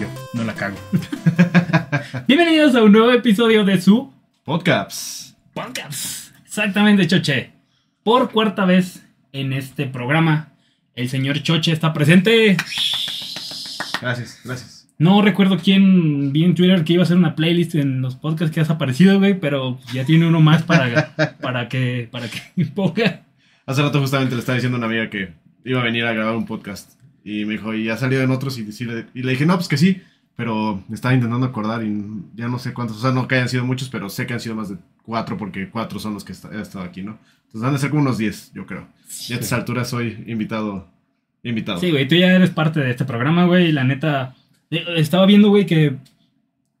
yo, no la cago. Bienvenidos a un nuevo episodio de su Podcasts. podcast. Exactamente, Choche. Por cuarta vez en este programa, el señor Choche está presente. Gracias, gracias. No recuerdo quién vi en Twitter que iba a hacer una playlist en los podcasts que has aparecido, güey, pero ya tiene uno más para, para que para que ponga. Hace rato justamente le estaba diciendo a una amiga que iba a venir a grabar un podcast. Y me dijo, ¿y ha salido en otros? Y, y le dije, no, pues que sí. Pero estaba intentando acordar y ya no sé cuántos. O sea, no que hayan sido muchos, pero sé que han sido más de cuatro porque cuatro son los que he estado aquí, ¿no? Entonces van a ser como unos diez, yo creo. y a estas alturas soy invitado. Invitado. Sí, güey, tú ya eres parte de este programa, güey. Y la neta, eh, estaba viendo, güey, que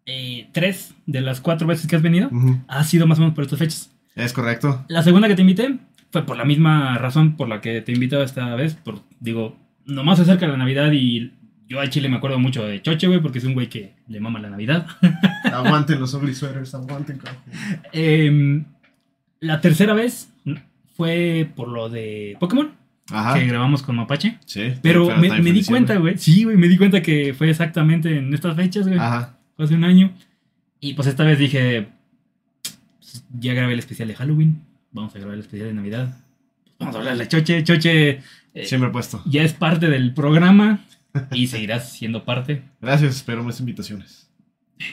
eh, tres de las cuatro veces que has venido Ujú. ha sido más o menos por estas fechas. Es correcto. La segunda que te invité fue por la misma razón por la que te he invitado esta vez. Por, digo, nomás se acerca la Navidad y yo a Chile me acuerdo mucho de Choche, güey, porque es un güey que le mama la Navidad. aguanten los ugly sweaters, aguanten, carajo. Em, la tercera vez fue por lo de Pokémon, Ajá. que grabamos con Mapache. Sí. Pero me, di cuenta, güey. Sí, güey, me di cuenta que fue exactamente en estas fechas, güey. Ajá. Fue hace un año. Y pues esta vez dije, pues, ya grabé el especial de Halloween. Vamos a grabar el especial de Navidad. Vamos a hablar de Choche. Choche eh, Siempre puesto. ya es parte del programa y seguirás siendo parte. Gracias, espero más invitaciones.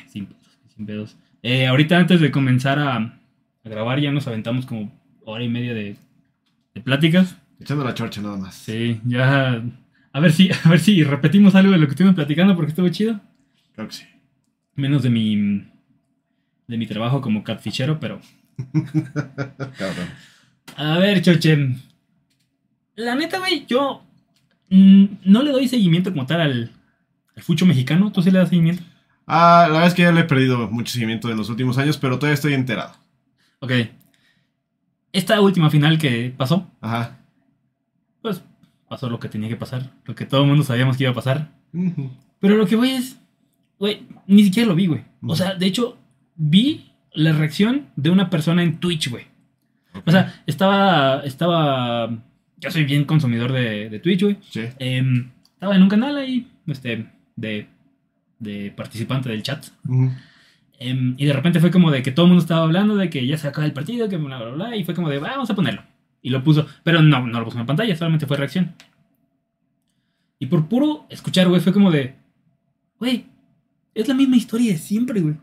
Sin, pedos, sin pedos. Eh, ahorita antes de comenzar a, a grabar ya nos aventamos como hora y media de, de pláticas. Echando la chorcha nada más. Sí, ya... A ver si, a ver si repetimos algo de lo que estuvimos platicando porque estuvo chido. Creo que sí. Menos de mi de mi trabajo como catfishero, pero Cabrón. A ver, Choche. La neta, güey, yo mm, no le doy seguimiento como tal al, al fucho mexicano. ¿Tú sí le das seguimiento? Ah, la verdad es que ya le he perdido mucho seguimiento en los últimos años, pero todavía estoy enterado. Ok. Esta última final que pasó, Ajá. pues pasó lo que tenía que pasar. Lo que todo el mundo sabíamos que iba a pasar. Pero lo que voy es, güey, ni siquiera lo vi, güey. O sea, de hecho, vi la reacción de una persona en Twitch, güey. O sea, estaba, estaba, yo soy bien consumidor de, de Twitch, güey. Sí. Em, estaba en un canal ahí, este, de, de participante del chat. Em, y de repente fue como de que todo el mundo estaba hablando de que ya se acaba el partido, que bla, bla, bla. Y fue como de, "Va, vamos a ponerlo. Y lo puso. Pero no, no lo puso en pantalla, solamente fue reacción. Y por puro escuchar, güey, fue como de, güey, es la misma historia de siempre, güey.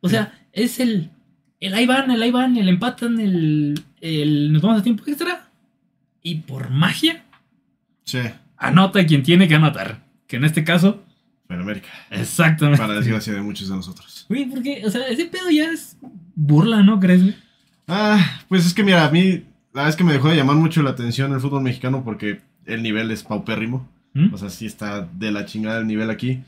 O sea, es el, el ahí van, el ahí van, el empatan, el, el nos vamos a tiempo extra. Y por magia, Sí. anota quien tiene que anotar. Que en este caso, En América. exactamente. Para desgracia de muchos de nosotros. Güey, porque, o sea, ese pedo ya es burla, ¿no crees, güey? Ah, pues es que mira, a mí la verdad es que me dejó de llamar mucho la atención el fútbol mexicano porque el nivel es paupérrimo. ¿Mm? O sea, sí está de la chingada el nivel aquí.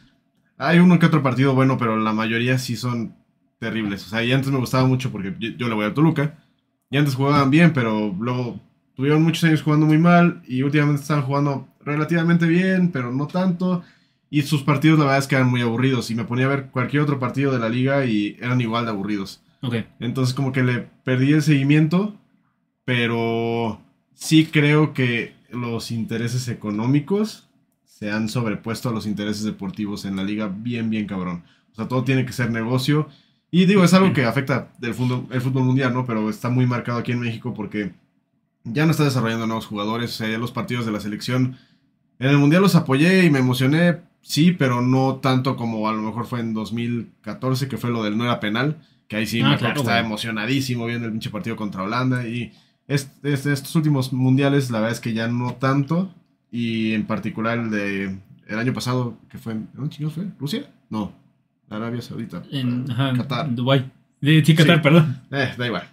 Hay uno que otro partido bueno, pero la mayoría sí son terribles. O sea, y antes me gustaba mucho porque yo, yo le voy a Toluca. Y antes jugaban bien, pero luego tuvieron muchos años jugando muy mal. Y últimamente están jugando relativamente bien, pero no tanto. Y sus partidos la verdad es que eran muy aburridos. Y me ponía a ver cualquier otro partido de la liga y eran igual de aburridos. Ok. Entonces como que le perdí el seguimiento, pero sí creo que los intereses económicos se han sobrepuesto a los intereses deportivos en la liga bien, bien cabrón. O sea, todo tiene que ser negocio. Y digo, es algo que afecta del fútbol, el fútbol mundial, ¿no? Pero está muy marcado aquí en México porque ya no está desarrollando nuevos jugadores. O sea, ya los partidos de la selección. En el mundial los apoyé y me emocioné, sí, pero no tanto como a lo mejor fue en 2014, que fue lo del no era penal. Que ahí sí Ah, me claro, que estaba emocionadísimo viendo el pinche partido contra Holanda. Y est- est- estos últimos mundiales, la verdad es que ya no tanto. Y en particular el de el año pasado, que fue en. ¿Dónde fue? ¿Rusia? No. Arabia Saudita. En, ajá, Qatar. en Dubái. De, sí, Qatar, Sí. perdón. Eh, da igual.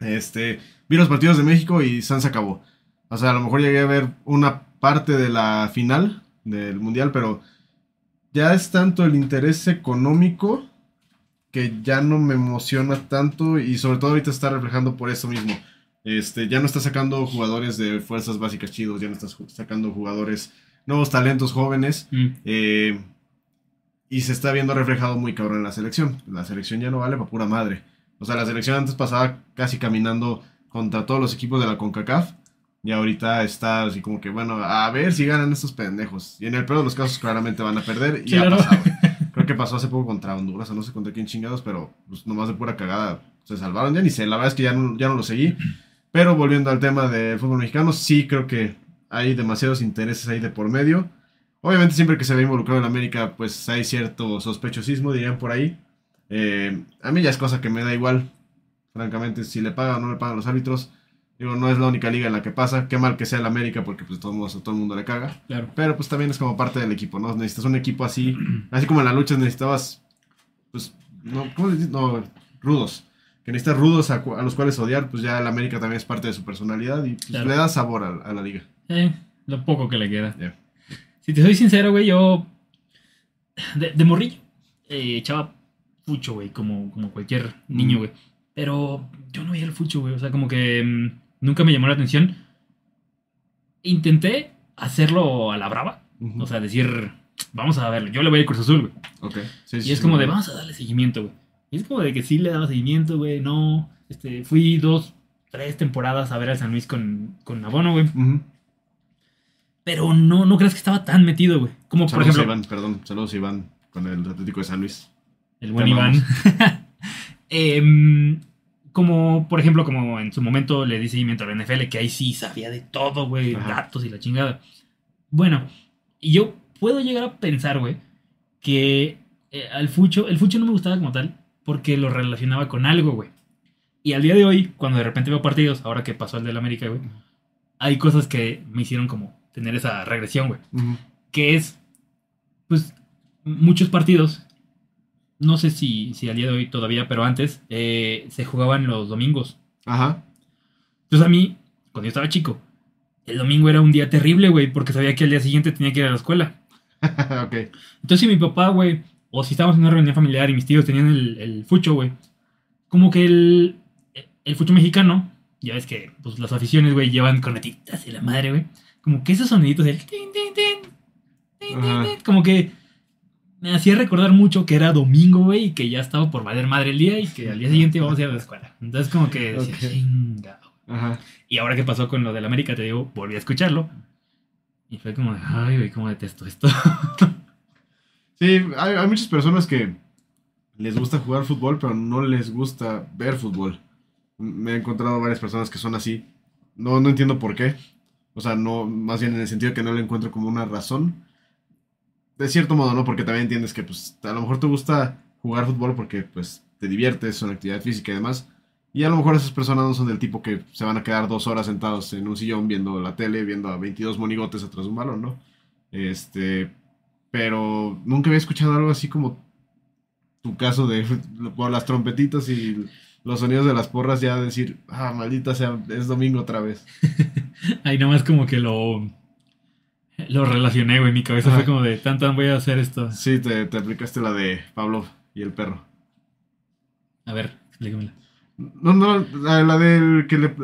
Este, vi los partidos de México y San se acabó. O sea, a lo mejor llegué a ver una parte de la final del mundial, pero ya es tanto el interés económico que ya no me emociona tanto y sobre todo ahorita está reflejando por eso mismo. Este, ya no está sacando jugadores de fuerzas básicas chidos, ya no está sacando jugadores, nuevos talentos jóvenes. Mm. Eh, y se está viendo reflejado muy cabrón en la selección. La selección ya no vale para pura madre. O sea, la selección antes pasaba casi caminando contra todos los equipos de la CONCACAF. Y ahorita está así como que, bueno, a ver si ganan estos pendejos. Y en el peor de los casos claramente van a perder. Y Sí, ha claro. pasado. Creo que pasó hace poco contra Honduras, o no sé contra quién chingados, pero pues nomás de pura cagada se salvaron. Ya ni sé, la verdad es que ya no, ya no lo seguí. Pero volviendo al tema del fútbol mexicano, sí creo que hay demasiados intereses ahí de por medio. Obviamente siempre que se ve involucrado en América, pues hay cierto sospechosismo, dirían por ahí. Eh, a mí ya es cosa que me da igual, francamente, si le pagan o no le pagan los árbitros. Digo, no es la única liga en la que pasa. Qué mal que sea el América porque pues todo, a todo el mundo le caga. Claro. Pero pues también es como parte del equipo, ¿no? Necesitas un equipo así, así como en la lucha necesitabas, pues, no, ¿cómo? No, rudos. Que necesitas rudos a, a los cuales odiar, pues ya el América también es parte de su personalidad y pues, Claro. le da sabor a, a la liga. Eh, lo poco que le queda. Si te soy sincero, güey, yo. De, de morrillo. eh, echaba fucho, güey, como, como cualquier niño, Mm. güey. Pero yo no veía el fucho, güey. O sea, como que mm, nunca me llamó la atención. Intenté hacerlo a la brava. Ujú. O sea, decir, vamos a verlo. Yo le voy al Cruz Azul, güey. Ok. Sí, sí, Y es sí, como de, vamos a darle seguimiento, güey. Y es como de que sí le daba seguimiento, güey. No, este, fui dos, tres temporadas a ver al San Luis con, con abono, güey. Ujú. Pero no, no creas que estaba tan metido, güey. Como por Saludos ejemplo, a Iván, perdón. Saludos a Iván con el Atlético de San Luis. el buen Iván. Em, como, por ejemplo, como en su momento le di seguimiento a la NFL, que ahí sí sabía de todo, güey, datos y la chingada. Bueno, y yo puedo llegar a pensar, güey, que eh, al Fucho, el Fucho no me gustaba como tal, porque lo relacionaba con algo, güey. Y al día de hoy, cuando de repente veo partidos, ahora que pasó el del América, güey, hay cosas que me hicieron como tener esa regresión, güey. Que es, pues, muchos partidos, no sé si, si al día de hoy todavía, pero antes, eh, se jugaban los domingos. Ajá. Entonces a mí, cuando yo estaba chico, el domingo era un día terrible, güey, porque sabía que al día siguiente tenía que ir a la escuela. ok. Entonces si mi papá, güey, o si estábamos en una reunión familiar y mis tíos tenían el, el fucho, güey, como que el, el fucho mexicano, ya ves que pues, las aficiones, güey, llevan cornetitas y la madre, güey, como que esos soniditos del... tin, tin, tin, como que me hacía recordar mucho que era domingo, güey, y que ya estaba por valer madre el día y que al día siguiente íbamos a ir a la escuela. Entonces como que decía, Ok. chingado. Ajá. Y ahora que pasó con lo del América, te digo, volví a escucharlo. Y fue como de, ay, güey, cómo detesto esto. Sí, hay, hay muchas personas que les gusta jugar fútbol, pero no les gusta ver fútbol. Me he encontrado varias personas que son así. No, no entiendo por qué. O sea, no, más bien en el sentido que no le encuentro como una razón. De cierto modo, ¿no? Porque también entiendes que pues a lo mejor te gusta jugar fútbol porque pues te diviertes, es una actividad física y demás. Y a lo mejor esas personas no son del tipo que se van a quedar dos horas sentados en un sillón viendo la tele, viendo a 22 monigotes atrás de un balón, ¿no? Este, pero nunca había escuchado algo así como tu caso de por las trompetitas y los sonidos de las porras ya decir, ah, maldita sea, es domingo otra vez. Ahí nomás como que lo... Lo relacioné, güey. Mi cabeza Ajá. fue como de, tan tan voy a hacer esto. Sí, te, te aplicaste la de Pablo y el perro. A ver, explícamela. No, no, la, la del que le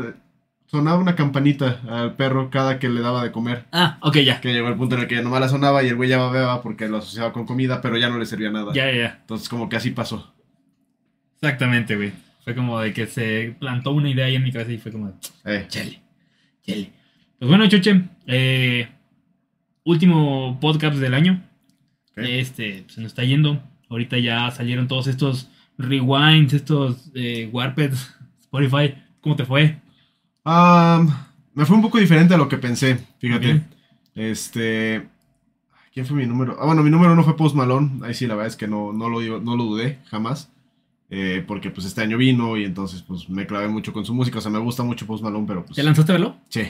sonaba una campanita al perro cada que le daba de comer. Ah, ok, ya. Que llegó el punto en el que nomás la sonaba y el güey ya bababa porque lo asociaba con comida, pero ya no le servía nada. Ya, ya, ya. Entonces como que así pasó. Exactamente, güey. Fue como de que se plantó una idea ahí en mi cabeza y fue como de, Eh, chale, chale. Pues bueno, Choche, eh, último podcast del año. Este, se nos está yendo. Ahorita ya salieron todos estos rewinds, estos eh, Warpeds, Spotify. ¿Cómo te fue? Me fue un poco diferente a lo que pensé, fíjate. Este. ¿Quién fue mi número? Ah, bueno, mi número uno fue Post Malone. Ahí sí, la verdad es que no, no, lo, no lo dudé jamás. Eh, porque pues este año vino y entonces pues me clavé mucho con su música. O sea, me gusta mucho Post Malone, pero pues... ¿Te lanzaste a verlo? Sí.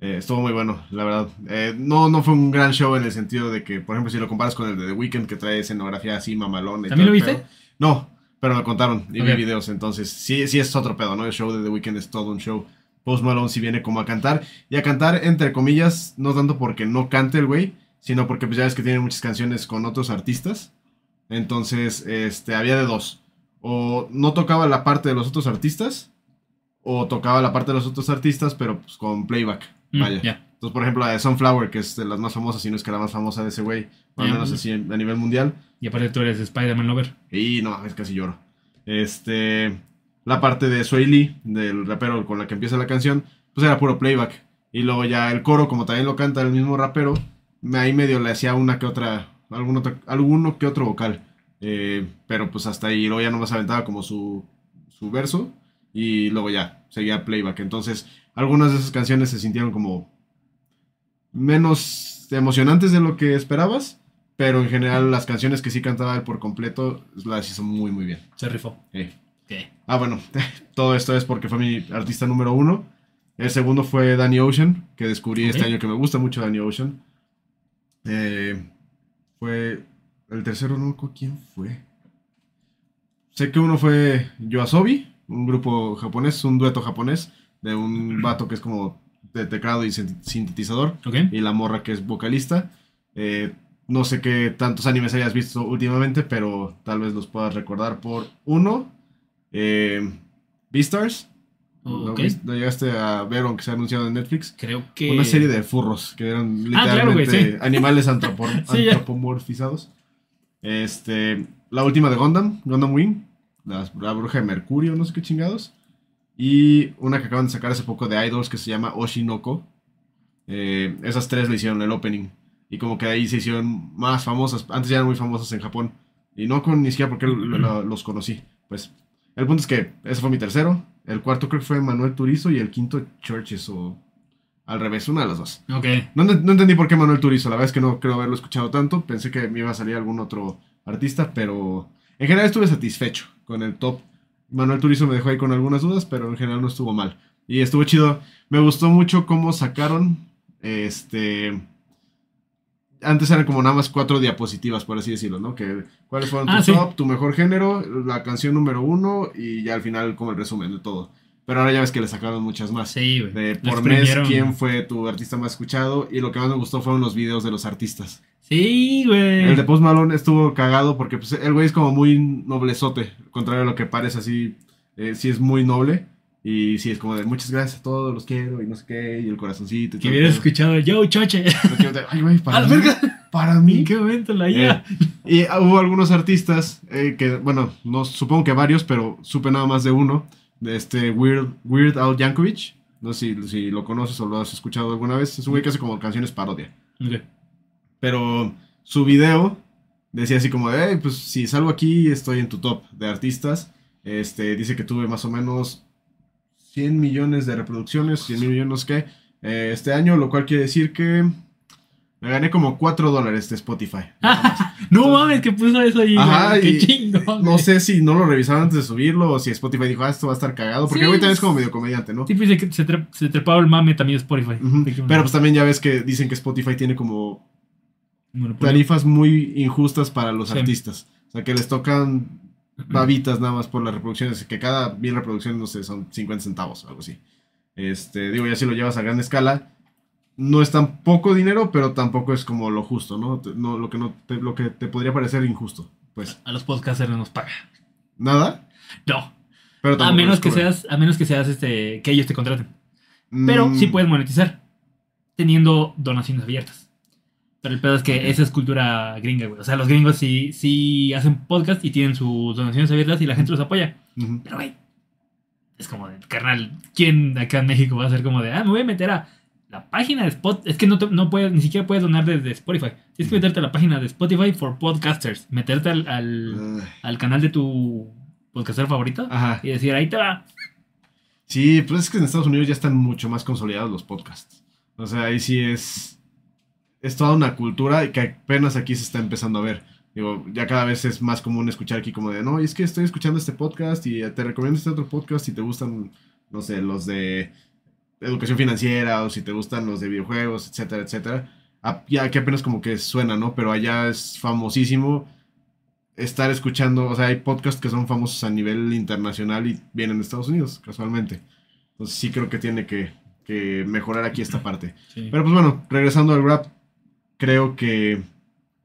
Eh, estuvo muy bueno, la verdad. Eh, no, no fue un gran show en el sentido de que, por ejemplo, si lo comparas con el de The Weeknd, que trae escenografía así mamalona y ¿También todo lo viste? pedo. No, pero me contaron y vi Ok. videos. Entonces, sí, sí es otro pedo, ¿no? El show de The Weeknd es todo un show. Post Malone sí viene como a cantar. Y a cantar, entre comillas, no tanto porque no cante el güey, sino porque pues ya ves que tiene muchas canciones con otros artistas. Entonces, este, había de dos. O no tocaba la parte de los otros artistas, o tocaba la parte de los otros artistas, pero pues con playback. Mm, Vaya. ya. Entonces, por ejemplo, la de Sunflower, que es de las más famosas, si no es que la más famosa de ese güey, o al Ya. menos así a nivel mundial. Y aparte tú eres Spider-Man Lover. Y no, es casi lloro. Este. La parte de Sway Lee, del rapero con la que empieza la canción, pues era puro playback. Y luego ya el coro, como también lo canta el mismo rapero, ahí medio le hacía una que otra alguno que otro vocal. Eh, pero pues hasta ahí, luego ya nomás aventaba como su, su verso y luego ya seguía playback. Entonces, algunas de esas canciones se sintieron como menos emocionantes de lo que esperabas, pero en general las canciones que sí cantaba él por completo las hizo muy, muy bien. Se rifó. Eh. Ah, bueno, todo esto es porque fue mi artista número uno. El segundo fue Danny Ocean, que descubrí este año que me gusta mucho Danny Ocean. Eh, fue el tercero, no me acuerdo quién fue. Sé que uno fue Yoasobi, un grupo japonés, un dueto japonés, de un vato que es como de teclado y sin- sintetizador, y la morra que es vocalista. Eh, no sé qué tantos animes hayas visto últimamente, pero tal vez los puedas recordar por uno. Eh, Beastars. ¿No, Ok. viste- no llegaste a ver aunque se ha anunciado en Netflix? Creo que. Una serie de furros que eran Ah, claro, literalmente sí. animales antropomorfizados. Este, la última de Gundam, Gundam Wing, las- la bruja de Mercurio, no sé qué chingados. Y una que acaban de sacar hace poco de Idols que se llama Oshinoko. Eh, esas tres le hicieron el opening. Y como que ahí se hicieron más famosas. Antes ya eran muy famosas en Japón. Y no con ni siquiera porque lo- lo- los conocí. Pues el punto es que ese fue mi tercero. El cuarto creo que fue Manuel Turizo y el quinto Churches o al revés, una de las dos. Ok. No, entendí por qué Manuel Turizo, la verdad es que no creo haberlo escuchado tanto. Pensé que me iba a salir algún otro artista, pero en general estuve satisfecho con el top. Manuel Turizo me dejó ahí con algunas dudas, pero en general no estuvo mal. Y estuvo chido. Me gustó mucho cómo sacaron este antes eran como nada más cuatro diapositivas, por así decirlo, ¿no? Que cuáles fueron Ah, tu sí. top, tu mejor género, la canción número uno y ya al final como el resumen de todo. Pero ahora ya ves que le sacaron muchas más. Sí, güey. De por mes, quién fue tu artista más escuchado. Y lo que más me gustó fueron los videos de los artistas. Sí, güey. El de Post Malone estuvo cagado porque pues, el güey es como muy noblezote. Contrario a lo que parece así, eh, sí es muy noble. Y sí es como de muchas gracias a todos, los quiero y no sé qué. Y el corazoncito. y Que hubieras escuchado el Yo, choche. Ay, güey, para ¡A la mí. Para mí. ¿En qué momento la IA? Y ah, hubo algunos artistas eh, que, bueno, no supongo que varios, pero supe nada más de uno, de este Weird, Weird Al Yankovic. No sé si, si lo conoces o lo has escuchado alguna vez. Es un güey que hace como canciones parodia. Pero su video decía así como de, "Hey, pues si salgo aquí estoy en tu top de artistas. Este, dice que tuve más o menos 100 millones de reproducciones, 100 mil millones que eh, este año, lo cual quiere decir que me gané como 4 dólares de Spotify. No mames, que puso eso ahí. Ajá. Qué y- chingón. No sé si no lo revisaron antes de subirlo o si Spotify dijo, ah, esto va a estar cagado. Porque Sí, güey también es pues- como medio comediante, ¿no? Sí, pues, se, tre- se trepaba el mame también Spotify. Pero pues también ya ves que dicen que Spotify tiene como Monopolio. tarifas muy injustas para los Sí. artistas. O sea, que les tocan babitas nada más por las reproducciones, que cada mil reproducciones, no sé, son 50 centavos o algo así. Este, digo, ya si lo llevas a gran escala, no es tan poco dinero, pero tampoco es como lo justo, ¿no? No lo, que no te, lo que te podría parecer injusto. Pues, A los podcasters no nos paga. nada. No. Pero A menos que seas, a menos que seas este, que ellos te contraten. Pero Mm, sí puedes monetizar. Teniendo donaciones abiertas. Pero el pedo es que esa es cultura gringa, güey. O sea, los gringos sí, sí hacen podcast y tienen sus donaciones abiertas y la gente los apoya. Pero, güey, es como de, carnal, ¿quién acá en México va a ser como de, ah, me voy a meter a la página de Spotify? Es que no, te- no puedes, ni siquiera puedes donar desde Spotify. Tienes que meterte a la página de Spotify for Podcasters. Meterte al, al, al canal de tu podcaster favorito Ajá. y decir, ahí te va. Sí, pues es que en Estados Unidos ya están mucho más consolidados los podcasts. O sea, ahí sí es. Es toda una cultura y que apenas aquí se está empezando a ver. Digo, ya cada vez es más común escuchar aquí como de, no, es que estoy escuchando este podcast y te recomiendo este otro podcast si te gustan, no sé, los de educación financiera o si te gustan los de videojuegos, etcétera, etcétera. Ah, Ya que apenas como que suena, ¿no? Pero allá es famosísimo estar escuchando, o sea, hay podcasts que son famosos a nivel internacional y vienen de Estados Unidos, casualmente. Entonces sí creo que tiene que, que mejorar aquí esta parte. Sí. Pero pues bueno, regresando al rap, creo que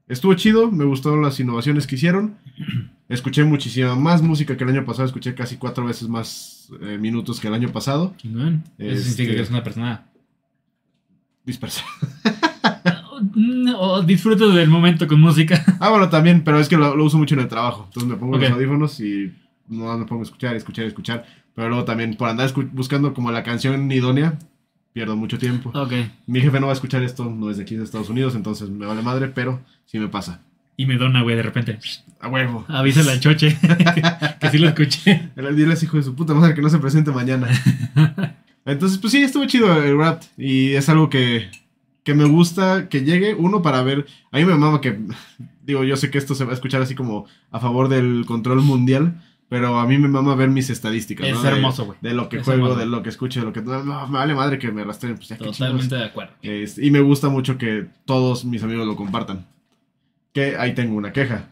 estuvo chido, me gustaron las innovaciones que hicieron. Escuché muchísima más música que el año pasado, escuché casi cuatro veces más eh, minutos que el año pasado. Chingón. Eso Este- significa que eres una persona. Dispersa. O disfrutas del momento con música. Ah, bueno, también, pero es que lo, lo uso mucho en el trabajo. Entonces me pongo los audífonos y no me pongo a escuchar, escuchar, escuchar. Pero luego también por andar buscando como la canción idónea, pierdo mucho tiempo. Ok. Mi jefe no va a escuchar esto, no es de aquí de Estados Unidos, entonces me vale madre, pero sí me pasa. Y me dona, güey, de repente. A huevo. Avísale al choche. que sí lo escuché. Diles, hijo de su puta madre, que no se presente mañana. Entonces, pues sí, estuvo chido el rap. Y es algo que, que me gusta que llegue. Uno, para ver. A mí me mama que. Digo, yo sé que esto se va a escuchar así como a favor del control mundial. Pero a mí me mama ver mis estadísticas. Es hermoso, güey. De, lo que Es juego, hermoso. de lo que escucho, de lo que. No, vale madre que me rastren. Pues ya Totalmente de acuerdo. Este, y me gusta mucho que todos mis amigos lo compartan. Que ahí tengo una queja.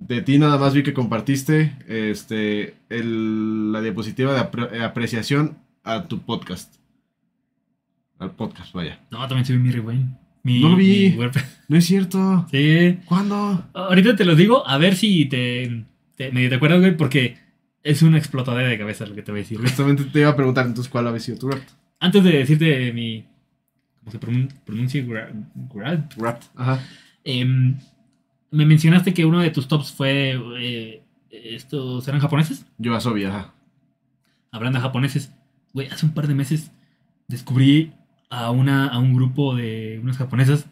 De ti nada más vi que compartiste este, el- la diapositiva de apre- apreciación a tu podcast. Al podcast, vaya. No, también subí mi rewind. Mi, No lo vi. mi. No es cierto. Sí. ¿Cuándo? Ahorita te lo digo, a ver si te, te, medio te acuerdas, güey, porque es una explotadera de cabeza lo que te voy a decir, güey. Justamente te iba a preguntar entonces cuál había sido tu rap. Antes de decirte mi. ¿Cómo se pronun- pronuncia? Gra- gra- Rap. Ajá. Em, me mencionaste que uno de tus tops fue. eh, ¿Estos eran japoneses? Yo Asobi, ajá. Hablando de japoneses, güey, hace un par de meses descubrí a, una, a un grupo de unas japonesas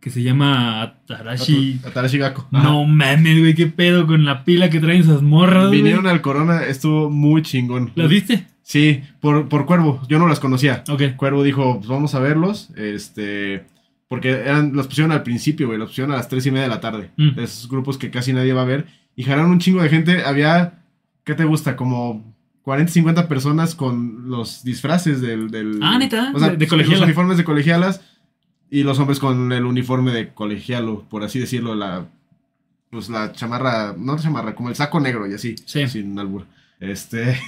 que se llama Atarashi. Atarashi Gakko. Ajá. No mames, güey, qué pedo con la pila que traen esas morras. Vinieron al Corona, estuvo muy chingón. ¿Las viste? Sí, por, por Cuervo. Yo no las conocía. Ok. Cuervo dijo, pues vamos a verlos. Este. Porque eran, los pusieron al principio, güey. Los pusieron a las tres y media de la tarde. Mm. De esos grupos que casi nadie va a ver. Y jalaron un chingo de gente. Había. ¿Qué te gusta? Como 40, 50 personas con los disfraces del. del Ah, ¿neta? O sea, De- de los uniformes de colegialas. Y los hombres con el uniforme de colegialo, por así decirlo. La. Pues la chamarra. No la chamarra, como el saco negro y así. Sí. Sin albur. Este.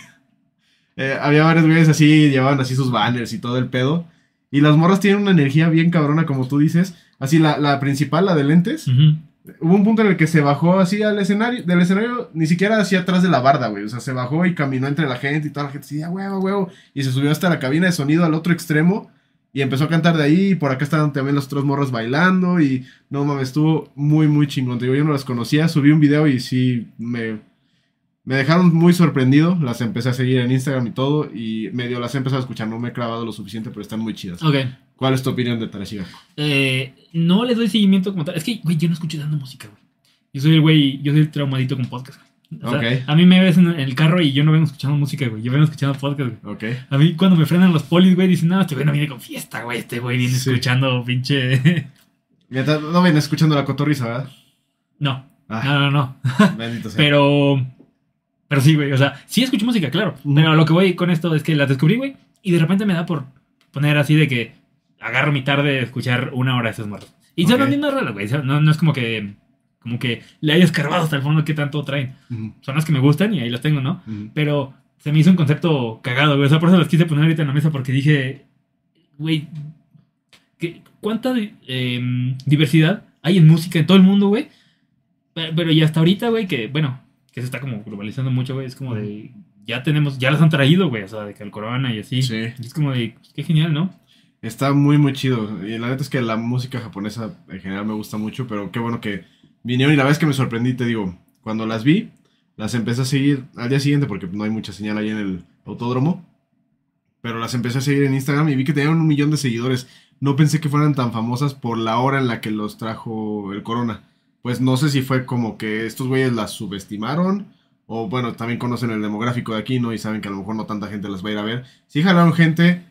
eh, había varios güeyes así, llevaban así sus banners y todo el pedo. Y las morras tienen una energía bien cabrona, como tú dices. Así, la, la principal, la de lentes. Hubo un punto en el que se bajó así al escenario, del escenario, ni siquiera hacia atrás de la barda, güey. O sea, se bajó y caminó entre la gente y toda la gente ah, huevo, huevo. Y se subió hasta la cabina de sonido al otro extremo. Y empezó a cantar de ahí. Y por acá estaban también los otros morros bailando. Y no mames, estuvo muy, muy chingón. Te digo, yo no las conocía. Subí un video y sí me, me dejaron muy sorprendido. Las empecé a seguir en Instagram y todo. Y medio las he empezado a escuchar. No me he clavado lo suficiente, pero están muy chidas. Ok. ¿Cuál es tu opinión de Tarashiga? Eh, no les doy seguimiento como tal. Es que, güey, yo no escucho dando música, güey. Yo soy el güey, yo soy el traumadito con podcast. güey. O sea, Ok. A mí me ves en el carro y yo no vengo escuchando música, güey. Yo vengo escuchando podcast, güey. Ok. A mí cuando me frenan los polis, güey, dicen, no, este güey no viene con fiesta, güey. Este güey viene Sí. escuchando pinche... No ven escuchando la cotorriza, ¿verdad? no, Ah, no, no, no. bendito sea. Pero... Pero sí, güey. O sea, sí escucho música, claro. Pero lo que voy con esto es que las descubrí, güey. Y de repente me da por poner así de que agarro mi tarde de escuchar una hora de esas morras. Y son las mismas rolas, güey. No, no es como que... Como que le haya escarbado hasta el fondo qué tanto traen. Son las que me gustan y ahí las tengo, ¿no? ujú. Pero se me hizo un concepto cagado, güey. O sea, por eso las quise poner ahorita en la mesa porque dije, güey, ¿qué- ¿cuánta eh, diversidad hay en música en todo el mundo, güey? Pero, pero y hasta ahorita, güey, que, bueno, que se está como globalizando mucho, güey. Es como de, ya tenemos, ya las han traído, güey. O sea, de que el corona y así. Sí. Y es como de, qué genial, ¿no? Está muy, muy chido. Y la neta es que la música japonesa en general me gusta mucho, pero qué bueno que vinieron. Y la vez que me sorprendí, te digo, cuando las vi, las empecé a seguir al día siguiente porque no hay mucha señal ahí en el autódromo. Pero las empecé a seguir en Instagram y vi que tenían un millón de seguidores. No pensé que fueran tan famosas por la hora en la que los trajo el Corona. Pues no sé si fue como que estos güeyes las subestimaron. O bueno, también conocen el demográfico de aquí, ¿no? Y saben que a lo mejor no tanta gente las va a ir a ver. Sí jalaron gente,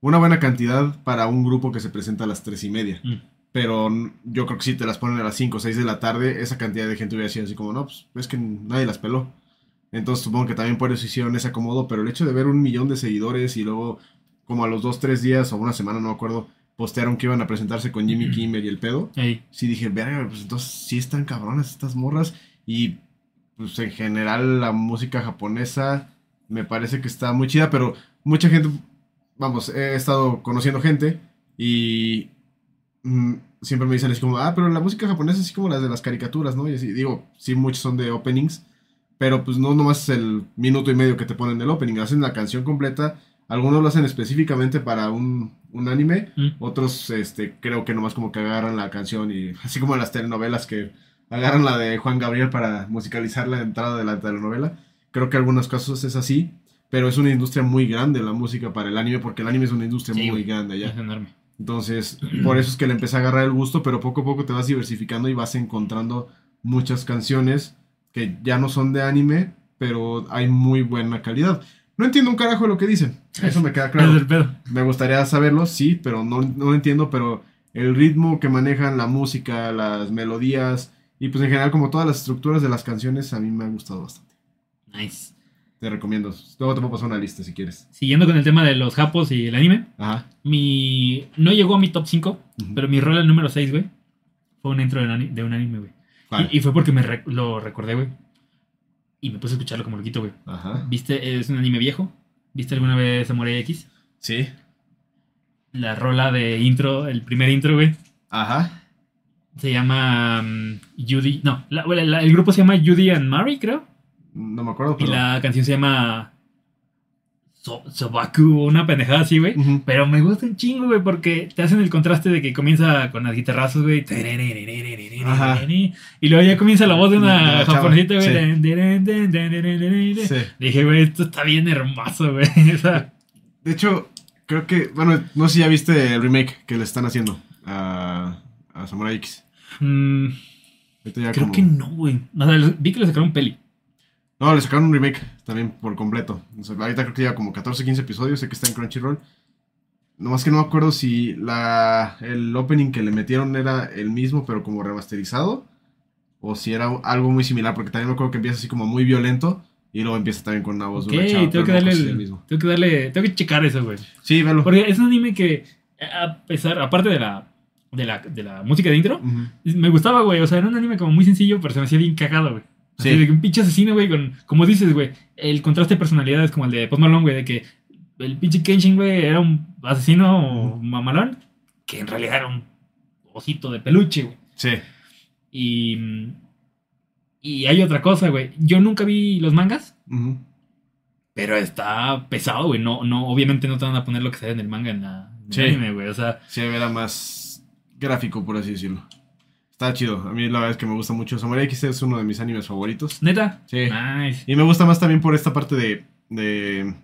una buena cantidad para un grupo que se presenta a las tres y media. Mm. Pero yo creo que si te las ponen a las 5 o 6 de la tarde, esa cantidad de gente hubiera sido así como, no, pues es que nadie las peló. Entonces supongo que también por eso hicieron ese acomodo, pero el hecho de ver un millón de seguidores y luego, como a los 2, 3 días o una semana, no me acuerdo, postearon que iban a presentarse con Jimmy Kimmel y el pedo, Ey, sí dije, verga, pues entonces sí están cabronas estas morras. Y pues en general la música japonesa me parece que está muy chida, pero mucha gente, vamos, he estado conociendo gente y mm, siempre me dicen así como, ah, pero la música japonesa es así como las de las caricaturas, ¿no? Y así, digo, sí, muchos son de openings, pero pues no nomás el minuto y medio que te ponen del opening, hacen la canción completa. Algunos lo hacen específicamente para un, un anime, mm, otros, este, creo que nomás como que agarran la canción y así como las telenovelas que agarran la de Juan Gabriel para musicalizar la entrada de la telenovela. Creo que en algunos casos es así, pero es una industria muy grande la música para el anime porque el anime es una industria Sí, muy grande allá. es enorme. Entonces, por eso es que le empecé a agarrar el gusto, pero poco a poco te vas diversificando y vas encontrando muchas canciones que ya no son de anime, pero hay muy buena calidad. No entiendo un carajo de lo que dicen. Eso me queda claro. el. Me gustaría saberlo, sí, pero no, no lo entiendo, pero el ritmo que manejan, la música, las melodías y pues en general como todas las estructuras de las canciones a mí me han gustado bastante. Nice. Te recomiendo. Luego te puedo pasar una lista si quieres. Siguiendo con el tema de los japos y el anime, Ajá. mi. No llegó a mi top 5, Ujú. pero mi rol al número 6, güey, fue un intro de un, anime, güey. Y, y fue porque me lo recordé, güey. Y me puse a escucharlo como loquito, güey. Ajá. ¿Viste? Es un anime viejo. ¿Viste alguna vez Samurai X? Sí. La rola de intro, el primer intro, güey. Ajá. Se llama mm, Judy. No, la- el grupo se llama Judy and Mary, creo. No me acuerdo, Y pero... la canción se llama. So- Sobaku, una pendejada así, güey. Pero me gusta un chingo, güey, porque te hacen el contraste de que comienza con las guitarrazos, güey. Y luego ya comienza la voz de una chava, japonesita, güey. sí. Dije, güey, esto está bien hermoso, güey. O De hecho, creo que... Bueno, no sé si ya viste el remake que le están haciendo a, a Samurai X. mm, creo como- que no, güey. O sea, vi que le sacaron peli. No, le sacaron un remake también por completo. O sea, ahorita creo que lleva como 14, 15 episodios, sé que está en Crunchyroll. Nomás que no me acuerdo si la, el opening que le metieron era el mismo, pero como remasterizado. O si era algo muy similar, porque también me acuerdo que empieza así como muy violento. Y luego empieza también con una voz Ok, de tengo que darle el- mismo. Tengo que darle. Tengo que checar eso, güey. Sí, velo. Porque es un anime que, a pesar, aparte de la, de la, de la música de intro, Ujú. me gustaba, güey. O sea, era un anime como muy sencillo, pero se me hacía bien cagado, güey. Así Sí. de que un pinche asesino, güey, con, como dices, güey, el contraste de personalidades como el de Post Malone, güey, de que el pinche Kenshin, güey, era un asesino mamalón, que en realidad era un osito de peluche, güey. Sí. Y, y hay otra cosa, güey. Yo nunca vi los mangas, pero está pesado, güey. No, no, obviamente no te van a poner lo que se ve en el manga en la en el Sí. anime, güey. O sea, Sí, era más gráfico, por así decirlo. Está chido. A mí la verdad es que me gusta mucho. Samurai X es uno de mis animes favoritos. neta. Sí. Nice. Y me gusta más también por esta parte de, de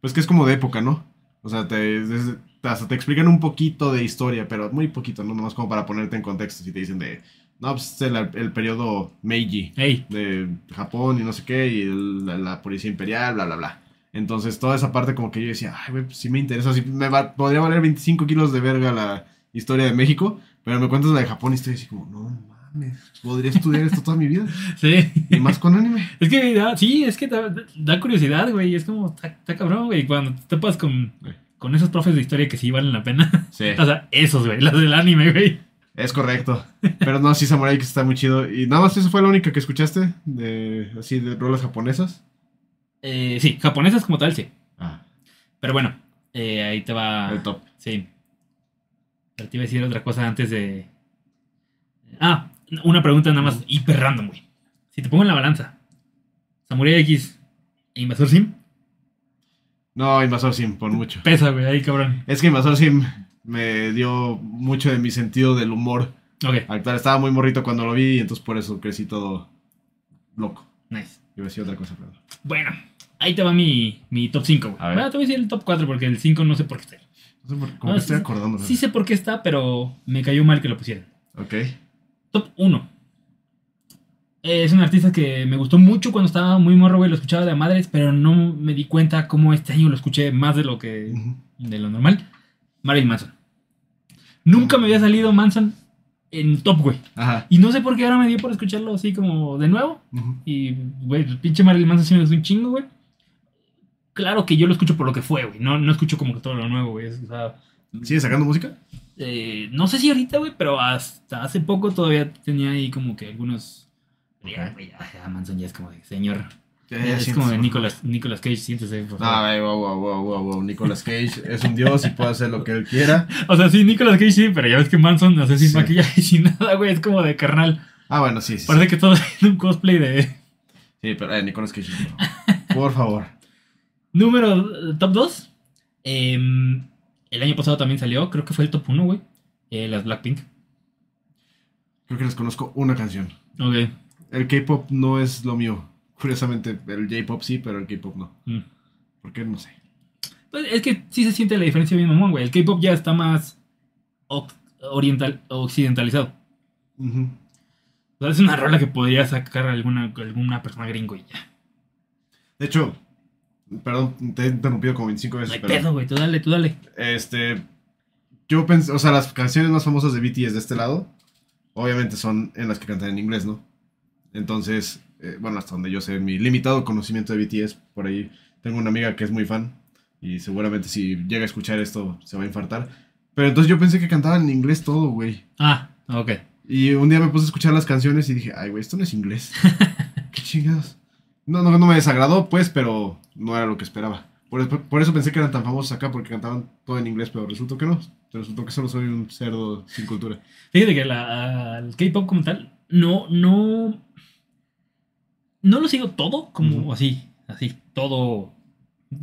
pues que es como de época, ¿no? O sea, te, es- hasta te explican un poquito de historia, pero muy poquito, ¿no? Nomás como para ponerte en contexto. Si te dicen de, no, pues es el, el periodo Meiji Ey, de Japón y no sé qué, y el- la, la policía imperial, bla, bla, bla. Entonces, toda esa parte como que yo decía, ay, güey, pues sí me interesa. Sí me va- podría valer 25 kilos de verga la historia de México, pero me cuentas la de Japón y estoy así como, no mames, podría estudiar esto toda mi vida. sí. Y más con anime. Es que da, sí, es que da, da curiosidad, güey. Es como, está, cabrón, güey. Cuando te topas con, Sí. con esos profes de historia que sí valen la pena. Sí. O sea, esos, güey, los del anime, güey. Es correcto. Pero no, sí, Samurai X está muy chido. Y nada más, ¿esa fue la única que escuchaste? De, así, de rolas japonesas. Eh, sí, japonesas como tal, sí. Ah, Pero bueno, eh, ahí te va. el top. Sí. Pero te iba a decir otra cosa antes de. Ah, una pregunta nada más hiper random, güey. Si te pongo en la balanza, Samurai X e Invasor Sim, No, Invasor Sim, por mucho. pesa, güey, ahí cabrón. Es que Invasor Sim me dio mucho de mi sentido del humor Ok, actual. Estaba muy morrito cuando lo vi y entonces por eso crecí todo loco. nice. Iba a decir otra cosa, pero... Bueno, ahí te va mi, mi top 5, güey. Bueno, te voy a decir el top 4 porque el 5 no sé por qué está. No sé por como No, que sí, estoy acordando. Sí sé por qué está, pero me cayó mal que lo pusieran. Ok. Top 1. Es un artista que me gustó mucho cuando estaba muy morro, güey. Lo escuchaba de madres, pero no me di cuenta cómo este año lo escuché más de lo que. De lo normal. Marilyn Manson. Nunca me había salido Manson en top, güey. Ajá. Y no sé por qué ahora me dio por escucharlo así como de nuevo. Y, güey, el pinche Marilyn Manson sí me gustó un chingo, güey. Claro que yo lo escucho por lo que fue, güey. No, no escucho como que todo lo nuevo, güey. O sea, ¿Sigue sacando música? eh, no sé si ahorita, güey, pero hasta hace poco todavía tenía ahí como que algunos. Ya, Ok. güey, ya, ya, Manson ya es como de señor. Ya, es como de Nicolas, Nicolas Cage, siéntese, por No, favor. güey, wow, wow, wow, wow, wow. Nicolas Cage es un dios y puede hacer lo que él quiera. O sea, sí, Nicolas Cage sí, pero ya ves que Manson hace sin Sí. maquillaje y sin nada, güey. Es como de carnal. Ah, bueno, sí, sí. Parece que todo es un cosplay de. Sí, pero eh, Nicolas Cage, no. por favor. Número eh, top 2. el año pasado también salió, creo que fue el top 1, güey. Eh, las Blackpink. Creo que les conozco una canción. Ok. El K-pop no es lo mío. Curiosamente, el J-pop sí, pero el K-pop no. Mm. ¿Por qué? No sé. Pues es que sí se siente la diferencia bien, mamón, güey. El K-pop ya está más oriental, occidentalizado. Ujú. O sea, es una rola que podría sacar alguna, alguna persona gringo y ya. De hecho, perdón, te he interrumpido como 25 No veces. hay pero, pedo, güey. Tú dale, tú dale. Este. Yo pensé, o sea, las canciones más famosas de BTS de este lado, obviamente son en las que cantan en inglés, ¿no? Entonces, eh, bueno, hasta donde yo sé, mi limitado conocimiento de BTS, por ahí tengo una amiga que es muy fan y seguramente si llega a escuchar esto se va a infartar. Pero entonces yo pensé que cantaban en inglés todo, güey. Ah, ok. Y un día me puse a escuchar las canciones y dije, ay, güey, esto no es inglés. ¿Qué chingados? No, no, no me desagradó, pues, pero no era lo que esperaba. Por, por eso pensé que eran tan famosos acá, porque cantaban todo en inglés, pero resultó que no. Resultó que solo soy un cerdo sin cultura. Fíjate que la, el K-pop como tal, no, no. No lo sigo todo, como así, así, todo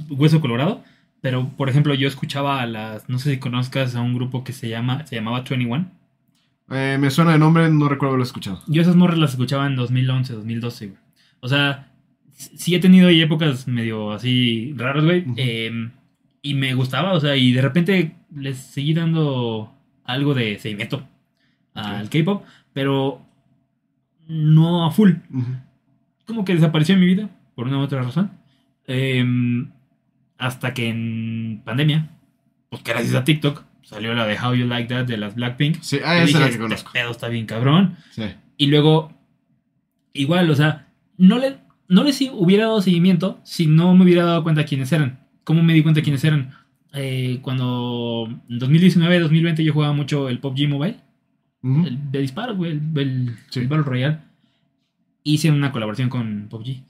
hueso colorado. Pero, por ejemplo, yo escuchaba a las. No sé si conozcas a un grupo que se llama. Se llamaba 21. Eh, me suena de nombre, no recuerdo haberlo escuchado. Yo esas morras las escuchaba en 2011, 2012, güey. O sea, sí he tenido ahí épocas medio así raras, güey. Eh, y me gustaba, o sea, y de repente les seguí dando algo de seguimiento al. K-pop, pero no a full. Como que desapareció en mi vida, por una u otra razón. Eh, hasta que en pandemia, pues gracias a TikTok, salió la de How You Like That de las Blackpink. Sí, ah, esa es la que "Este conozco. pedo está bien cabrón. Sí. Y luego, igual, o sea, no, le, no les hubiera dado seguimiento si no me hubiera dado cuenta quiénes eran. ¿Cómo me di cuenta quiénes eran? Eh, cuando en 2019, 2020 yo jugaba mucho el PUBG Mobile, el de disparos, güey, el, el, Sí. el Battle Royale. Hice una colaboración con PUBG.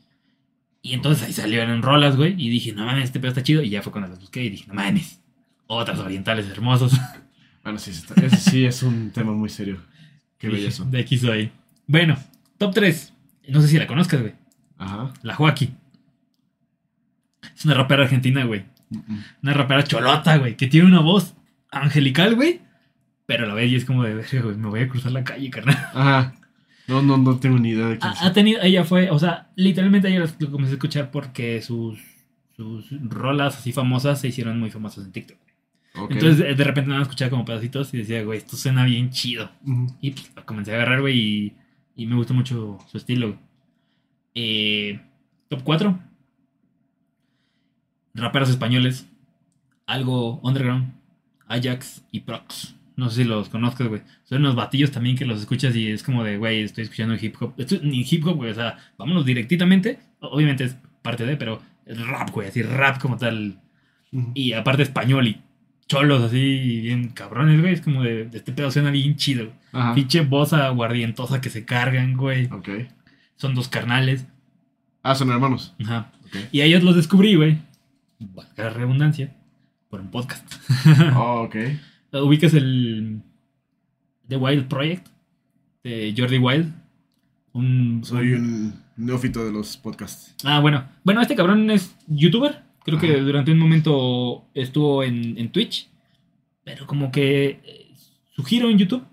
Y entonces ahí salieron rolas, güey, y dije, no mames, este pedo está chido. Y ya fue cuando las busqué y dije, no mames, otras orientales hermosos. Bueno, sí, está- ese sí es un tema muy serio. Qué Dije, belleza. De aquí soy. Bueno, top 3. No sé si la conozcas, güey. Ajá. La Joaquí. Es una rapera argentina, güey. Una rapera cholota, güey. Que tiene una voz angelical, güey. Pero a la vez y es como de verga, güey. Me voy a cruzar la calle, carnal. Ajá. No, no, no tengo ni idea de quién Ha, ha tenido, ella fue, o sea, literalmente ella lo, comencé a escuchar porque sus, sus rolas así famosas se hicieron muy famosas en TikTok. Ok. Entonces de repente nada escuchaba como pedacitos y decía, güey, esto suena bien chido. Ujú. Y pues, lo comencé a agarrar, güey, y, y me gustó mucho su estilo. Eh, top 4. Raperos españoles. Algo underground. Ajax y Prox. No sé si los conozcas, güey. Son unos batillos también que los escuchas y es como de, güey, estoy escuchando hip hop. Esto es ni hip hop, güey. O sea, vámonos directamente. Obviamente es parte de, pero es rap, güey. Así rap como tal. Y aparte español y cholos así, bien cabrones, güey. Es como de, de este pedo suena bien chido. Pinche voz aguardientosa que se cargan, güey. Ok. Son dos carnales. Ah, son hermanos. Ajá. Ok. Y a ellos los descubrí, güey. Valga la redundancia. Por un podcast. Oh, ok. Ubicas el The Wild Project de Jordi Wild. Un, Soy un neófito de los podcasts. Ah, bueno. Bueno, este cabrón es youtuber. Creo que durante un momento estuvo en, en Twitch. Pero como que su giro en YouTube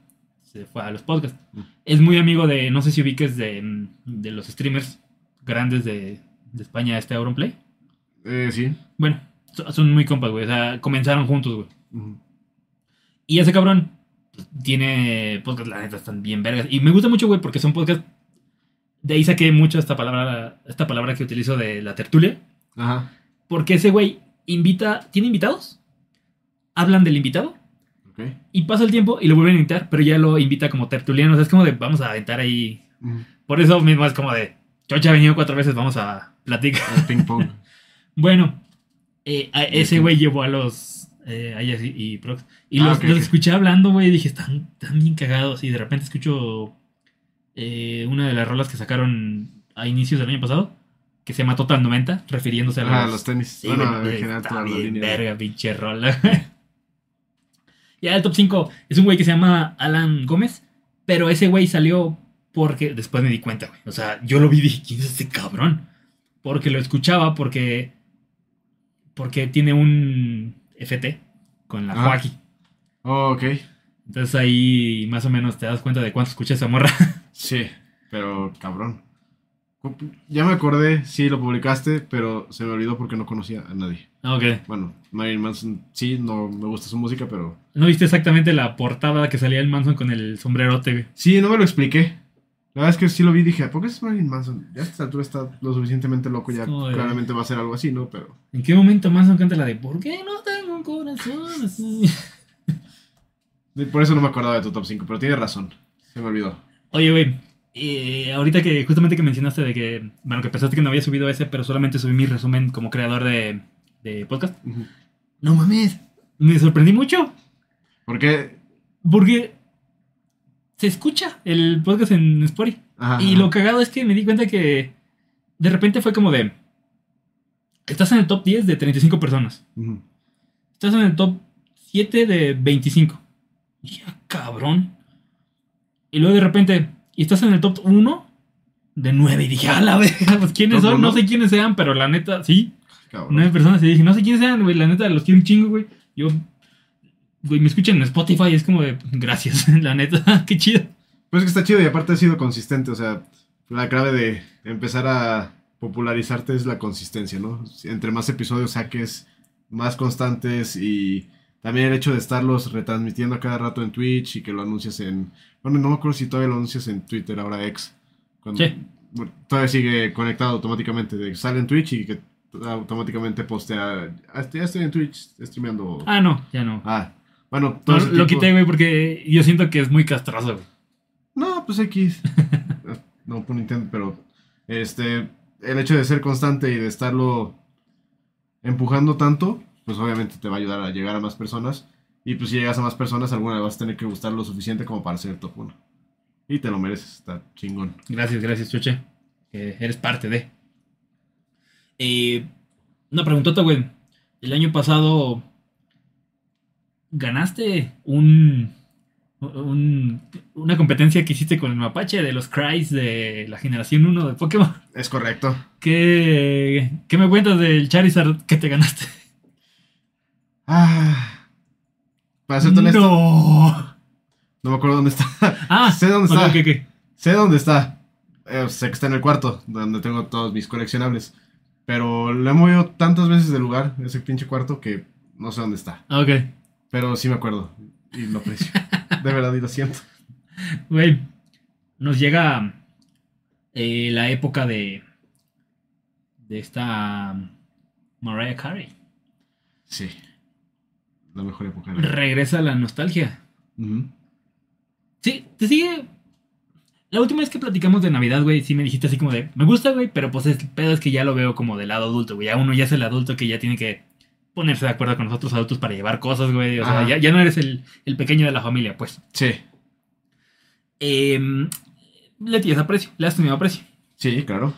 se fue a los podcasts. Es muy amigo de, no sé si ubiques de, mm, de los streamers grandes de, de España, este Auronplay. Eh, sí. Bueno, so- son muy compas, güey. O sea, comenzaron juntos, güey. Y ese cabrón pues, tiene podcasts, la neta, están bien vergas. Y me gusta mucho, güey, porque son podcasts. De ahí saqué mucho esta palabra, esta palabra que utilizo de la tertulia. Ajá. Porque ese güey invita, tiene invitados, hablan del invitado Ok. y pasa el tiempo y lo vuelven a invitar, pero ya lo invita como tertuliano. O sea, es como de vamos a aventar ahí. Ujú. Por eso mismo es como de Chocha ha venido cuatro veces, vamos a platicar. El ping pong. Bueno, eh, a ese güey llevó a los. Eh, a ellas y, y Prox. Y Ah, los, ok, los ok. escuché hablando, güey, y dije, están, están bien cagados. Y de repente escucho eh, una de las rolas que sacaron a inicios del año pasado, que se llama Total 90, refiriéndose a los, Ajá, los tenis. Sí, bueno, güey, en general toda la línea. verga, pinche rola. ya el top 5 es un güey que se llama Alan Gómez, pero ese güey salió porque después me di cuenta, güey. O sea, yo lo vi y dije, ¿quién es este cabrón? Porque lo escuchaba porque porque tiene un FT con la Ah. Joaquín. Oh, ok. Entonces ahí más o menos te das cuenta de cuánto escucha esa morra. Sí, pero cabrón. Ya me acordé, sí, lo publicaste, pero se me olvidó porque no conocía a nadie. Ah, Ok. Bueno, Marilyn Manson, sí, no me gusta su música, pero... ¿No viste exactamente la portada que salía el Manson con el sombrerote? Sí, no me lo expliqué. La verdad es que sí lo vi y dije, ¿a poco es Marilyn Manson? Ya a esta altura está lo suficientemente loco, ya claramente va a ser algo así, ¿no? Pero... ¿En qué momento Manson canta la de ¿Por qué no tengo un corazón así? Por eso no me acordaba de tu top 5, pero tienes razón. Se me olvidó. Oye, güey, eh, ahorita que justamente que mencionaste de que, bueno, que pensaste que no había subido ese, pero solamente subí mi resumen como creador de, de podcast. No mames, me sorprendí mucho Porque... porque se escucha el podcast en Spotify. Ajá, Y ajá. lo cagado es que me di cuenta que de repente fue como de, estás en el top 10 de 35 personas. Ujú. Estás en el top 7 de 25. Y dije, "Ah, cabrón. Y luego de repente, y estás en el top 1 de 9. Y dije, a la verga, pues quiénes ¿Top son, no sé quiénes sean, pero la neta, sí, Cabrón. 9 personas. Y dije, no sé quiénes sean, güey, la neta, los quiero un chingo, güey. Yo, güey, me escuchan en Spotify, es como de, gracias, la neta, qué chido. Pues es que está chido y aparte ha sido consistente, o sea, la clave de empezar a popularizarte es la consistencia, ¿no? Entre más episodios saques, más constantes y también el hecho de estarlos retransmitiendo a cada rato en Twitch y que lo anuncias en... Bueno, no me acuerdo si todavía lo anuncias en Twitter, ahora X. Cuando, Sí. bueno, todavía sigue conectado automáticamente, sale en Twitch y que automáticamente postea, "Ah, ya estoy en Twitch streameando. Ah, no, ya no. Ah, bueno, No, todo ese lo tipo- quité, güey, porque yo siento que es muy castroso, güey. No, pues X. no por Nintendo, pero este el hecho de ser constante y de estarlo empujando tanto, pues obviamente te va a ayudar a llegar a más personas. Y pues si llegas a más personas, alguna le vas a tener que gustar lo suficiente como para ser top 1. Y te lo mereces, está chingón. Gracias, gracias, Chuche. Eres parte de. Eh, una preguntota, güey. El año pasado ganaste un, un- una competencia que hiciste con el mapache de los Cries de la generación 1 de Pokémon. Es correcto. ¿Qué, qué me cuentas del Charizard que te ganaste? Ah, para ser honesto, no. No. me acuerdo dónde está. Ah, Sé dónde está. ok, ok. sé dónde está. Eh, sé que está en el cuarto, donde tengo todos mis coleccionables. Pero lo he movido tantas veces del lugar, ese pinche cuarto, que no sé dónde está. Ok. Pero sí me acuerdo. Y lo aprecio. De verdad, y lo siento. Güey, nos llega eh, la época de de esta Mariah Carey. Sí. La mejor época la. Regresa la nostalgia. Sí, te sigue. La última vez que platicamos de Navidad, güey, sí me dijiste así como de, me gusta, güey, pero pues el pedo es que ya lo veo como del lado adulto, güey. Ya uno ya es el adulto que ya tiene que ponerse de acuerdo con los otros adultos para llevar cosas, güey. O sea, ya, ya no eres el, el pequeño de la familia, pues. Sí. Eh, le tienes aprecio, le has tenido aprecio. Sí, claro.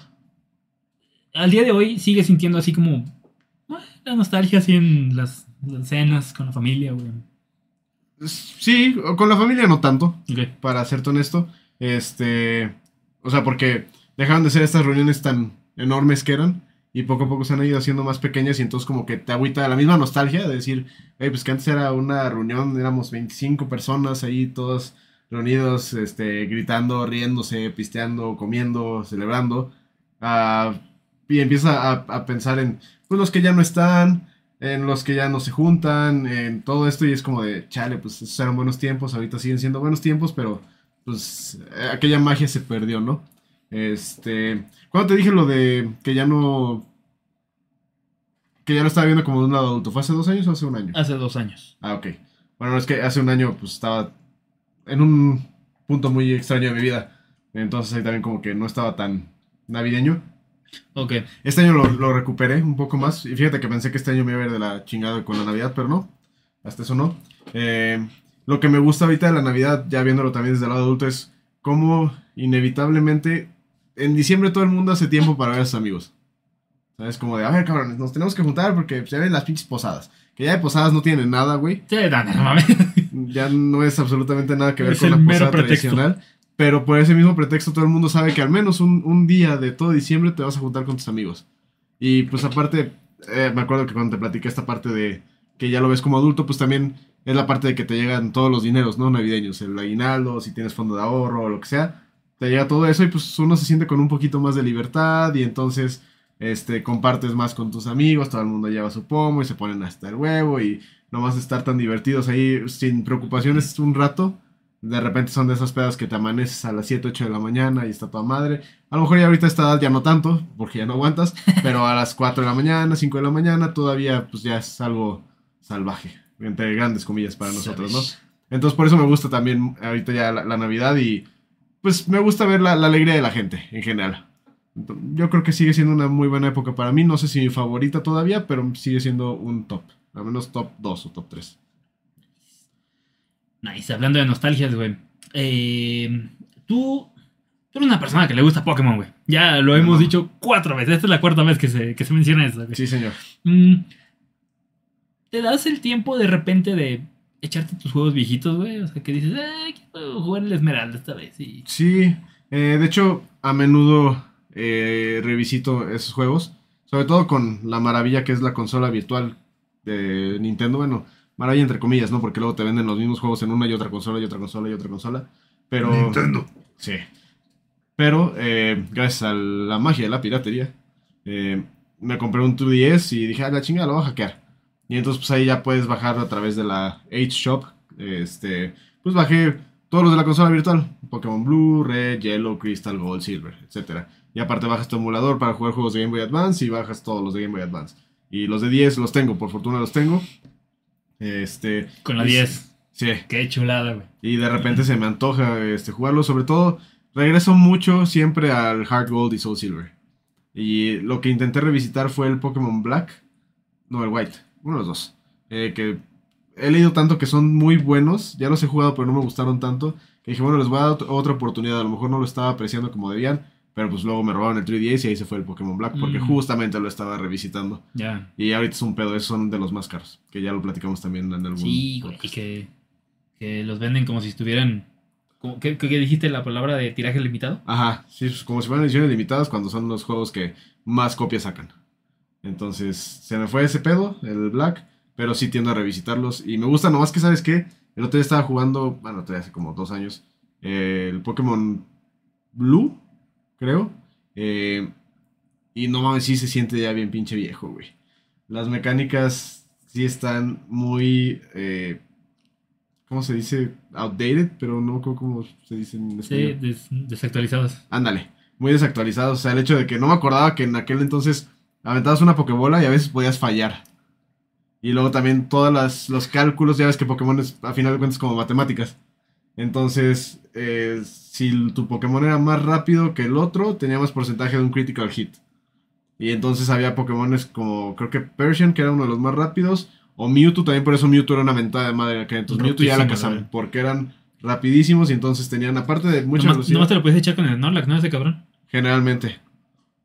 al día de hoy sigue sintiendo así como ah, la nostalgia así en las cenas con la familia, güey. Sí, con la familia no tanto, para serte honesto. Este. O sea, porque dejaron de ser estas reuniones tan enormes que eran. Y poco a poco se han ido haciendo más pequeñas. Y entonces, como que te agüita la misma nostalgia de decir, "Ey, pues que antes era una reunión, éramos 25 personas ahí, todos reunidos, este, gritando, riéndose, pisteando, comiendo, celebrando. Ah, y empieza a, a pensar en pues, los que ya no están, en los que ya no se juntan, en todo esto y es como de, chale, pues esos eran buenos tiempos, ahorita siguen siendo buenos tiempos, pero pues eh, aquella magia se perdió, ¿no? Este, cuando te dije lo de que ya no, que ya lo estaba viendo como de un lado adulto, ¿fue hace dos años o hace un año? Hace dos años. Ah, ok. Bueno, es que hace un año pues estaba en un punto muy extraño de mi vida, entonces ahí también como que no estaba tan navideño. Ok. Este año lo, lo recuperé un poco más. Y fíjate que pensé que este año me iba a ir de la chingada con la Navidad, pero no. Hasta eso no. Eh, lo que me gusta ahorita de la Navidad, ya viéndolo también desde el lado adulto, es cómo inevitablemente en diciembre todo el mundo hace tiempo para ver a sus amigos. ¿Sabes? Como de, a ver, cabrones, nos tenemos que juntar porque se ven las pinches posadas. Que ya de posadas no tienen nada, güey. Sí, no, no, mames. Ya no es absolutamente nada que ver Es con la posada pretexto. tradicional. Pero por ese mismo pretexto todo el mundo sabe que al menos un, un día de todo diciembre te vas a juntar con tus amigos. Y pues aparte, eh, me acuerdo que cuando te platiqué esta parte de que ya lo ves como adulto, pues también es la parte de que te llegan todos los dineros, ¿no? Navideños, el aguinaldo, si tienes fondo de ahorro o lo que sea. te llega todo eso y pues uno se siente con un poquito más de libertad y entonces este, compartes más con tus amigos, todo el mundo lleva su pomo y se ponen hasta el huevo y no vas a estar tan divertidos ahí sin preocupaciones un rato. De repente son de esas pedas que te amaneces a las 7, 8 de la mañana y está toda madre. A lo mejor ya ahorita esta edad ya no tanto, porque ya no aguantas, pero a las 4 de la mañana, 5 de la mañana, todavía pues ya es algo salvaje, entre grandes comillas para nosotros, ¿no? Entonces por eso me gusta también ahorita ya la, Navidad y pues me gusta ver la, la, alegría de la gente en general. Yo creo que sigue siendo una muy buena época para mí, no sé si mi favorita todavía, pero sigue siendo un top, al menos top 2 o top 3. Nice, hablando de nostalgias, güey. Eh, tú, tú eres una persona que le gusta Pokémon, güey. Ya lo hemos dicho cuatro veces. Esta es la cuarta vez que se, que se menciona eso, güey. Sí, señor. Mm, ¿Te das el tiempo de repente de echarte tus juegos viejitos, güey? O sea, que dices, ah, quiero jugar el Esmeralda esta vez. Sí, eh, de hecho, a menudo eh, revisito esos juegos. Sobre todo con la maravilla que es la consola virtual de Nintendo. Bueno, maravilla entre comillas, ¿no? Porque luego te venden los mismos juegos en una y otra consola y otra consola y otra consola. Pero. Nintendo. Sí. Pero, eh, gracias a la magia de la piratería, eh, me compré un 2DS y dije, ah, la chingada, lo voy a hackear. Y entonces, pues ahí ya puedes bajar a través de la H-Shop. Este, pues bajé todos los de la consola virtual: Pokémon Blue, Red, Yellow, Crystal, Gold, Silver, etc. Y aparte, bajas tu emulador para jugar juegos de Game Boy Advance y bajas todos los de Game Boy Advance. Y los de 10 los tengo, por fortuna los tengo. Este. Con la 10. Sí. Qué chulada, güey. Y de repente se me antoja este, jugarlo. Sobre todo, regreso mucho siempre al Heart Gold y Soul Silver. Y lo que intenté revisitar fue el Pokémon Black. No, el White. Uno de los dos. Eh, que he leído tanto que son muy buenos. Ya los he jugado, pero no me gustaron tanto. Que dije, bueno, les voy a dar otra oportunidad. A lo mejor no lo estaba apreciando como debían. Pero pues luego me robaron el 3DS y ahí se fue el Pokémon Black porque mm. justamente lo estaba revisitando. Ya. Y ahorita es un pedo, esos son de los más caros, que ya lo platicamos también en algún Sí, güey, y que, que los venden como si estuvieran... ¿Qué, dijiste la palabra de tiraje limitado? Ajá, sí, pues, como si fueran ediciones limitadas cuando son los juegos que más copias sacan. Entonces, se me fue ese pedo, el Black, pero sí tiendo a revisitarlos. Y me gusta nomás que, ¿sabes qué? El otro día estaba jugando, bueno, hace como dos años, el Pokémon Blue, creo. Eh, y no mames, sí se siente ya bien pinche viejo, güey. Las mecánicas sí están muy... Eh, ¿Cómo se dice? Outdated, pero no cómo se dice en español. Sí, desactualizadas. Ándale, muy desactualizados. O sea, el hecho de que no me acordaba que en aquel entonces aventabas una Pokébola y a veces podías fallar. Y luego también todos los cálculos, ya ves que Pokémon es a final de cuentas como matemáticas. Entonces, eh, si tu Pokémon era más rápido que el otro, tenía más porcentaje de un critical hit. Y entonces había Pokémones como, creo que Persian, que era uno de los más rápidos, o Mewtwo, también por eso Mewtwo era una mentada de madre. Que entonces Mewtwo ya la cazaban, porque eran rapidísimos y entonces tenían, aparte de mucha no velocidad. te lo puedes echar con el Snorlax, ¿no? Ese cabrón. Generalmente.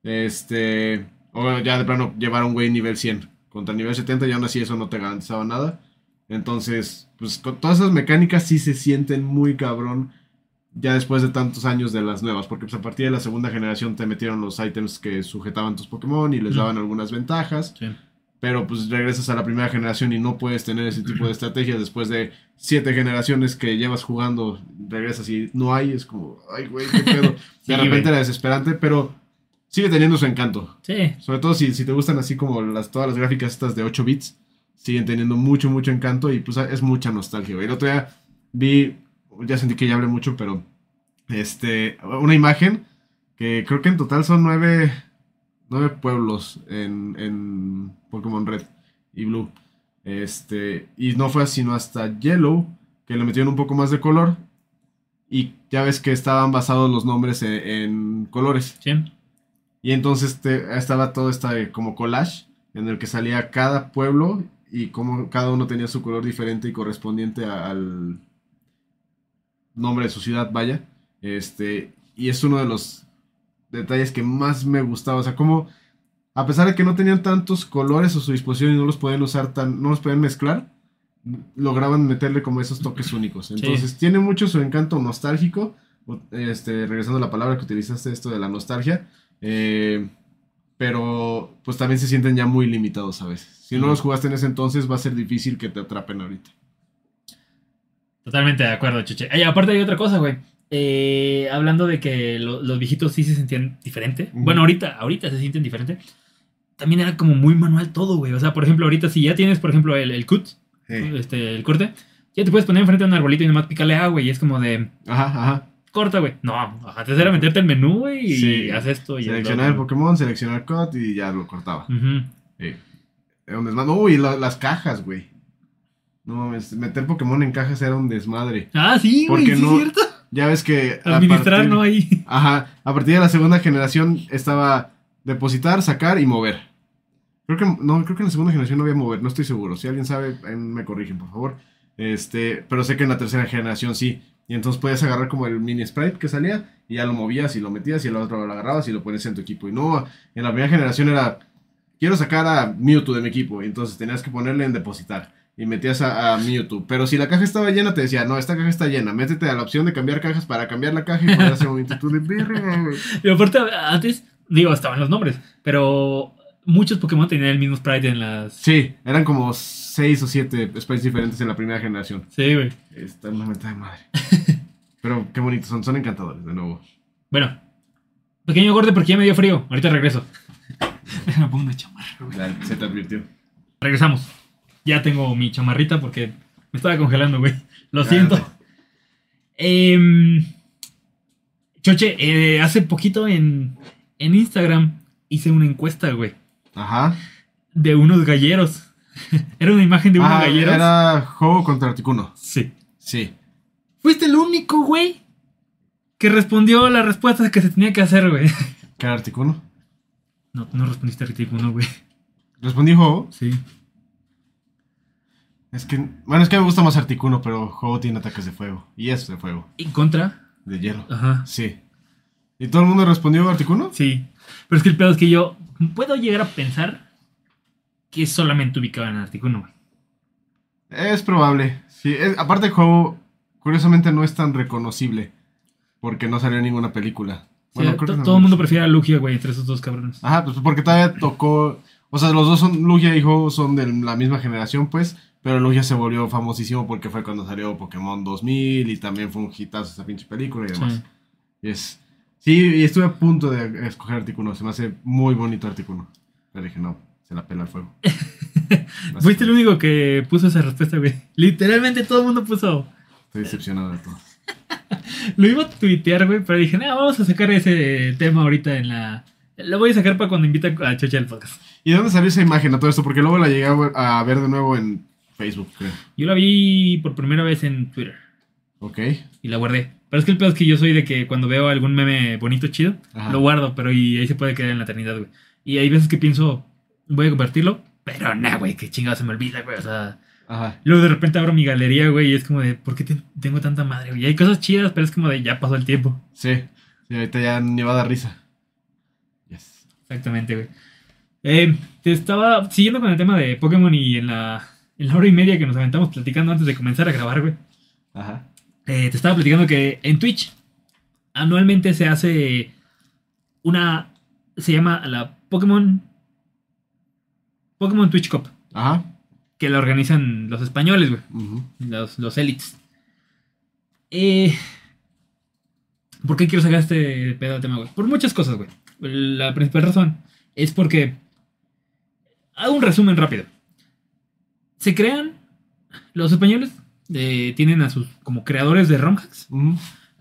Este. O ya de plano llevar un güey nivel 100. Contra nivel 70 y aún así eso no te garantizaba nada. Entonces, pues con todas esas mecánicas sí se sienten muy cabrón ya después de tantos años de las nuevas, porque pues a partir de la segunda generación te metieron los ítems que sujetaban tus Pokémon y les daban algunas ventajas. Pero pues regresas a la primera generación y no puedes tener ese tipo de estrategias después de siete generaciones que llevas jugando, regresas y no hay, es como, ay güey, qué pedo. de repente era desesperante, pero sigue teniendo su encanto. Sí. Sobre todo si, si te gustan así como las, todas las gráficas estas de 8 bits siguen teniendo mucho, mucho encanto y pues es mucha nostalgia, güey. El otro día vi, ya sentí que ya hablé mucho, pero este, una imagen que creo que en total son nueve, nueve pueblos en, en Pokémon Red y Blue. Este, y no fue sino hasta Yellow que le metieron un poco más de color. Y ya ves que estaban basados los nombres en, colores. Sí. Y entonces estaba todo este como collage en el que salía cada pueblo y como cada uno tenía su color diferente y correspondiente al nombre de su ciudad, vaya. Este, y es uno de los detalles que más me gustaba. O sea, como a pesar de que no tenían tantos colores a su disposición y no los podían usar tan, no los podían mezclar, lograban meterle como esos toques únicos. Entonces, tiene mucho su encanto nostálgico. Este, regresando a la palabra que utilizaste, esto de la nostalgia. Eh, pero pues también se sienten ya muy limitados a veces. Si no los jugaste en ese entonces, va a ser difícil que te atrapen ahorita. Totalmente de acuerdo, Chuche. aparte hay otra cosa, güey. eh, hablando de que lo- los viejitos sí se sentían diferente. Bueno, ahorita, ahorita se sienten diferente. También era como muy manual todo, güey. O sea, por ejemplo, ahorita si ya tienes, por ejemplo, el, el cut, Sí. este, el corte, ya te puedes poner enfrente de un arbolito y nomás pícale agua, güey. Y es como de, Ajá, ajá. corta, güey. No, antes era meterte el menú, güey, y Sí. haz esto y Seleccionar el Pokémon, seleccionar el cut y ya lo cortaba. Ujú. Sí. Era un desmadre. Uy, la- las cajas, güey. No mames, meter Pokémon en cajas era un desmadre. Ah, sí, güey, Porque sí, no- es cierto. Ya ves que. a Administrar, partir- ¿no? Ahí. Ajá, a partir de la segunda generación estaba depositar, sacar y mover. Creo que no, creo que en la segunda generación no había mover, no estoy seguro. Si alguien sabe, me corrigen, por favor. Este, pero sé que en la tercera generación sí. Y entonces podías agarrar como el mini sprite que salía y ya lo movías y lo metías y el otro lo agarrabas y lo ponías en tu equipo. Y no, en la primera generación era quiero sacar a Mewtwo de mi equipo. Y entonces tenías que ponerle en depositar. Y metías a, a Mewtwo. Pero si la caja estaba llena, te decía, no, esta caja está llena. Métete a la opción de cambiar cajas para cambiar la caja y poder hacer movimiento tú de verga. Y aparte, antes, digo, estaban los nombres, pero muchos Pokémon tenían el mismo sprite en las. Sí, eran como seis o siete sprites diferentes en la primera generación. Sí, güey. Está una mentada de madre. Pero qué bonitos son, son encantadores, de nuevo. Bueno, pequeño gordo porque ya me dio frío. Ahorita regreso. Déjame pongo una chamarra, güey. Se te advirtió. Regresamos. Ya tengo mi chamarrita porque me estaba congelando, güey. Lo siento. Em, Choche, eh, hace poquito en, en Instagram hice una encuesta, güey, Ajá. de unos galleros. Era una imagen de unos Ah, galleros. era juego contra Articuno. Sí. Sí. Fuiste el único, güey, que respondió la respuesta que se tenía que hacer, güey. ¿Qué era Articuno? No, no respondiste a Articuno, güey. Respondí juego. Sí. Es que, bueno, es que me gusta más Articuno, pero juego tiene ataques de fuego. Y es de fuego, ¿En contra? de hielo. Ajá. Sí. ¿Y todo el mundo respondió Articuno? Sí. Pero es que el pedo es que yo puedo llegar a pensar que es solamente ubicado en Articuno. Es probable. Sí, es- aparte el juego, curiosamente, no es tan reconocible. Porque no salió en ninguna película. Bueno, creo que todo el mundo prefiere a Lugia, güey, entre esos dos cabrones. Ajá, pues porque todavía tocó. O sea, los dos son. Lugia y Ho son de la misma generación, pues. Pero Lugia se volvió famosísimo porque fue cuando salió Pokémon 2000 y también fue un hitazo esa pinche película y demás. Sí. Y es. Sí, y estuve a punto de escoger Articuno. Se me hace muy bonito Articuno. Pero dije, no, se la pela el fuego. Fuiste el único que puso esa respuesta, güey. Literalmente todo el mundo puso. Estoy decepcionado de todo. Lo iba a tuitear, güey, pero dije, no, vamos a sacar ese tema ahorita en la. Lo voy a sacar para cuando invita a Chocha al podcast. ¿Y de dónde salió esa imagen a todo esto? Porque luego la llegué a ver de nuevo en Facebook, creo. Yo la vi por primera vez en Twitter Ok. y la guardé. Pero es que el pedo es que yo soy de que cuando veo algún meme bonito, chido, Ajá. lo guardo, pero y ahí se puede quedar en la eternidad, güey. Y hay veces que pienso, voy a compartirlo, pero nah, güey, que chingado se me olvida, güey. O sea, Ajá. luego de repente abro mi galería, güey, y es como de, ¿por qué te- tengo tanta madre, güey? Y hay cosas chidas, pero es como de, ya pasó el tiempo. Sí. Sí, ahorita ya ni va a dar risa. Yes. Exactamente, güey. Eh, te estaba siguiendo con el tema de Pokémon y en la, en la hora y media que nos aventamos platicando antes de comenzar a grabar, güey. Ajá. Eh, te estaba platicando que en Twitch anualmente se hace una. Se llama la Pokémon. Pokémon Twitch Cup. Ajá. Que la organizan los españoles, güey. Ujú. Los, los elites. Eh, ¿Por qué quiero sacar este pedo de tema, güey? Por muchas cosas, güey. La principal razón es porque. Hago un resumen rápido. Se crean. Los españoles eh, tienen a sus como creadores de ROM hacks.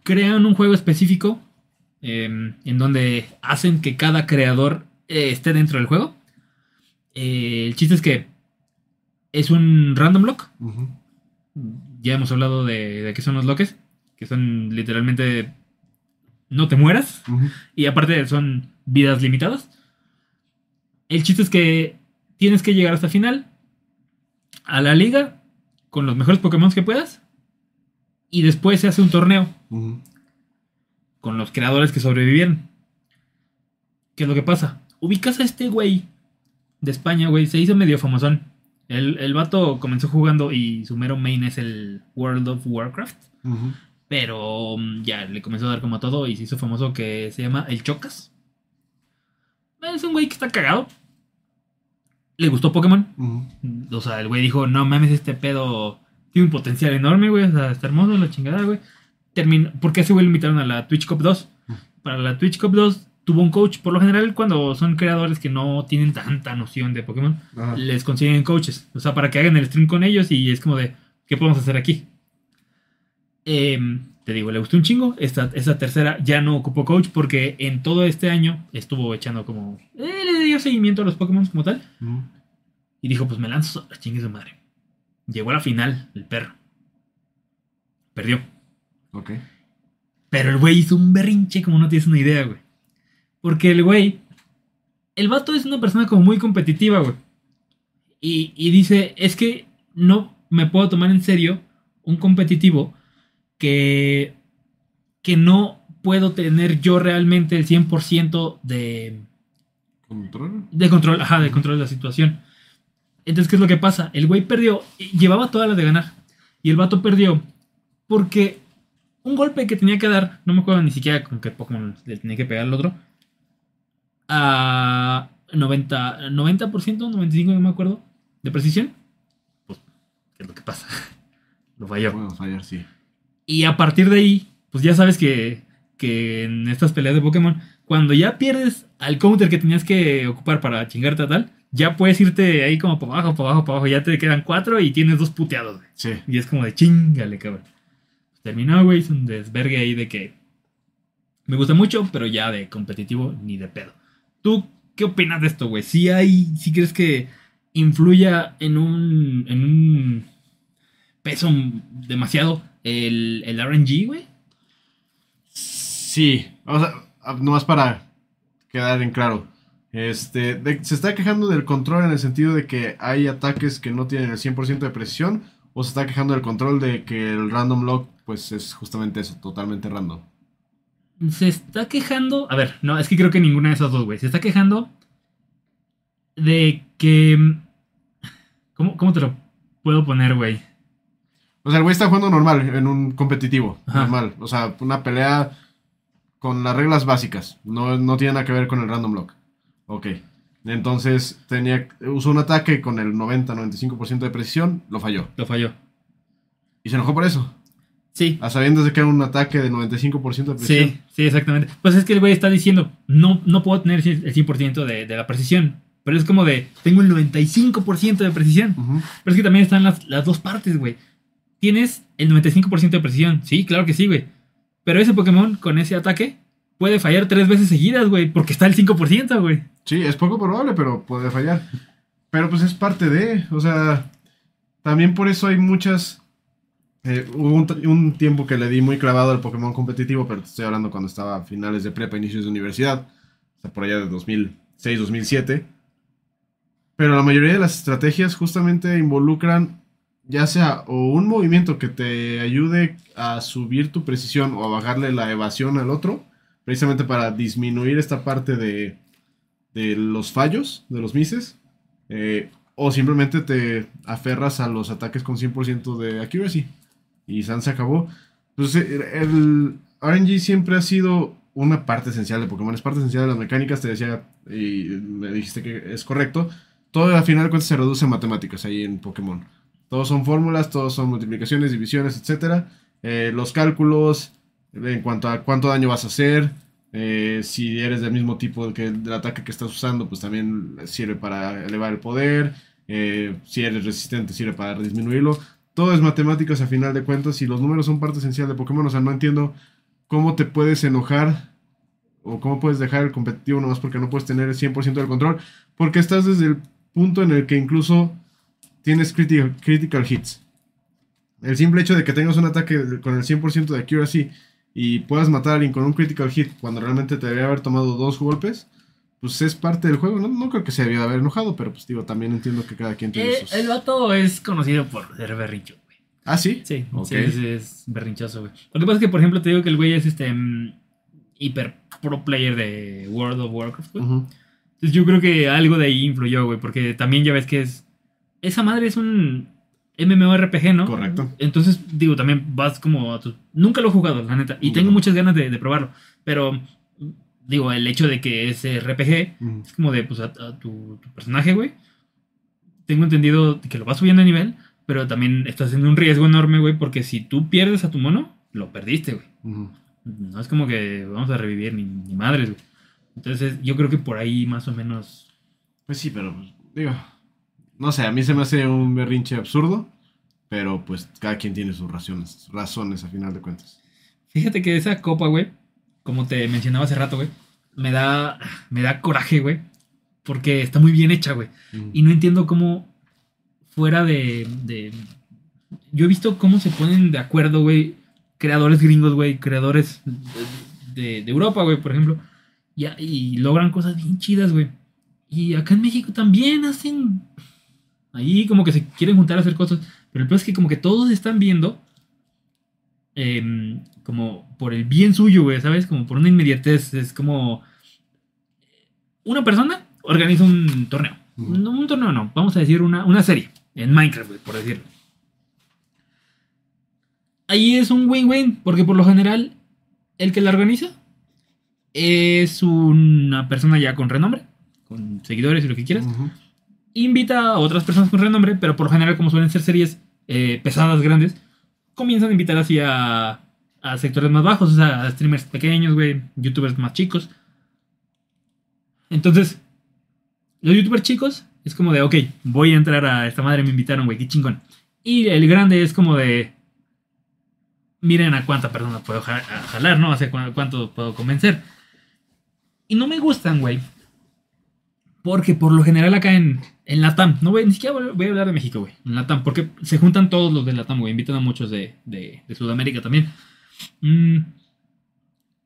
Crean un juego específico. eh, en donde hacen que cada creador eh, esté dentro del juego. Eh, el chiste es que es un random block Ujú. ya hemos hablado de, de qué son los loques, que son literalmente no te mueras, y aparte son vidas limitadas. El chiste es que tienes que llegar hasta final, a la liga, con los mejores Pokémon que puedas, y después se hace un torneo con los creadores que sobrevivieron. ¿Qué es lo que pasa? Ubicas a este güey de España, güey, se hizo medio famosón. El, el vato comenzó jugando y su mero main es el World of Warcraft. Pero mm, ya le comenzó a dar como a todo y se hizo famoso que se llama El Chocas. Es un güey que está cagado. Le gustó Pokémon. Ujú. O sea, el güey dijo, no mames, este pedo tiene un potencial enorme, güey. O sea, está hermoso la chingada, güey. terminó. ¿Por qué ese güey lo invitaron a la Twitch Cup 2? Para la Twitch Cup 2 tuvo un coach. Por lo general, cuando son creadores que no tienen tanta noción de Pokémon, les consiguen coaches. O sea, para que hagan el stream con ellos y es como de, ¿qué podemos hacer aquí? Em, te digo, le gustó un chingo. Esta, esta tercera ya no ocupó coach porque en todo este año estuvo echando como... eh, le dio seguimiento a los Pokémon como tal. Y dijo, pues me lanzo a chingue su madre. Llegó a la final, el perro. Perdió. Ok. Pero el güey hizo un berrinche como no tienes una idea, güey. Porque el güey... El vato es una persona como muy competitiva, güey. Y, y dice, es que no me puedo tomar en serio un competitivo que... Que no puedo tener yo realmente el 100% de... ¿Control? De control, ajá, de control de la situación. Entonces, ¿qué es lo que pasa? El güey perdió, y llevaba todas las de ganar. Y el vato perdió porque un golpe que tenía que dar, no me acuerdo ni siquiera con qué Pokémon le tenía que pegar al otro, a 90, 90%, 95%, no me acuerdo, de precisión. Pues, ¿qué es lo que pasa? Lo falló. Bueno, fallar, sí. Y a partir de ahí, pues ya sabes que, que en estas peleas de Pokémon, cuando ya pierdes al counter que tenías que ocupar para chingarte a tal, ya puedes irte ahí como para abajo, para abajo, para abajo. Ya te quedan cuatro y tienes dos puteados, güey. Sí. Y es como de chingale, cabrón. Terminó, güey, es un desvergue ahí de que me gusta mucho, pero ya de competitivo ni de pedo. ¿Tú qué opinas de esto, güey? Si hay, si crees que influya en un, en un peso demasiado el, el RNG, güey? Sí. Sea, ah, nomás para quedar en claro. Este, de- se está quejando del control en el sentido de que hay ataques que no tienen el 100% de precisión. O se está quejando del control de que el random lock, pues es justamente eso, totalmente random. Se está quejando. A ver, no, es que creo que ninguna de esas dos, güey. Se está quejando de que. ¿Cómo, cómo te lo puedo poner, güey? O sea, el güey está jugando normal, en un competitivo. Ajá. Normal. O sea, una pelea con las reglas básicas. No, no tiene nada que ver con el random lock. Ok. Entonces, tenía, usó un ataque con el 90-95% de precisión, lo falló. Lo falló. Y se enojó por eso. Sí. A sabiendas de que era un ataque de 95% de precisión. Sí, sí, exactamente. Pues es que el güey está diciendo, no, no puedo tener el 100% de, de la precisión. Pero es como de, tengo el 95% de precisión. Pero es que también están las, las dos partes, güey. Tienes el 95% de precisión. Sí, claro que sí, güey. Pero ese Pokémon con ese ataque puede fallar tres veces seguidas, güey. Porque está el 5%, güey. Sí, es poco probable, pero puede fallar. Pero pues es parte de, o sea, también por eso hay muchas... eh, hubo un, un tiempo que le di muy clavado al Pokémon competitivo, pero te estoy hablando cuando estaba a finales de prepa, inicios de universidad, o sea, por allá de 2006, 2007. Pero la mayoría de las estrategias justamente involucran ya sea o un movimiento que te ayude a subir tu precisión o a bajarle la evasión al otro, precisamente para disminuir esta parte de, de los fallos, de los mises, eh, o simplemente te aferras a los ataques con 100% de accuracy. Y San se acabó. Pues eh, el RNG siempre ha sido una parte esencial de Pokémon, es parte esencial de las mecánicas, te decía, y me dijiste que es correcto. Todo al final de cuentas se reduce a matemáticas ahí en Pokémon. Todos son fórmulas, todos son multiplicaciones, divisiones, etc. los cálculos en cuanto a cuánto daño vas a hacer, eh, si eres del mismo tipo que del ataque que estás usando, pues también sirve para elevar el poder. eh, si eres resistente, sirve para disminuirlo. Todo es matemáticas a final de cuentas y los números son parte esencial de Pokémon. O sea, no entiendo cómo te puedes enojar o cómo puedes dejar el competitivo nomás porque no puedes tener el 100% del control. Porque estás desde el punto en el que incluso tienes critical, critical hits. El simple hecho de que tengas un ataque con el 100% de accuracy y puedas matar a alguien con un critical hit cuando realmente te debería haber tomado dos golpes, pues es parte del juego. No, no creo que se debió de haber enojado, pero pues digo, también entiendo que cada quien tiene Eh, sus... el vato es conocido por ser berrincho, güey. Ah, sí. Sí, Ok. sí, sí, es berrinchoso, güey. Lo que pasa es que, por ejemplo, te digo que el güey es este mm, hiper pro player de World of Warcraft, güey. Ujú. Entonces yo creo que algo de ahí influyó, güey, porque también ya ves que es... Esa madre es un MMORPG, ¿no? Correcto. Entonces, digo, también vas como a tu... Nunca lo he jugado, la neta, y tengo muchas ganas de, de probarlo, pero, digo, el hecho de que es RPG es como de, pues, a, a tu, tu personaje, güey. Tengo entendido que lo vas subiendo de nivel, pero también estás en un riesgo enorme, güey, porque si tú pierdes a tu mono, lo perdiste, güey. No es como que vamos a revivir ni, ni madres, güey. Entonces, yo creo que por ahí más o menos. Pues sí, pero digo, no sé, a mí se me hace un berrinche absurdo, pero pues cada quien tiene sus razones, razones a final de cuentas. Fíjate que esa copa, güey, como te mencionaba hace rato, güey, me da, me da coraje, güey. Porque está muy bien hecha, güey. Y no entiendo cómo fuera de, de... Yo he visto cómo se ponen de acuerdo, güey, creadores gringos, güey, creadores de, de- de Europa, güey, por ejemplo, y, y logran cosas bien chidas, güey. Y acá en México también hacen... Ahí como que se quieren juntar a hacer cosas, pero el peor es que como que todos están viendo em, como por el bien suyo, güey, ¿sabes? Como por una inmediatez, es como... Una persona organiza un torneo. No, un torneo no, vamos a decir una, una serie en Minecraft, güey, por decirlo. Ahí es un win-win, porque por lo general el que la organiza es una persona ya con renombre, con seguidores y lo que quieras. Invita a otras personas con renombre, pero por lo general, como suelen ser series eh, pesadas, grandes, comienzan a invitar así a, sectores más bajos, o sea, a streamers pequeños, güey, youtubers más chicos. Entonces, los youtubers chicos es como de, ok, voy a entrar a esta madre, me invitaron, güey, qué chingón. Y el grande es como de, miren a cuánta persona puedo jalar, ¿no? Cu- cuánto puedo convencer. Y no me gustan, güey. Porque por lo general acá en, en Latam, no voy, ni siquiera voy a hablar de México, güey. En Latam, porque se juntan todos los de Latam, güey. Invitan a muchos de, de, de Sudamérica también. Mm,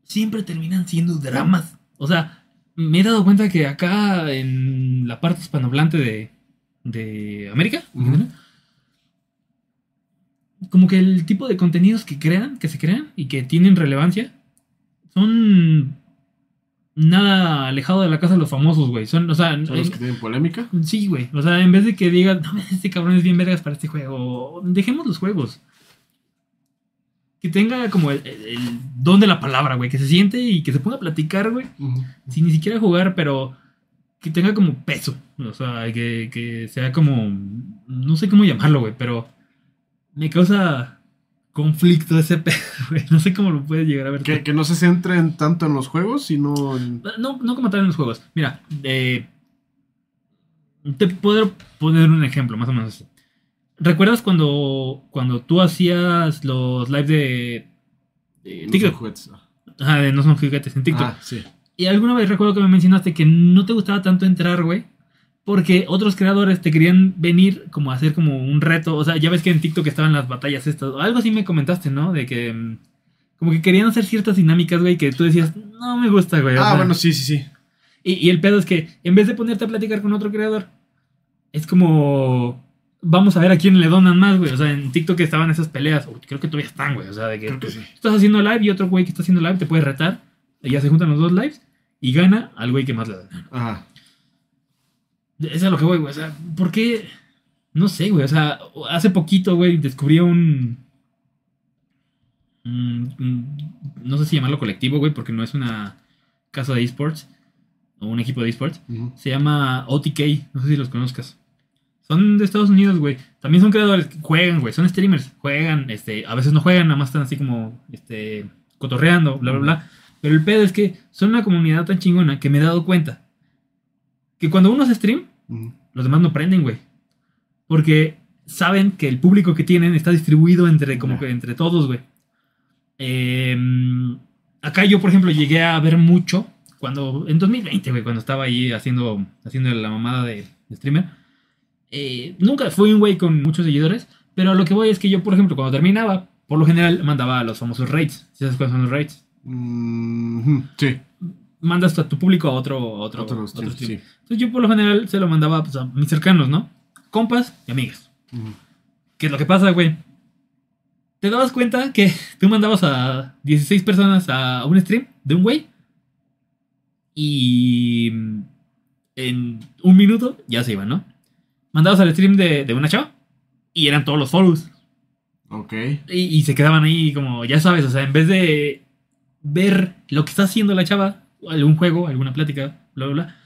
siempre terminan siendo dramas. O sea, me he dado cuenta que acá en la parte hispanohablante de, de América, como que el tipo de contenidos que crean, que se crean y que tienen relevancia, son nada alejado de la casa de los famosos, güey. Son, o sea, ¿Son los en- que tienen polémica? Sí, güey. O sea, en vez de que digan, no, este cabrón es bien vergas para este juego, dejemos los juegos. Que tenga como el, don de la palabra, güey. Que se siente y que se ponga a platicar, güey. Sin ni siquiera jugar, pero que tenga como peso. O sea, que, que sea como. No sé cómo llamarlo, güey, pero me causa conflicto ese pedo, güey. No sé cómo lo puedes llegar a ver. Que, que no se centren tanto en los juegos, sino en... No, no como tal en los juegos. Mira, eh, te puedo poner un ejemplo, más o menos. así. ¿Recuerdas cuando, cuando tú hacías los lives de, de no TikTok? son juguetes. Ajá, de no son juguetes en TikTok. Ah, sí. Y alguna vez recuerdo que me mencionaste que no te gustaba tanto entrar, güey. Porque otros creadores te querían venir como a hacer como un reto. O sea, ya ves que en TikTok estaban las batallas estas. Algo así me comentaste, ¿no? De que... mm, Como que querían hacer ciertas dinámicas, güey, que tú decías, no me gusta, güey. Ah, bueno, sí, sí, sí. y, y el pedo es que en vez de ponerte a platicar con otro creador, es como. Vamos a ver a quién le donan más, güey. O sea, en TikTok estaban esas peleas. o creo que todavía están, güey. O sea, de que, Creo que tú sí. estás haciendo live y otro güey que está haciendo live te puede retar. Y ya se juntan los dos lives y gana al güey que más le da. Ajá. Es a lo que voy, güey. O sea, ¿por qué? No sé, güey. O sea, hace poquito, güey, descubrí un. un- un- no sé si llamarlo colectivo, güey, porque no es una casa de esports o un equipo de esports. Se llama OTK, no sé si los conozcas. Son de Estados Unidos, güey. También son creadores, juegan, güey. Son streamers, juegan, este, a veces no juegan, nada más están así como, este, cotorreando, bla, bla, bla. Pero el pedo es que son una comunidad tan chingona que me he dado cuenta que cuando uno hace stream, Ujú. los demás no prenden, güey. Porque saben que el público que tienen está distribuido entre, como que entre todos, güey. Em, acá yo, por ejemplo, llegué a ver mucho cuando, en 2020, güey, cuando estaba ahí haciendo, haciendo la mamada de, de streamer. Eh, nunca fui un güey con muchos seguidores, pero lo que voy es que yo, por ejemplo, cuando terminaba, por lo general mandaba a los famosos raids. ¿Sabes cuáles son los raids? Mm, ujú. Sí. Mandas a tu público a otro, a otro, Otro otro stream, stream. sí. Entonces yo por lo general se lo mandaba pues, a mis cercanos, ¿no? Compas y amigas. ¿Qué es lo que pasa, güey? ¿Te dabas cuenta que tú mandabas a 16 personas a un stream de un güey? Y mm, en un minuto ya se iban, ¿no? Mandabas al stream de, de una chava y eran todos los follows. Ok. Y, y se quedaban ahí como, ya sabes, o sea, en vez de ver lo que está haciendo la chava, algún juego, alguna plática, bla, bla, bla,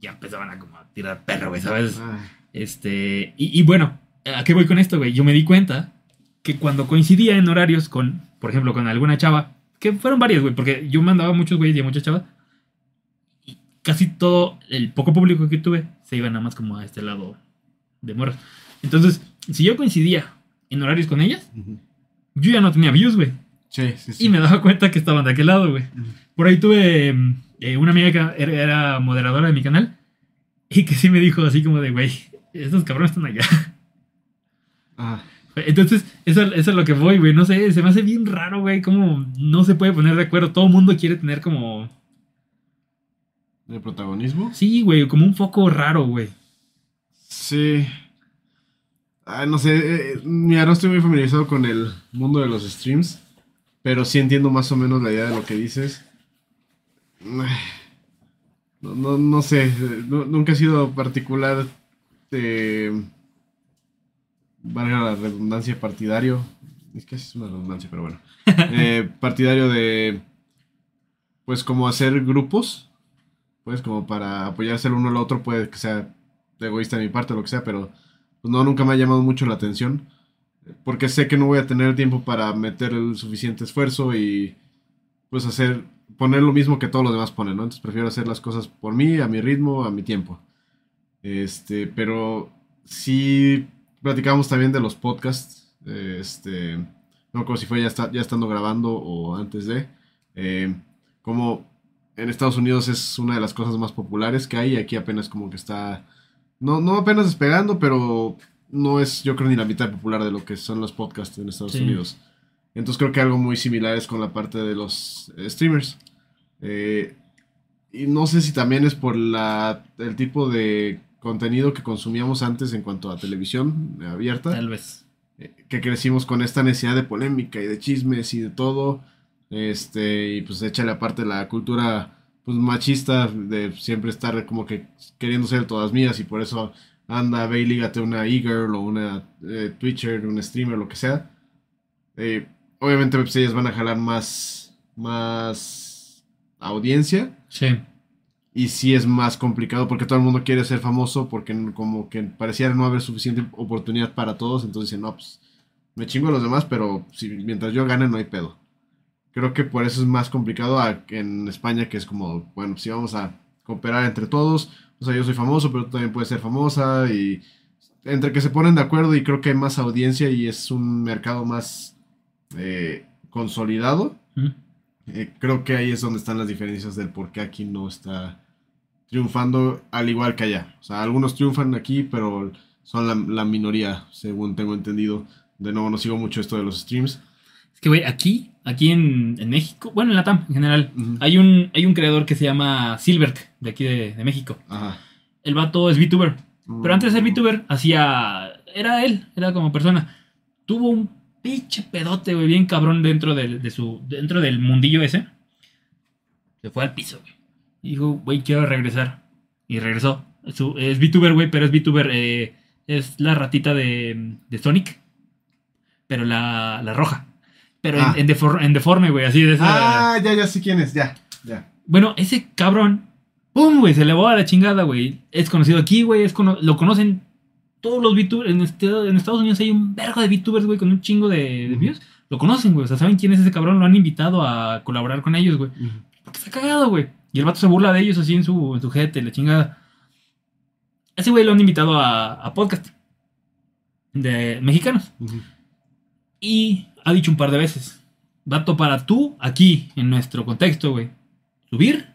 ya empezaban a como a tirar perro, güey, ¿sabes? Ah, Este, y, y bueno, ¿a qué voy con esto, güey? Yo me di cuenta que cuando coincidía en horarios con, por ejemplo, con alguna chava, que fueron varias, güey, porque yo mandaba muchos güeyes y a muchas chavas, y casi todo el poco público que tuve se iba nada más como a este lado de morras. Entonces, si yo coincidía en horarios con ellas, yo ya no tenía views, güey. Sí, sí, sí. Y me daba cuenta que estaban de aquel lado, güey. Por ahí tuve mm, eh, una amiga que era, era moderadora de mi canal y que sí me dijo así como de, güey, estos cabrones están allá. Ah, Entonces, eso, eso es lo que voy, güey. No sé, se me hace bien raro, güey, cómo no se puede poner de acuerdo. Todo el mundo quiere tener como... ¿De protagonismo? Sí, güey, como un foco raro, güey. Sí. Ah, no sé, eh, mira, no estoy muy familiarizado con el mundo de los streams, pero sí entiendo más o menos la idea de lo que dices. No, no, no sé, eh, nu- nunca he sido particular de, valga la redundancia, partidario. Es que es una redundancia, pero bueno. Eh, partidario de, pues como hacer grupos, pues como para apoyarse el uno al otro, puede que sea egoísta de mi parte o lo que sea, pero pues no, nunca me ha llamado mucho la atención. Porque sé que no voy a tener tiempo para meter el suficiente esfuerzo y pues hacer, poner lo mismo que todos los demás ponen, ¿no? Entonces prefiero hacer las cosas por mí, a mi ritmo, a mi tiempo. Este, pero sí platicamos también de los podcasts. Este, no acuerdo si fue ya, está- ya estando grabando o antes de. eh, como en Estados Unidos es una de las cosas más populares que hay. y Aquí apenas como que está. No, no apenas despegando, pero no es, yo creo, ni la mitad popular de lo que son los podcasts en Estados Sí. Unidos. Entonces creo que algo muy similar es con la parte de los eh, streamers. Eh, y no sé si también es por la, el tipo de contenido que consumíamos antes en cuanto a televisión abierta Tal vez. eh, que crecimos con esta necesidad de polémica y de chismes y de todo. Este, y pues échale aparte la cultura pues machista de siempre estar como que queriendo ser todas mías y por eso anda, ve y lígate una e-girl o una eh, Twitcher, un streamer, lo que sea. Eh, obviamente pues ellas van a jalar más, más audiencia. Sí. Y sí es más complicado porque todo el mundo quiere ser famoso porque como que pareciera no haber suficiente oportunidad para todos. Entonces dicen, no, pues me chingo a los demás, pero si, mientras yo gane no hay pedo. Creo que por eso es más complicado a- en España que es como, bueno, si vamos a cooperar entre todos. O sea, yo soy famoso, pero tú también puedes ser famosa y entre que se ponen de acuerdo y creo que hay más audiencia y es un mercado más eh, consolidado. ¿Mm? Eh, creo que ahí es donde están las diferencias del por qué aquí no está triunfando al igual que allá. O sea, algunos triunfan aquí, pero son la, la minoría, según tengo entendido. De nuevo, no sigo mucho esto de los streams. Es que, güey, aquí, aquí en, en México, bueno, en la TAM en general, hay un, hay un creador que se llama Silbert, de aquí de, de México. Ajá. El vato es VTuber. Pero antes de ser Mm. VTuber, hacía. Era él, era como persona. Tuvo un pinche pedote, güey, bien cabrón dentro del, de su, dentro del mundillo ese. Se fue al piso, güey. Y dijo, güey, quiero regresar. Y regresó. Su- es VTuber, güey, pero es VTuber. eh, es la ratita de, de Sonic. Pero la, la roja. Pero en- Ah. en, defor- en deforme, güey, así de esa. Ah, ya, ya sé quién es, ya, ya. Bueno, ese cabrón, ¡pum, güey! Se elevó a la chingada, güey. Es conocido aquí, güey. Es cono- lo conocen todos los VTubers. En, este- en Estados Unidos hay un vergo de VTubers, güey, con un chingo de, views. Lo conocen, güey. O sea, saben quién es ese cabrón. Lo han invitado a colaborar con ellos, güey. Porque está cagado, güey. Y el vato se burla de ellos así en su, en su jete, la chingada. Ese güey lo han invitado a, a podcast de mexicanos. Ujú. Y ha dicho un par de veces, vato, para tú, aquí, en nuestro contexto, güey, subir,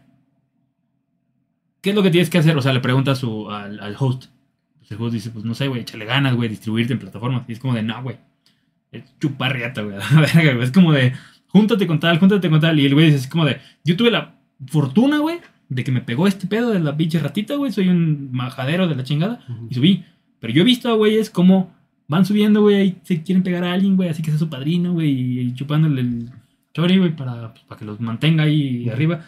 ¿qué es lo que tienes que hacer? O sea, le pregunta a su, al, al host. Pues el host dice, pues no sé, güey, échale ganas, güey, distribuirte en plataformas. Y es como de, no, güey, es chupar riata, güey. Es como de, júntate con tal, júntate con tal. Y el güey dice, es como de, yo tuve la fortuna, güey, de que me pegó este pedo de la pinche ratita, güey. Soy un majadero de la chingada y subí. Pero yo he visto a güeyes como van subiendo, güey, y se quieren pegar a alguien, güey, así que sea su padrino, güey, y chupándole el chori, güey, para, pues, para que los mantenga ahí arriba.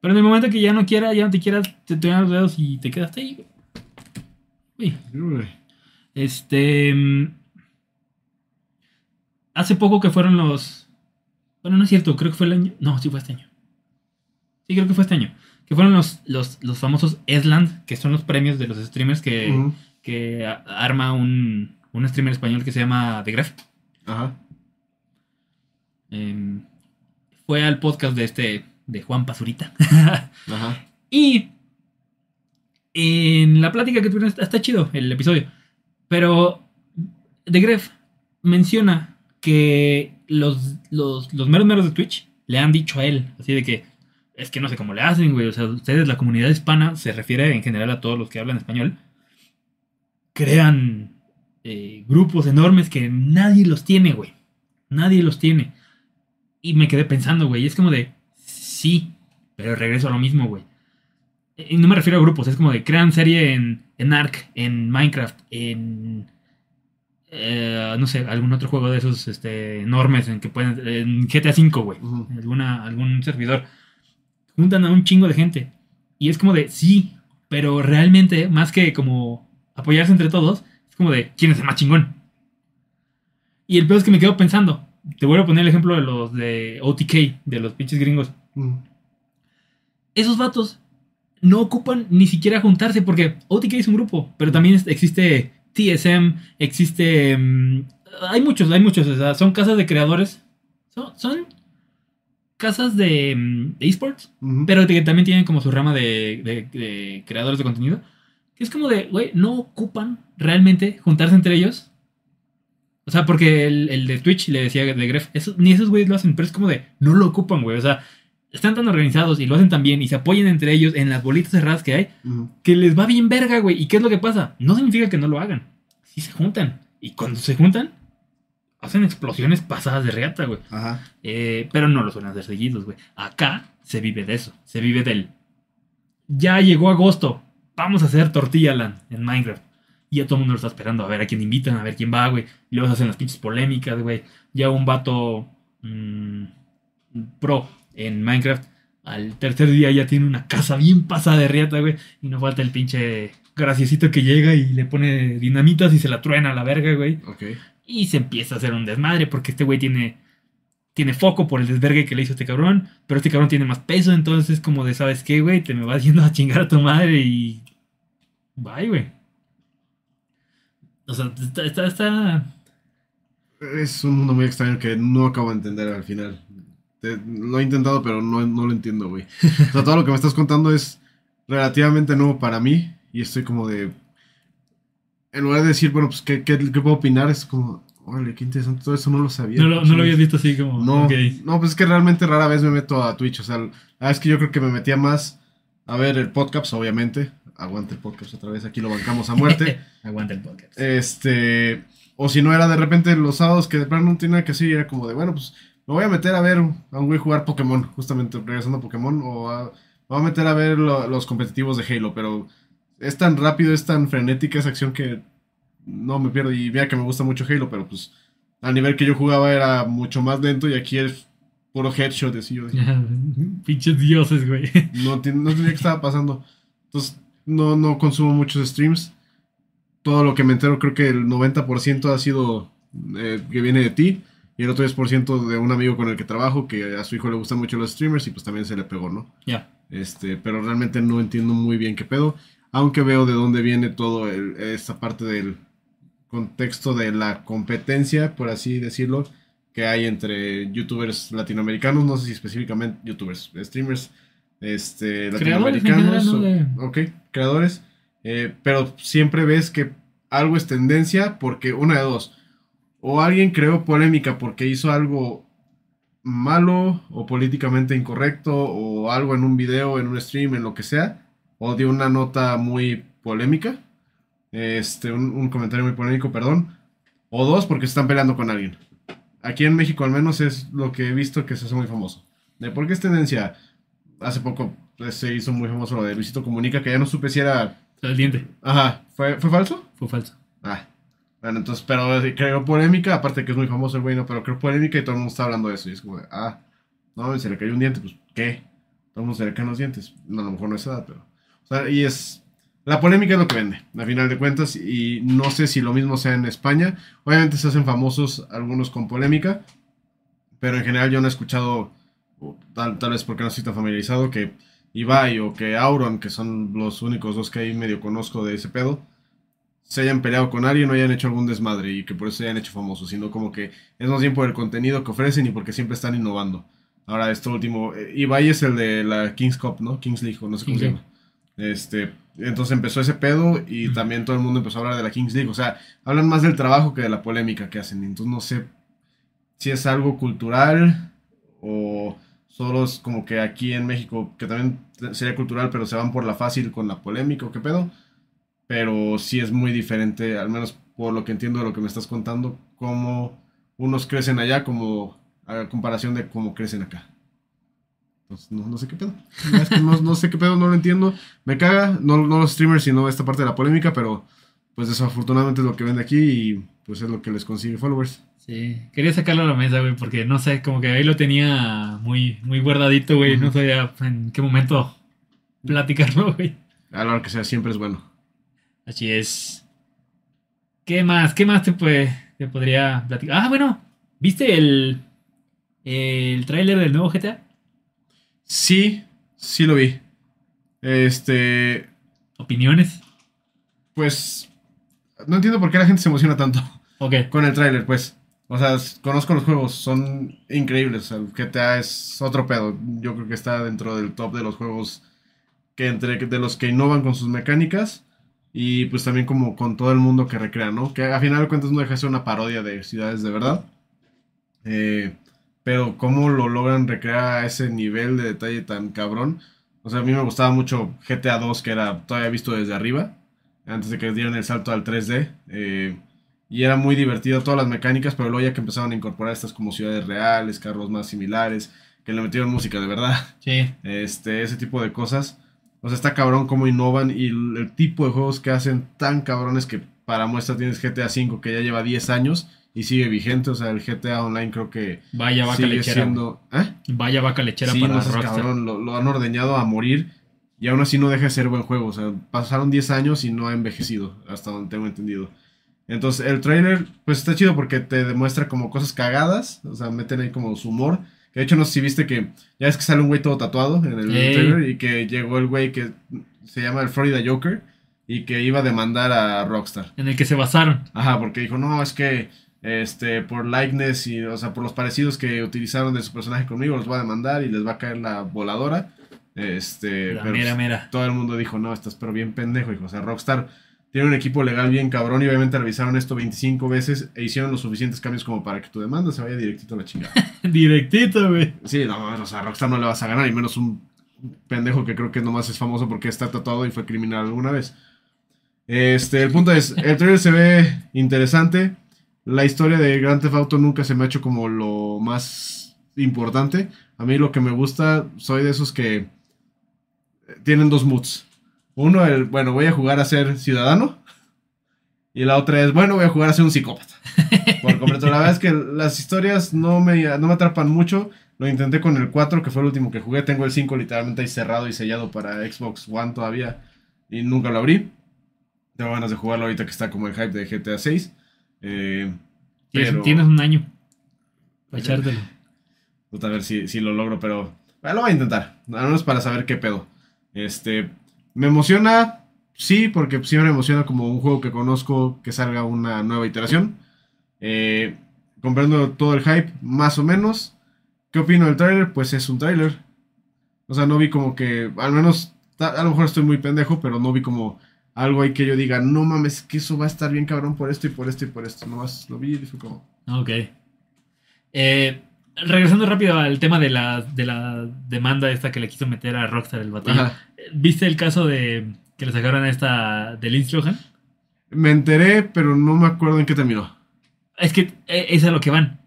Pero en el momento que ya no quiera, ya no te quieras, te tocan los dedos y te quedaste ahí, güey. Güey, Uy. Este. mm, Hace poco que fueron los. Bueno, no es cierto, creo que fue el año. No, sí fue este año. Sí, creo que fue este año. Que fueron los, los, los famosos Esland, que son los premios de los streamers que, que arma un, un streamer español que se llama The Graph. Ajá. Em, fue al podcast de este, de Juan Pazurita. Ajá. y en la plática que tuvieron, está, chido el episodio. Pero de Gref menciona que los, los, los meros meros de Twitch le han dicho a él, así de que es que no sé cómo le hacen, güey. O sea, ustedes, la comunidad hispana, se refiere en general a todos los que hablan español, crean eh, grupos enormes que nadie los tiene, güey. Nadie los tiene. Y me quedé pensando, güey. Es como de, sí, pero regreso a lo mismo, güey. Y no me refiero a grupos, es como de crean serie en, en Ark, en Minecraft, en. eh, no sé, algún otro juego de esos este, enormes en que pueden. En GTA V, güey. Alguna, algún servidor. Juntan a un chingo de gente. Y es como de, sí, pero realmente, más que como apoyarse entre todos, como de, ¿quién es el más chingón? Y el peor es que me quedo pensando. Te vuelvo a poner el ejemplo de los de OTK, de los pinches gringos Mm. esos vatos no ocupan ni siquiera juntarse porque OTK es un grupo, pero también existe TSM, existe... mm, hay muchos, hay muchos, o sea, son casas de creadores, son, son casas de, mm, de esports, pero que también tienen como su rama de, de- de creadores de contenido, es como de, güey, no ocupan realmente juntarse entre ellos. O sea, porque el, el de Twitch le decía de Gref, eso- ni esos güeyes lo hacen, pero es como de, no lo ocupan, güey. O sea, están tan organizados y lo hacen tan bien y se apoyan entre ellos en las bolitas cerradas que hay, que les va bien verga, güey. ¿Y qué es lo que pasa? No significa que no lo hagan. Sí se juntan. Y cuando se juntan, hacen explosiones pasadas de reata, güey. Ajá. Eh, pero no lo suelen hacer seguidos, güey. Acá se vive de eso. Se vive del. Ya llegó agosto. Vamos a hacer Tortilla Land en Minecraft. Y ya todo el mundo lo está esperando. A ver a quién invitan, a ver quién va, güey. Y luego se hacen las pinches polémicas, güey. Ya un vato mm, pro en Minecraft. Al tercer día ya tiene una casa bien pasada de riata, güey. Y no falta el pinche graciosito que llega y le pone dinamitas y se la truena a la verga, güey. Ok. Y se empieza a hacer un desmadre porque este güey tiene, tiene foco por el desvergue que le hizo este cabrón. Pero este cabrón tiene más peso, entonces es como de, ¿sabes qué, güey? Te me vas yendo a chingar a tu madre y... Bye, güey. O sea, está... está, está- Es un mundo muy extraño que no acabo de entender al final. Te- lo he intentado, pero no, no lo entiendo, güey. O sea, todo lo que me estás contando es relativamente nuevo para mí. Y estoy como de. En lugar de decir, bueno, pues, ¿qué, qué, qué puedo opinar? Es como, órale, qué interesante. Todo eso no lo sabía. No lo, no lo habías visto así como... No, ok. no, pues es que realmente rara vez me meto a Twitch. O sea, la es que yo creo que me metía más a ver el podcast, obviamente. Aguante el podcast otra vez, aquí lo bancamos a muerte. Aguanta el podcast. Este. O si no era de repente los sábados que de plano no tenía nada que y era como de, bueno, pues me voy a meter a ver a un güey jugar Pokémon, justamente regresando a Pokémon, o a- me voy a meter a ver lo- los competitivos de Halo, pero es tan rápido, es tan frenética esa acción que no me pierdo. Y mira que me gusta mucho Halo, pero pues al nivel que yo jugaba era mucho más lento y aquí es puro headshot, así yo dije, Pinches dioses, güey. no, no tenía que estaba pasando. Entonces, no, no consumo muchos streams. Todo lo que me entero, creo que el 90% ha sido eh, que viene de ti. Y el otro 10% de un amigo con el que trabajo, que a su hijo le gustan mucho los streamers y pues también se le pegó, ¿no? Ya. Este, pero realmente no entiendo muy bien qué pedo. Aunque veo de dónde viene todo el- esta parte del contexto de la competencia, por así decirlo, que hay entre youtubers latinoamericanos, no sé si específicamente youtubers, streamers, este, Creadores latinoamericanos, ok, creadores, eh, pero siempre ves que algo es tendencia porque una de dos, o alguien creó polémica porque hizo algo malo o políticamente incorrecto o algo en un video, en un stream, en lo que sea, o dio una nota muy polémica, este, un, un comentario muy polémico, perdón, o dos porque se están peleando con alguien. Aquí en México al menos es lo que he visto que se hace muy famoso. ¿De por qué es tendencia? Hace poco pues, se hizo muy famoso lo de Luisito Comunica, que ya no supe si era... El diente. Ajá, ¿fue, ¿fue falso? Fue falso. Ah, bueno, entonces, pero eh, creó polémica, aparte que es muy famoso el güey, no, pero creó polémica y todo el mundo está hablando de eso. Y es como de, ah, no, se le cayó un diente, pues, ¿qué? Todo el mundo se le caen los dientes. No, a lo mejor no es edad, pero. O sea, y es. La polémica es lo que vende, a final de cuentas, y no sé si lo mismo sea en España. Obviamente se hacen famosos algunos con polémica, pero en general yo no he escuchado, tal, tal vez porque no estoy tan familiarizado, que Ibai o que Auron, que son los únicos dos que ahí medio conozco de ese pedo, se hayan peleado con alguien o hayan hecho algún desmadre y que por eso se hayan hecho famosos, sino como que es más bien por el contenido que ofrecen y porque siempre están innovando. Ahora, esto último, eh, Ibai es el de la Kings Cup, ¿no? Kings League, o no sé cómo se llama. Este, entonces empezó ese pedo y también todo el mundo empezó a hablar de la Kings League. O sea, hablan más del trabajo que de la polémica que hacen. Entonces no sé si es algo cultural o solo es como que aquí en México, que también sería cultural, pero se van por la fácil con la polémica o qué pedo. Pero sí es muy diferente, al menos por lo que entiendo de lo que me estás contando, cómo unos crecen allá como a comparación de cómo crecen acá. Entonces, no, no sé qué pedo. Es que no, no sé qué pedo, no lo entiendo. Me caga, no, no los streamers, sino esta parte de la polémica, pero pues desafortunadamente es lo que vende aquí y pues es lo que les consigue followers. Sí, quería sacarlo a la mesa, güey, porque no sé, como que ahí lo tenía muy, muy guardadito, güey. No sabía en qué momento platicarlo, güey. A la hora que sea, siempre es bueno. Así es. ¿Qué más? ¿Qué más te, puede, te podría platicar? Ah, bueno, ¿viste el, el tráiler del nuevo GTA? Sí, sí lo vi. Este, ¿Opiniones? pues no entiendo por qué la gente se emociona tanto Ok. con el tráiler, pues. O sea, conozco los juegos, son increíbles. El GTA es otro pedo. Yo creo que está dentro del top de los juegos que entre de los que innovan con sus mecánicas y pues también como con todo el mundo que recrea, ¿no? Que a final de cuentas no deja de ser una parodia de ciudades de verdad. Eh, pero cómo lo logran recrear a ese nivel de detalle tan cabrón. O sea, a mí me gustaba mucho GTA 2, que era todavía visto desde arriba, antes de que dieran el salto al 3D. eh, y era muy divertido todas las mecánicas, pero luego ya que empezaron a incorporar estas como ciudades reales, carros más similares, que le metieron música de verdad, Sí. este, ese tipo de cosas. O sea, está cabrón cómo innovan y el, tipo de juegos que hacen tan cabrones que para muestra tienes GTA V que ya lleva 10 años y sigue vigente. O sea, el GTA Online creo que Vaya vaca sigue lechera. siendo... ¿Eh? Vaya vaca lechera Sí, para no seas Rockstar. cabrón, lo, lo han ordeñado a morir y aún así no deja de ser buen juego. O sea, pasaron 10 años y no ha envejecido, hasta donde tengo entendido. Entonces, el trailer, pues está chido porque te demuestra como cosas cagadas, o sea, meten ahí como su humor. Que de hecho, no sé si viste que ya es que sale un güey todo tatuado en el Ey. trailer y que llegó el güey que se llama el Florida Joker y que iba a demandar a Rockstar. En el que se basaron. Ajá, porque dijo, no, es que este por likeness y, o sea, por los parecidos que utilizaron de su personaje conmigo, los va a demandar y les va a caer la voladora. Este, La pero mera, pues, mera. todo el mundo dijo, no, estás pero bien pendejo, hijo. O sea, Rockstar tiene un equipo legal bien cabrón y obviamente revisaron esto 25 veces e hicieron los suficientes cambios como para que tu demanda se vaya directito a la chingada. Directito, güey. sí, no, o sea, Rockstar no le vas a ganar y menos un pendejo que creo que nomás es famoso porque está tatuado y fue criminal alguna vez. Este, el punto es, el trailer se ve interesante. La historia de Grand Theft Auto nunca se me ha hecho como lo más importante. A mí lo que me gusta, soy de esos que tienen dos moods. Uno, el, bueno, voy a jugar a ser ciudadano. Y la otra es, bueno, voy a jugar a ser un psicópata. Por completo. La verdad es que las historias no me, no me atrapan mucho. Lo intenté con el 4, que fue el último que jugué. Tengo el 5 literalmente ahí cerrado y sellado para Xbox One todavía. Y nunca lo abrí. Tengo ganas de jugarlo ahorita que está como el hype de GTA 6. Eh, Tienes, pero- tienes un año. Para echártelo. Puta, a ver si, si lo logro, pero bueno, lo voy a intentar. Al menos para saber qué pedo. Este, me emociona, sí, porque sí me emociona como un juego que conozco que salga una nueva iteración. Eh, comprendo todo el hype, más o menos. ¿Qué opino del tráiler? Pues es un tráiler. O sea, no vi como que, al menos, a lo mejor estoy muy pendejo, pero no vi como algo ahí que yo diga, no mames, que eso va a estar bien cabrón por esto y por esto y por esto. Nomás lo vi y fue como... Ok. Eh, regresando rápido al tema de la, de la demanda esta que le quiso meter a Rockstar el batillo. Ajá. ¿Viste el caso de que le sacaron a esta de Lindsay Lohan? Me enteré, pero no me acuerdo en qué terminó. Es que eh, es a lo que van.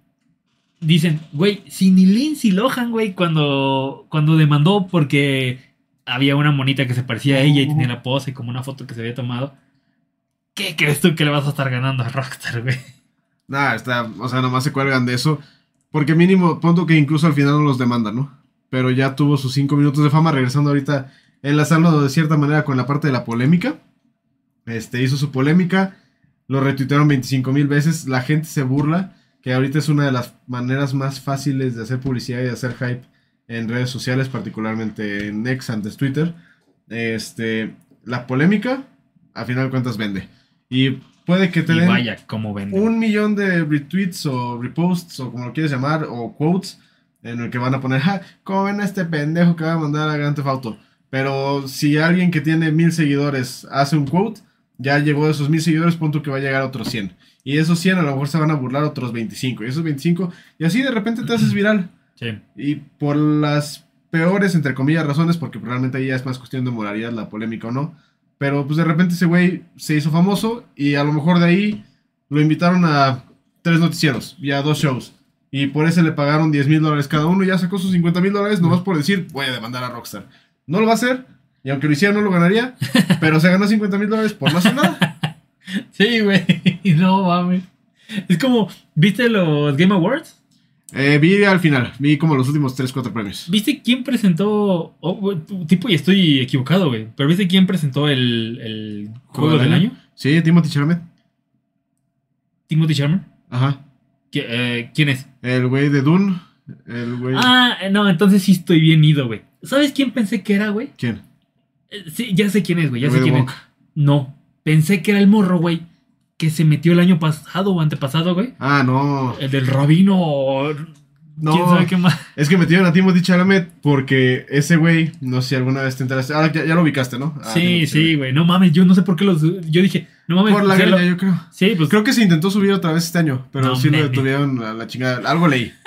Dicen, güey, si ni Lindsay Lohan, güey, cuando, cuando demandó porque había una monita que se parecía a ella y tenía la pose como una foto que se había tomado. ¿Qué crees tú que le vas a estar ganando a Rockstar, güey? Nada, está, o sea, nomás se cuelgan de eso. Porque mínimo, punto que incluso al final no los demandan, ¿no? Pero ya tuvo sus cinco minutos de fama, regresando ahorita, enlazando de cierta manera con la parte de la polémica. Este, hizo su polémica, lo retuitearon 25 mil veces, la gente se burla, que ahorita es una de las maneras más fáciles de hacer publicidad y de hacer hype en redes sociales, particularmente en X, antes Twitter. Este, la polémica, a final de cuentas, vende. Y puede que te den vaya, cómo vende. un millón de retweets o reposts o como lo quieres llamar o quotes en el que van a poner, ja, ¿cómo ven a este pendejo que va a mandar a Grand Theft Auto? Pero si alguien que tiene mil seguidores hace un quote, ya llegó de esos mil seguidores, punto que va a llegar a otros 100. Y esos 100 a lo mejor se van a burlar otros 25. Y esos 25, y así de repente te haces viral. Sí. Y por las peores, entre comillas, razones, porque realmente ahí ya es más cuestión de moralidad, la polémica o no. Pero pues de repente ese güey se hizo famoso y a lo mejor de ahí lo invitaron a tres noticieros y a dos shows. Y por eso le pagaron 10 mil dólares cada uno y ya sacó sus 50 mil dólares nomás por decir, voy a demandar a Rockstar. No lo va a hacer, y aunque lo hiciera no lo ganaría, pero se ganó 50 mil dólares por no hacer nada. Sí, güey. No mames. Es como, ¿viste los Game Awards? Eh, vi al final, vi como los últimos 3, 4 premios. ¿Viste quién presentó? oh, tipo, y estoy equivocado, güey. Pero ¿viste quién presentó el, el juego del año? Sí, Timothy Chalamet. Timothy Sharma. Ajá. ¿Qui- eh, ¿Quién es? El güey de Dune. El güey. Ah, no, entonces sí estoy bien ido, güey. ¿Sabes quién pensé que era, güey? ¿Quién? Eh, Sí, ya sé quién es, güey. Ya El sé quién es. No, pensé que era el morro, güey. Que se metió el año pasado o antepasado, güey. Ah, no. El del rabino. No. ¿Quién sabe qué más? Es que metieron a Timothy Chalamet porque ese güey, no sé si alguna vez te enteraste. Ah, ya, ya lo ubicaste, ¿no? Ah, sí, sí, güey. No mames, yo no sé por qué los. Yo dije, no mames. Por la greña, lo- yo creo. Sí, pues. Creo que se intentó subir otra vez este año, pero No sí lo detuvieron a la chingada. Algo leí.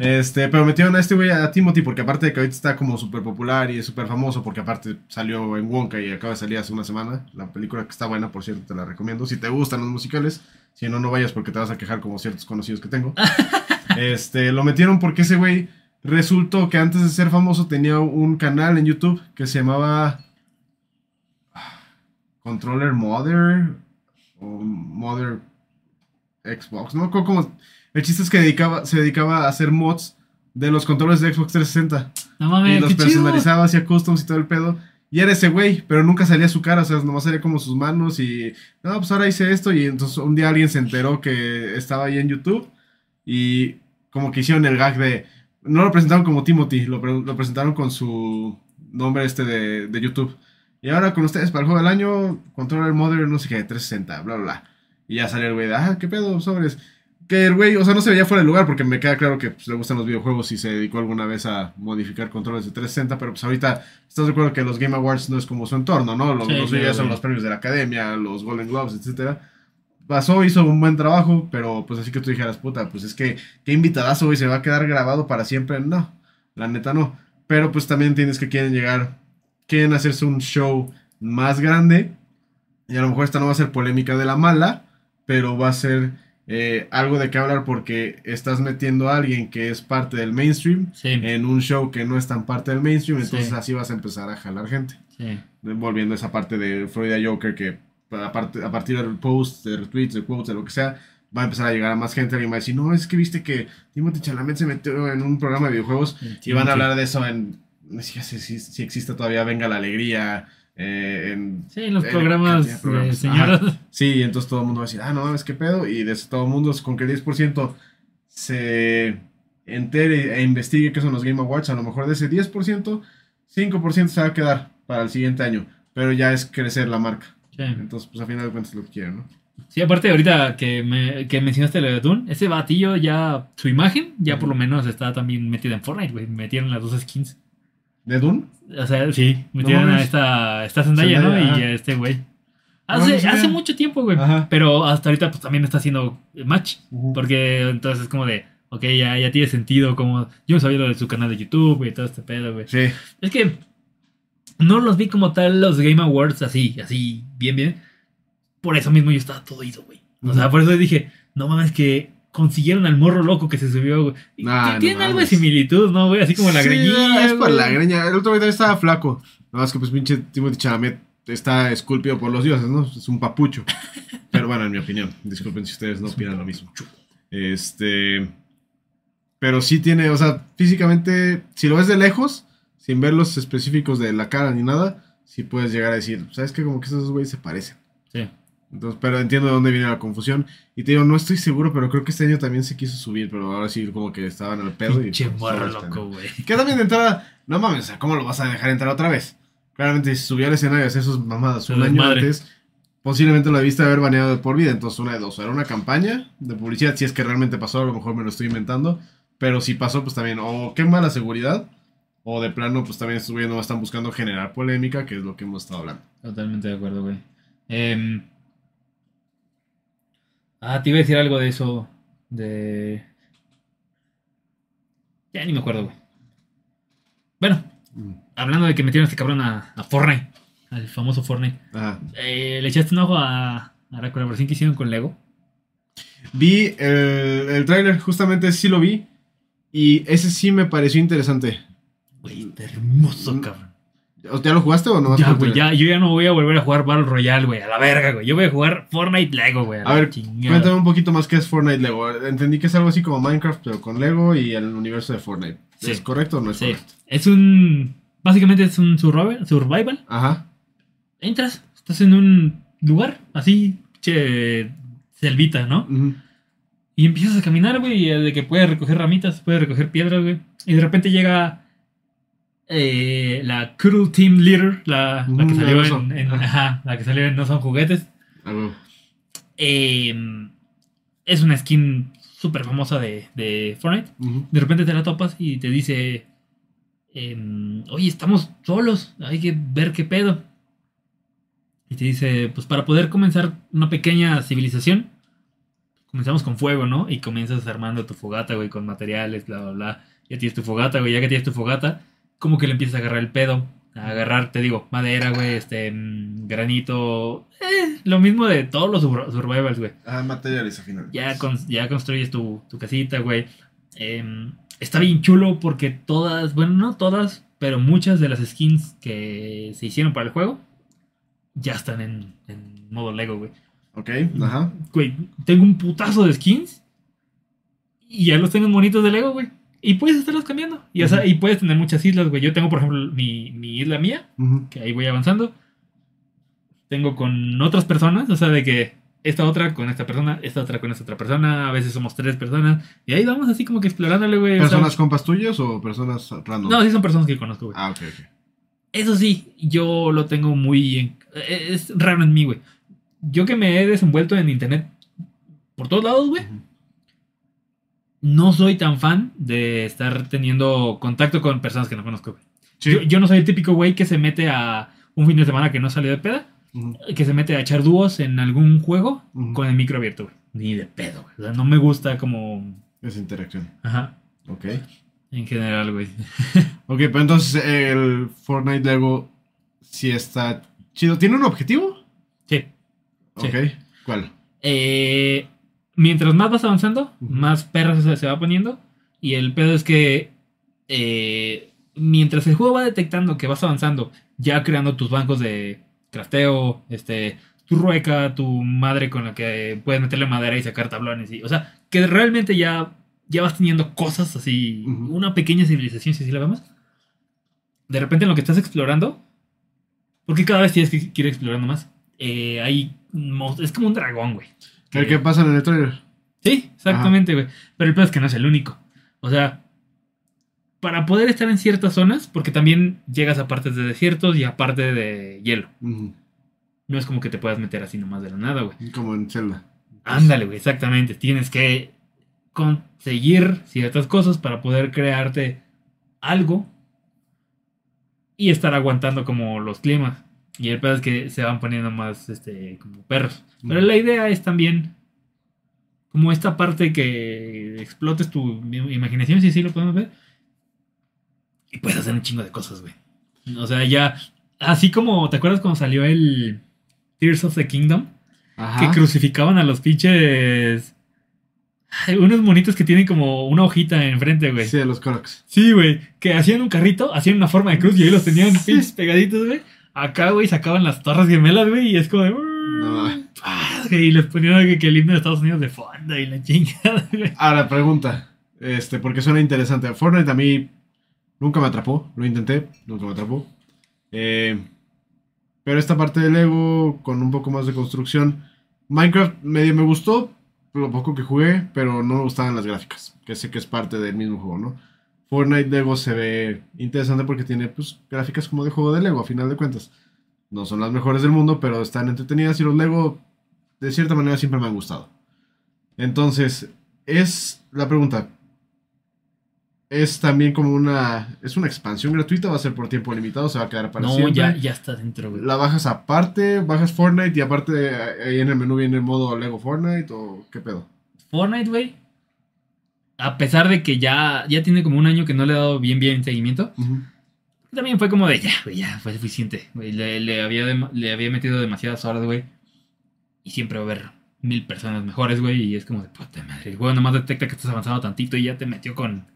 Este, pero metieron a este güey a Timothy porque aparte de que ahorita está como súper popular y es súper famoso porque aparte salió en Wonka y acaba de salir hace una semana. La película que está buena, por cierto, te la recomiendo. Si te gustan los musicales, si no, no vayas porque te vas a quejar como ciertos conocidos que tengo. Este, lo metieron porque ese güey resultó que antes de ser famoso tenía un canal en YouTube que se llamaba Controller Mother o Mother Xbox, no cómo. El chiste es que dedicaba, se dedicaba a hacer mods de los controles de Xbox 360 No y mames, los qué chido. personalizaba, hacía customs y todo el pedo. Y era ese güey, pero nunca salía su cara, o sea, nomás salía como sus manos y, no, pues ahora hice esto y entonces un día alguien se enteró que estaba ahí en YouTube y como que hicieron el gag de, no lo presentaron como Timothy, lo, pre- lo presentaron con su nombre este de, de YouTube. Y ahora con ustedes para el juego del año, Controller Mother, no sé qué, 360, bla, bla, bla. Y ya salió el güey de, ah, qué pedo, sobres. Que el güey, o sea, no se veía fuera de lugar porque me queda claro que pues, le gustan los videojuegos y se dedicó alguna vez a modificar controles de 360, pero pues ahorita estás de acuerdo que los Game Awards no es como su entorno, ¿no? Los, Sí, los son los premios de la academia, los Golden Globes, etcétera. Pasó, hizo un buen trabajo, pero pues así que tú dijeras, puta, pues es que qué invitadazo, güey, se va a quedar grabado para siempre. No, la neta no. Pero pues también entiendes que quieren llegar, quieren hacerse un show más grande. Y a lo mejor esta no va a ser polémica de la mala, pero va a ser eh, algo de qué hablar porque estás metiendo a alguien que es parte del mainstream Sí, en un show que no es tan parte del mainstream, entonces Sí. así vas a empezar a jalar gente. sí. Volviendo a esa parte de Florida Joker que a, partir del post, de retweets, de quotes, de lo que sea, va a empezar a llegar a más gente. Alguien va a decir, no, es que viste que Timothy Chalamet se metió en un programa de videojuegos y van a hablar de eso en, si, si, si existe todavía Venga la Alegría, eh, en Sí, en los programas de programas. señoras. Sí, entonces todo el mundo va a decir, ah, no mames, qué pedo. Y de todo el mundo, con que el 10% se entere e investigue qué son los Game Awards, a lo mejor de ese 10%, 5% se va a quedar para el siguiente año. Pero ya es crecer la marca. Sí. Entonces, pues a final de cuentas es lo que quieren, ¿no? Sí, aparte ahorita que, me, que mencionaste lo de Dune, ese batillo ya, su imagen ya por lo menos está también metida en Fortnite, güey. Metieron las dos skins. ¿De Dune? O sea, sí, metieron a mames. esta, esta Zendaya, ¿no? Zendaya, Y ajá. a este güey. No, Hace, no hace mucho tiempo, güey. Ajá. Pero hasta ahorita pues también está haciendo match. Porque entonces es como de, ok, ya, ya tiene sentido. Como yo no sabía lo de su canal de YouTube y todo este pedo, güey. Sí. Es que no los vi como tal los Game Awards así, así, bien, bien. Por eso mismo yo estaba todo ido, güey. O sea, por eso dije, no mames, que consiguieron al morro loco que se subió, güey. Nah, no Tienen algo de similitud, ¿no, güey? Así como la Sí, greñilla. Es por güey. la greña. El otro también estaba flaco. Nada más que, pues, pinche Timothy Chalamet está esculpido por los dioses, ¿no? Es un papucho. Pero bueno, en mi opinión. Disculpen si ustedes no opinan lo mismo. Este. Pero sí tiene, o sea, físicamente, si lo ves de lejos, sin ver los específicos de la cara ni nada, sí puedes llegar a decir, ¿sabes qué? Como que esos güeyes se parecen. Sí. Entonces, pero entiendo de dónde viene la confusión. Y te digo, no estoy seguro, pero creo que este año también se quiso subir, pero ahora sí como que estaban al pedo. y pues, morro loco, güey. que también de entrada, no mames, o sea, ¿cómo lo vas a dejar entrar otra vez? Claramente, si subió al escenario a hacer sus mamadas un año antes, posiblemente lo debiste haber baneado de por vida. Entonces, una de dos. Era una campaña de publicidad, si es que realmente pasó, a lo mejor me lo estoy inventando. Pero si pasó, pues también, o qué mala seguridad, o de plano, pues también estuvieron, están buscando generar polémica, que es lo que hemos estado hablando. Totalmente de acuerdo, güey. Em, ah, te iba a decir algo de eso. De. Ya ni me acuerdo, güey. Bueno, Mm. hablando de que metieron a este cabrón a, a Fortnite, al famoso Fortnite. Ajá. Eh, ¿Le echaste un ojo a, a la colaboración que hicieron con Lego? Vi el, el tráiler, justamente sí lo vi. Y ese sí me pareció interesante. Güey, está hermoso, Mm, cabrón. ¿Ya lo jugaste o no? Ya, güey, ya, yo ya no voy a volver a jugar Battle Royale, güey, a la verga, güey. Yo voy a jugar Fortnite Lego, güey. A ver, chingada. Cuéntame un poquito más qué es Fortnite Lego. Entendí que es algo así como Minecraft, pero con Lego y el universo de Fortnite. Sí. ¿Es correcto o no es Sí, correcto? es un. Básicamente es un survival. Ajá. Entras, estás en un lugar así, che, selvita, ¿no? Y empiezas a caminar, güey, de que puedes recoger ramitas, puedes recoger piedras, güey. Y de repente llega eh, la Cruel Team Leader, la, la que Mm, salió en, en- Ajá. ajá, la que salió en No Son Juguetes. A huevo. Eh, es una skin súper famosa de, de Fortnite. De repente te la topas y te dice, em, oye, estamos solos, hay que ver qué pedo. Y te dice, pues para poder comenzar una pequeña civilización, comenzamos con fuego, ¿no? Y comienzas armando tu fogata, güey, con materiales, bla, bla, bla. Ya tienes tu fogata, güey, ya que tienes tu fogata, como que le empiezas a agarrar el pedo. A agarrar, te digo, madera, güey, este, mm, granito. eh, lo mismo de todos los sur- survivals, güey. Ah, materiales al final. Ya, con- ya construyes tu, tu casita, güey. Em, está bien chulo porque todas, bueno, no todas, pero muchas de las skins que se hicieron para el juego ya están en, en modo Lego, güey. Ok, ajá. Güey, tengo un putazo de skins y ya los tengo en monitos de Lego, güey. Y puedes estarlos cambiando. Y, o sea, y puedes tener muchas islas, güey. Yo tengo, por ejemplo, mi, mi isla mía, Ujú. que ahí voy avanzando. Tengo con otras personas, o sea, de que esta otra con esta persona, esta otra con esta otra persona, a veces somos tres personas, y ahí vamos así como que explorándole, güey. o sea, ¿Personas compas tuyas o personas random? no, sí son personas que conozco, güey. Ah, ok, ok. Eso sí, yo lo tengo muy... en- es raro en mí, güey. Yo que me he desenvuelto en internet por todos lados, güey, Ujú. No soy tan fan de estar teniendo contacto con personas que no conozco. Sí. Yo, yo no soy el típico güey que se mete a un fin de semana que no salió de peda. Que se mete a echar dúos en algún juego con el micro abierto, güey. Ni de pedo, güey. O sea, no me gusta como. Esa interacción. Ajá. Ok. En general, güey. Ok, pero entonces el Fortnite Lego sí está chido. ¿Tiene un objetivo? Sí. Sí. Ok. ¿Cuál? Eh, mientras más vas avanzando, más perras se, se va poniendo. Y el pedo es que. eh, mientras el juego va detectando que vas avanzando, ya creando tus bancos de crafteo, este. Tu rueca, tu madre con la que puedes meterle madera y sacar tablones. Y, o sea, que realmente ya, ya vas teniendo cosas así. Ujú. Una pequeña civilización, si así la vemos. De repente en lo que estás explorando. Porque cada vez tienes que, ir explorando más. eh, hay. Es como un dragón, güey. ¿Qué, qué pasa en el trailer? Sí, exactamente, güey. Pero el peor es que no es el único. O sea, para poder estar en ciertas zonas, porque también llegas a partes de desiertos y a parte de hielo. No es como que te puedas meter así nomás de la nada, güey. Como en Zelda. Ándale, güey, exactamente. Tienes que conseguir ciertas cosas para poder crearte algo y estar aguantando como los climas. Y el peor es que se van poniendo más este, como perros. Pero la idea es también como esta parte que explotes tu imaginación, si así lo podemos ver. Y puedes hacer un chingo de cosas, güey. O sea, ya, así como, ¿te acuerdas cuando salió el Tears of the Kingdom? Ajá. Que crucificaban a los pinches... Ay, unos monitos que tienen como una hojita enfrente, güey. Sí, de los Crocs. Sí, güey. Que hacían un carrito, hacían una forma de cruz y ahí los tenían Sí. pegaditos, güey. Acá, güey, sacaban las torres gemelas, güey, y es como de. No. Ah, y les ponían que, que el himno de Estados Unidos de fondo y la chingada, güey. Ahora, pregunta. Este, porque suena interesante. Fortnite a mí nunca me atrapó. Lo intenté, nunca me atrapó. Eh, pero esta parte de Lego, con un poco más de construcción. Minecraft medio me gustó, lo poco que jugué, pero no me gustaban las gráficas. Que sé que es parte del mismo juego, ¿no? Fortnite Lego se ve interesante porque tiene pues, gráficas como de juego de Lego, a final de cuentas. No son las mejores del mundo, pero están entretenidas y los Lego de cierta manera siempre me han gustado. Entonces, es la pregunta. Es también como una. ¿Es una expansión gratuita? ¿Va a ser por tiempo limitado? ¿Se va a quedar para no, siempre? ya, ya está dentro, güey. ¿La bajas aparte? ¿Bajas Fortnite y aparte ahí en el menú viene el modo Lego Fortnite? ¿O qué pedo? Fortnite, güey. A pesar de que ya, ya tiene como un año que no le he dado bien, bien seguimiento. También fue como de ya, güey, ya, fue suficiente. Güey. Le, le había le había metido demasiadas horas, güey. Y siempre va a haber mil personas mejores, güey. Y es como de puta madre. El juego nomás detecta que estás avanzando tantito y ya te metió con,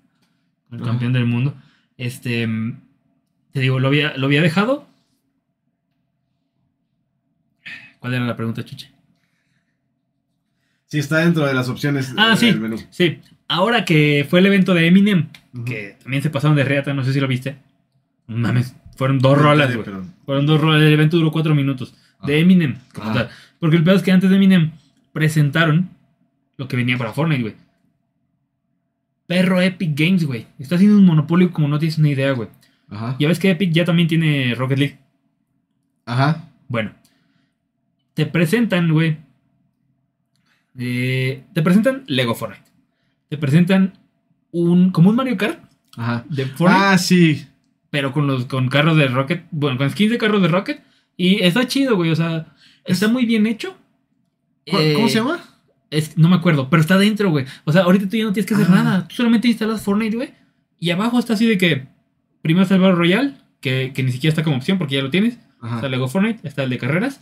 con el campeón del mundo. Este. Te digo, lo había, lo había dejado. ¿Cuál era la pregunta, Chuche? Sí, está dentro de las opciones Ah, eh, sí. del menú. Sí. Ahora que fue el evento de Eminem, que también se pasaron de reata, no sé si lo viste. Mames, fueron dos rolas, güey. Fueron dos rolas, el evento duró cuatro minutos. De Ah. Eminem, como Ah. tal. Porque el peor es que antes de Eminem presentaron lo que venía para Fortnite, güey. Perro Epic Games, güey. Está haciendo un monopolio como no tienes una idea, güey. Ajá. Ya ves que Epic ya también tiene Rocket League. Ajá. Bueno, te presentan, güey. Eh, te presentan Lego Fortnite. Te presentan un. como un Mario Kart Ajá. de Fortnite. Ah, sí. pero con los con carros de Rocket, bueno, con skins de carros de Rocket y está chido, güey, o sea, está muy bien hecho. ¿Cu- Eh, ¿Cómo se llama? Es, no me acuerdo, pero está dentro, güey. O sea, ahorita tú ya no tienes que hacer Ah. nada, tú solamente instalas Fortnite, güey, y abajo está así de que primero está el Battle Royale, que, que ni siquiera está como opción porque ya lo tienes. Ajá. Está Lego Fortnite, está el de carreras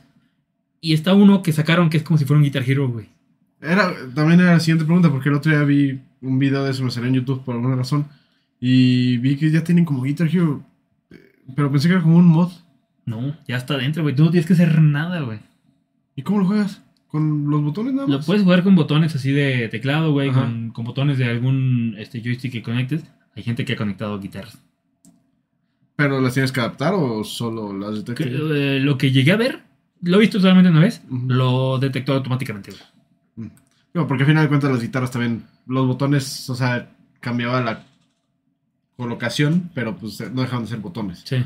y está uno que sacaron que es como si fuera un Guitar Hero, güey. Era, también era la siguiente pregunta, porque el otro día vi un video de eso, me salió en YouTube por alguna razón. Y vi que ya tienen como Guitar Hero. eh, Pero pensé que era como un mod. No, ya está dentro, güey. Tú no tienes que hacer nada, güey. ¿Y cómo lo juegas? ¿Con los botones nada Lo más? puedes jugar con botones así de teclado, güey, con, con botones de algún este, joystick que conectes. Hay gente que ha conectado guitarras. ¿Pero las tienes que adaptar o solo las detecta? Que, eh, lo que llegué a ver, lo he visto solamente una vez, lo detectó automáticamente, güey. No, porque al final de cuentas las guitarras también, los botones, o sea, cambiaba la colocación, pero pues no dejaban de ser botones. Sí.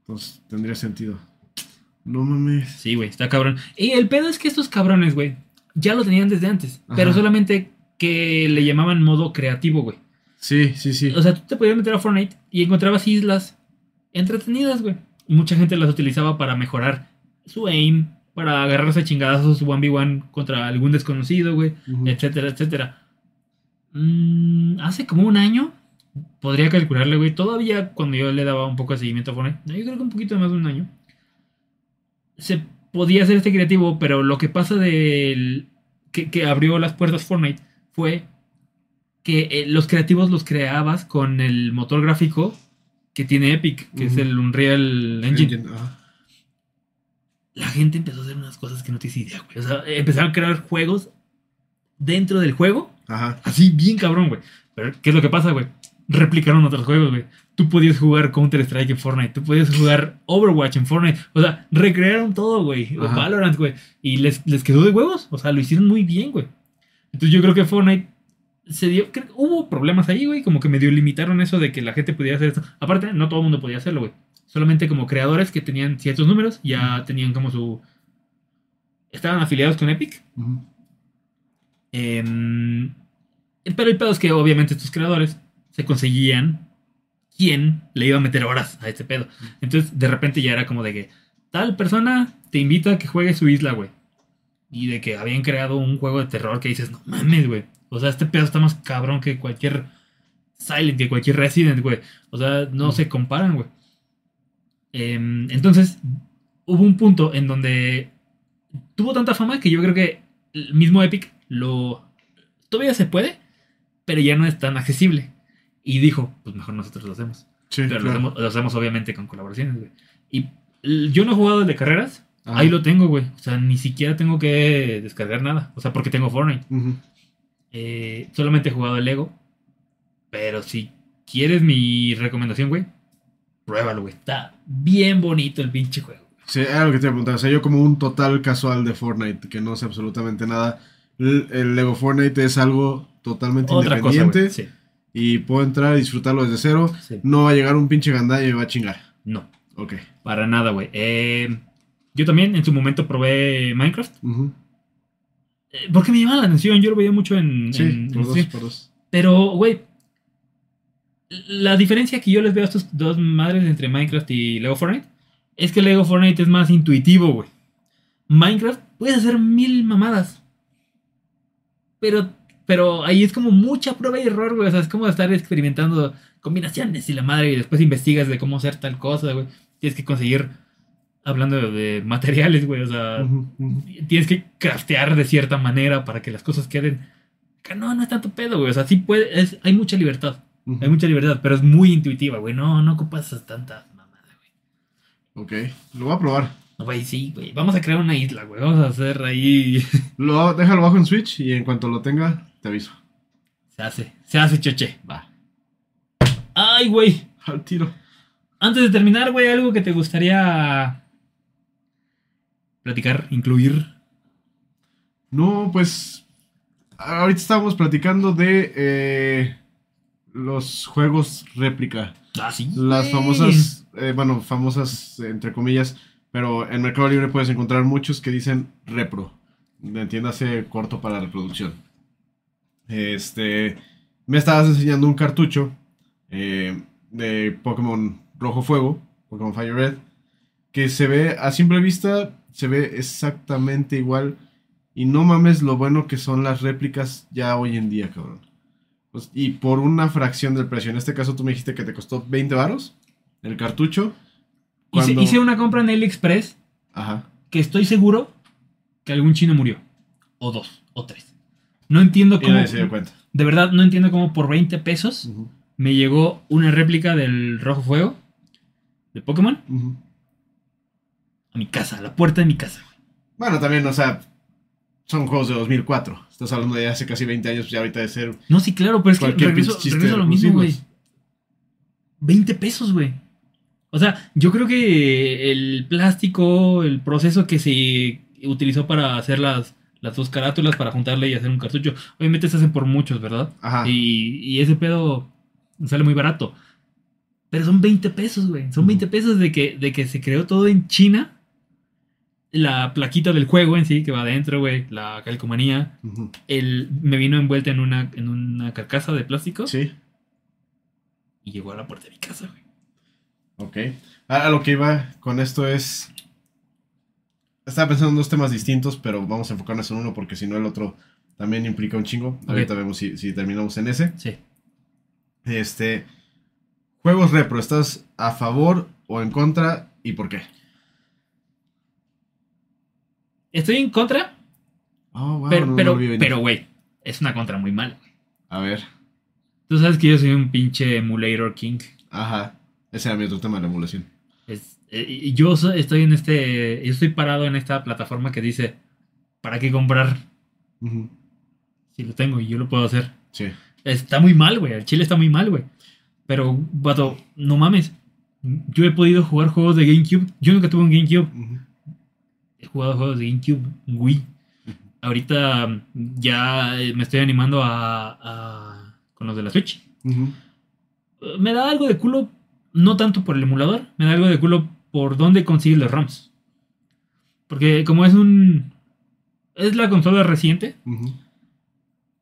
Entonces tendría sentido. No mames. Sí, güey, está cabrón. Y el pedo es que estos cabrones, güey, ya lo tenían desde antes, Ajá. pero solamente que le llamaban modo creativo, güey. Sí, sí, sí. O sea, tú te podías meter a Fortnite y encontrabas islas entretenidas, güey. Y mucha gente las utilizaba para mejorar su aim, para agarrarse a chingadazos 1v1 contra algún desconocido, güey, etcétera, etcétera. Mm, hace como un año, podría calcularle, güey, todavía cuando yo le daba un poco de seguimiento a Fortnite, yo creo que un poquito más de un año, se podía hacer este creativo, pero lo que pasa del que, que abrió las puertas Fortnite fue que eh, los creativos los creabas con el motor gráfico que tiene Epic, que es el Unreal Engine. La gente empezó a hacer unas cosas que no tienes idea, güey. O sea, empezaron a crear juegos dentro del juego, Ajá. así bien cabrón, güey. Pero, ¿qué es lo que pasa, güey? Replicaron otros juegos, güey. Tú podías jugar Counter-Strike en Fortnite, tú podías jugar Overwatch en Fortnite. O sea, recrearon todo, güey. O Ajá. Valorant, güey. Y les, les quedó de huevos. O sea, lo hicieron muy bien, güey. Entonces yo creo que Fortnite se dio. creo que hubo problemas ahí, güey. Como que medio limitaron eso de que la gente podía hacer esto. Aparte, no todo el mundo podía hacerlo, güey. Solamente como creadores que tenían ciertos números ya tenían como su. Estaban afiliados con Epic. Em, pero el pedo es que obviamente estos creadores se conseguían quién le iba a meter horas a este pedo. Entonces de repente ya era como de que tal persona te invita a que juegues su isla, güey. Y de que habían creado un juego de terror que dices, no mames, güey. O sea, este pedo está más cabrón que cualquier Silent, que cualquier Resident, güey. O sea, no se comparan, güey. Em, entonces, hubo un punto en donde tuvo tanta fama que yo creo que el mismo Epic lo... Todavía se puede, pero ya no es tan accesible. Y dijo, pues mejor nosotros lo hacemos. Sí, Pero lo, claro. hacemos, lo hacemos obviamente con colaboraciones, güey. Y yo no he jugado el de carreras. Ajá. Ahí lo tengo, güey. O sea, ni siquiera tengo que descargar nada. O sea, porque tengo Fortnite. Eh, solamente he jugado el Lego. Pero si quieres mi recomendación, güey, pruébalo, güey. Está bien bonito el pinche juego. Sí, era lo que te iba a preguntar. O sea, yo como un total casual de Fortnite, que no sé absolutamente nada. El, el Lego Fortnite es algo totalmente Otra independiente. Sí, y puedo entrar y disfrutarlo desde cero. sí. No va a llegar un pinche gandalla y me va a chingar. No, Ok. para nada, güey. Eh, Yo también en su momento probé Minecraft. Ujú. eh, Porque me llamaba la atención, yo lo veía mucho en... Sí, en- por en dos, por dos. Pero, güey, la diferencia que yo les veo a estos dos madres entre Minecraft y Lego Fortnite es que Lego Fortnite es más intuitivo, güey. Minecraft puedes hacer mil mamadas. Pero, pero ahí es como mucha prueba y error, güey. O sea, es como estar experimentando combinaciones y la madre y después investigas de cómo hacer tal cosa, güey. Tienes que conseguir, hablando de, materiales, güey. O sea, tienes que craftear de cierta manera para que las cosas queden. No, no es tanto pedo, güey. O sea, sí puede, es, hay mucha libertad. Hay mucha libertad, pero es muy intuitiva, güey. No, no ocupas tanta mamada, güey. Ok, lo voy a probar. No, güey, sí, güey. Vamos a crear una isla, güey. Vamos a hacer ahí. Lo, déjalo bajo en Switch y en cuanto lo tenga, te aviso. Se hace, se hace, choche. Va. Ay, güey. Al tiro. Antes de terminar, güey, algo que te gustaría platicar, incluir. No, pues. Ahorita estábamos platicando de eh, los juegos réplica. Ah, sí. Las famosas, eh, bueno, famosas entre comillas, pero en Mercado Libre puedes encontrar muchos que dicen repro. Entiéndase corto para reproducción. Este. Me estabas enseñando un cartucho eh, de Pokémon Rojo Fuego, Pokémon Fire Red, que se ve a simple vista, se ve exactamente igual. Y no mames lo bueno que son las réplicas ya hoy en día, cabrón. Pues, y por una fracción del precio. En este caso tú me dijiste que te costó 20 varos el cartucho. Hice, Cuando- hice una compra en AliExpress Ajá. que estoy seguro que algún chino murió. O dos, o tres. No entiendo cómo. se dio cuenta. De verdad, no entiendo cómo por 20 pesos me llegó una réplica del Rojo Fuego de Pokémon a mi casa, a la puerta de mi casa. Bueno, también, o sea, son juegos de 2004. Estás hablando de hace casi 20 años, pues ya ahorita de ser No, sí, claro, pero es que regreso, regreso a lo mismo, güey. recursos. 20 pesos, güey. O sea, yo creo que el plástico, el proceso que se utilizó para hacer las, las dos carátulas, para juntarle y hacer un cartucho, obviamente se hacen por muchos, ¿verdad? Ajá. Y, y ese pedo sale muy barato. Pero son 20 pesos, güey. Son 20 pesos de que, de que se creó todo en China. La plaquita del juego en sí, que va adentro, güey. La calcomanía. Ujú. El, me vino envuelta en una, en una carcasa de plástico. Sí, Y llegó a la puerta de mi casa, güey. ok. A, a lo que iba con esto es. Estaba pensando en dos temas distintos, pero vamos a enfocarnos en uno porque si no el otro también implica un chingo. Ahorita vemos si, si terminamos en ese. Sí. Este. Juegos repro, ¿estás a favor o en contra y por qué? Estoy en contra, Oh, wow, pero, no- no pero, venir. pero, güey, es una contra muy mal, güey. A ver. Tú sabes que yo soy un pinche emulator king. Ajá. Ese era mi otro tema, la emulación. Es- eh, yo so- estoy en este, yo estoy parado en esta plataforma que dice, ¿para qué comprar Ujú. si lo tengo y yo lo puedo hacer? Sí. Está muy mal, güey. El chile está muy mal, güey. Pero, vato, no mames. Yo he podido jugar juegos de GameCube. Yo nunca tuve un GameCube. He jugado juegos de GameCube, Wii. Ahorita mm, ya eh, me estoy animando a, a- con los de la Switch. Ujú. Eh, Me da algo de culo, no tanto por el emulador, me da algo de culo por dónde consigues los ROMs. Porque como es un... Es la consola reciente, Ujú.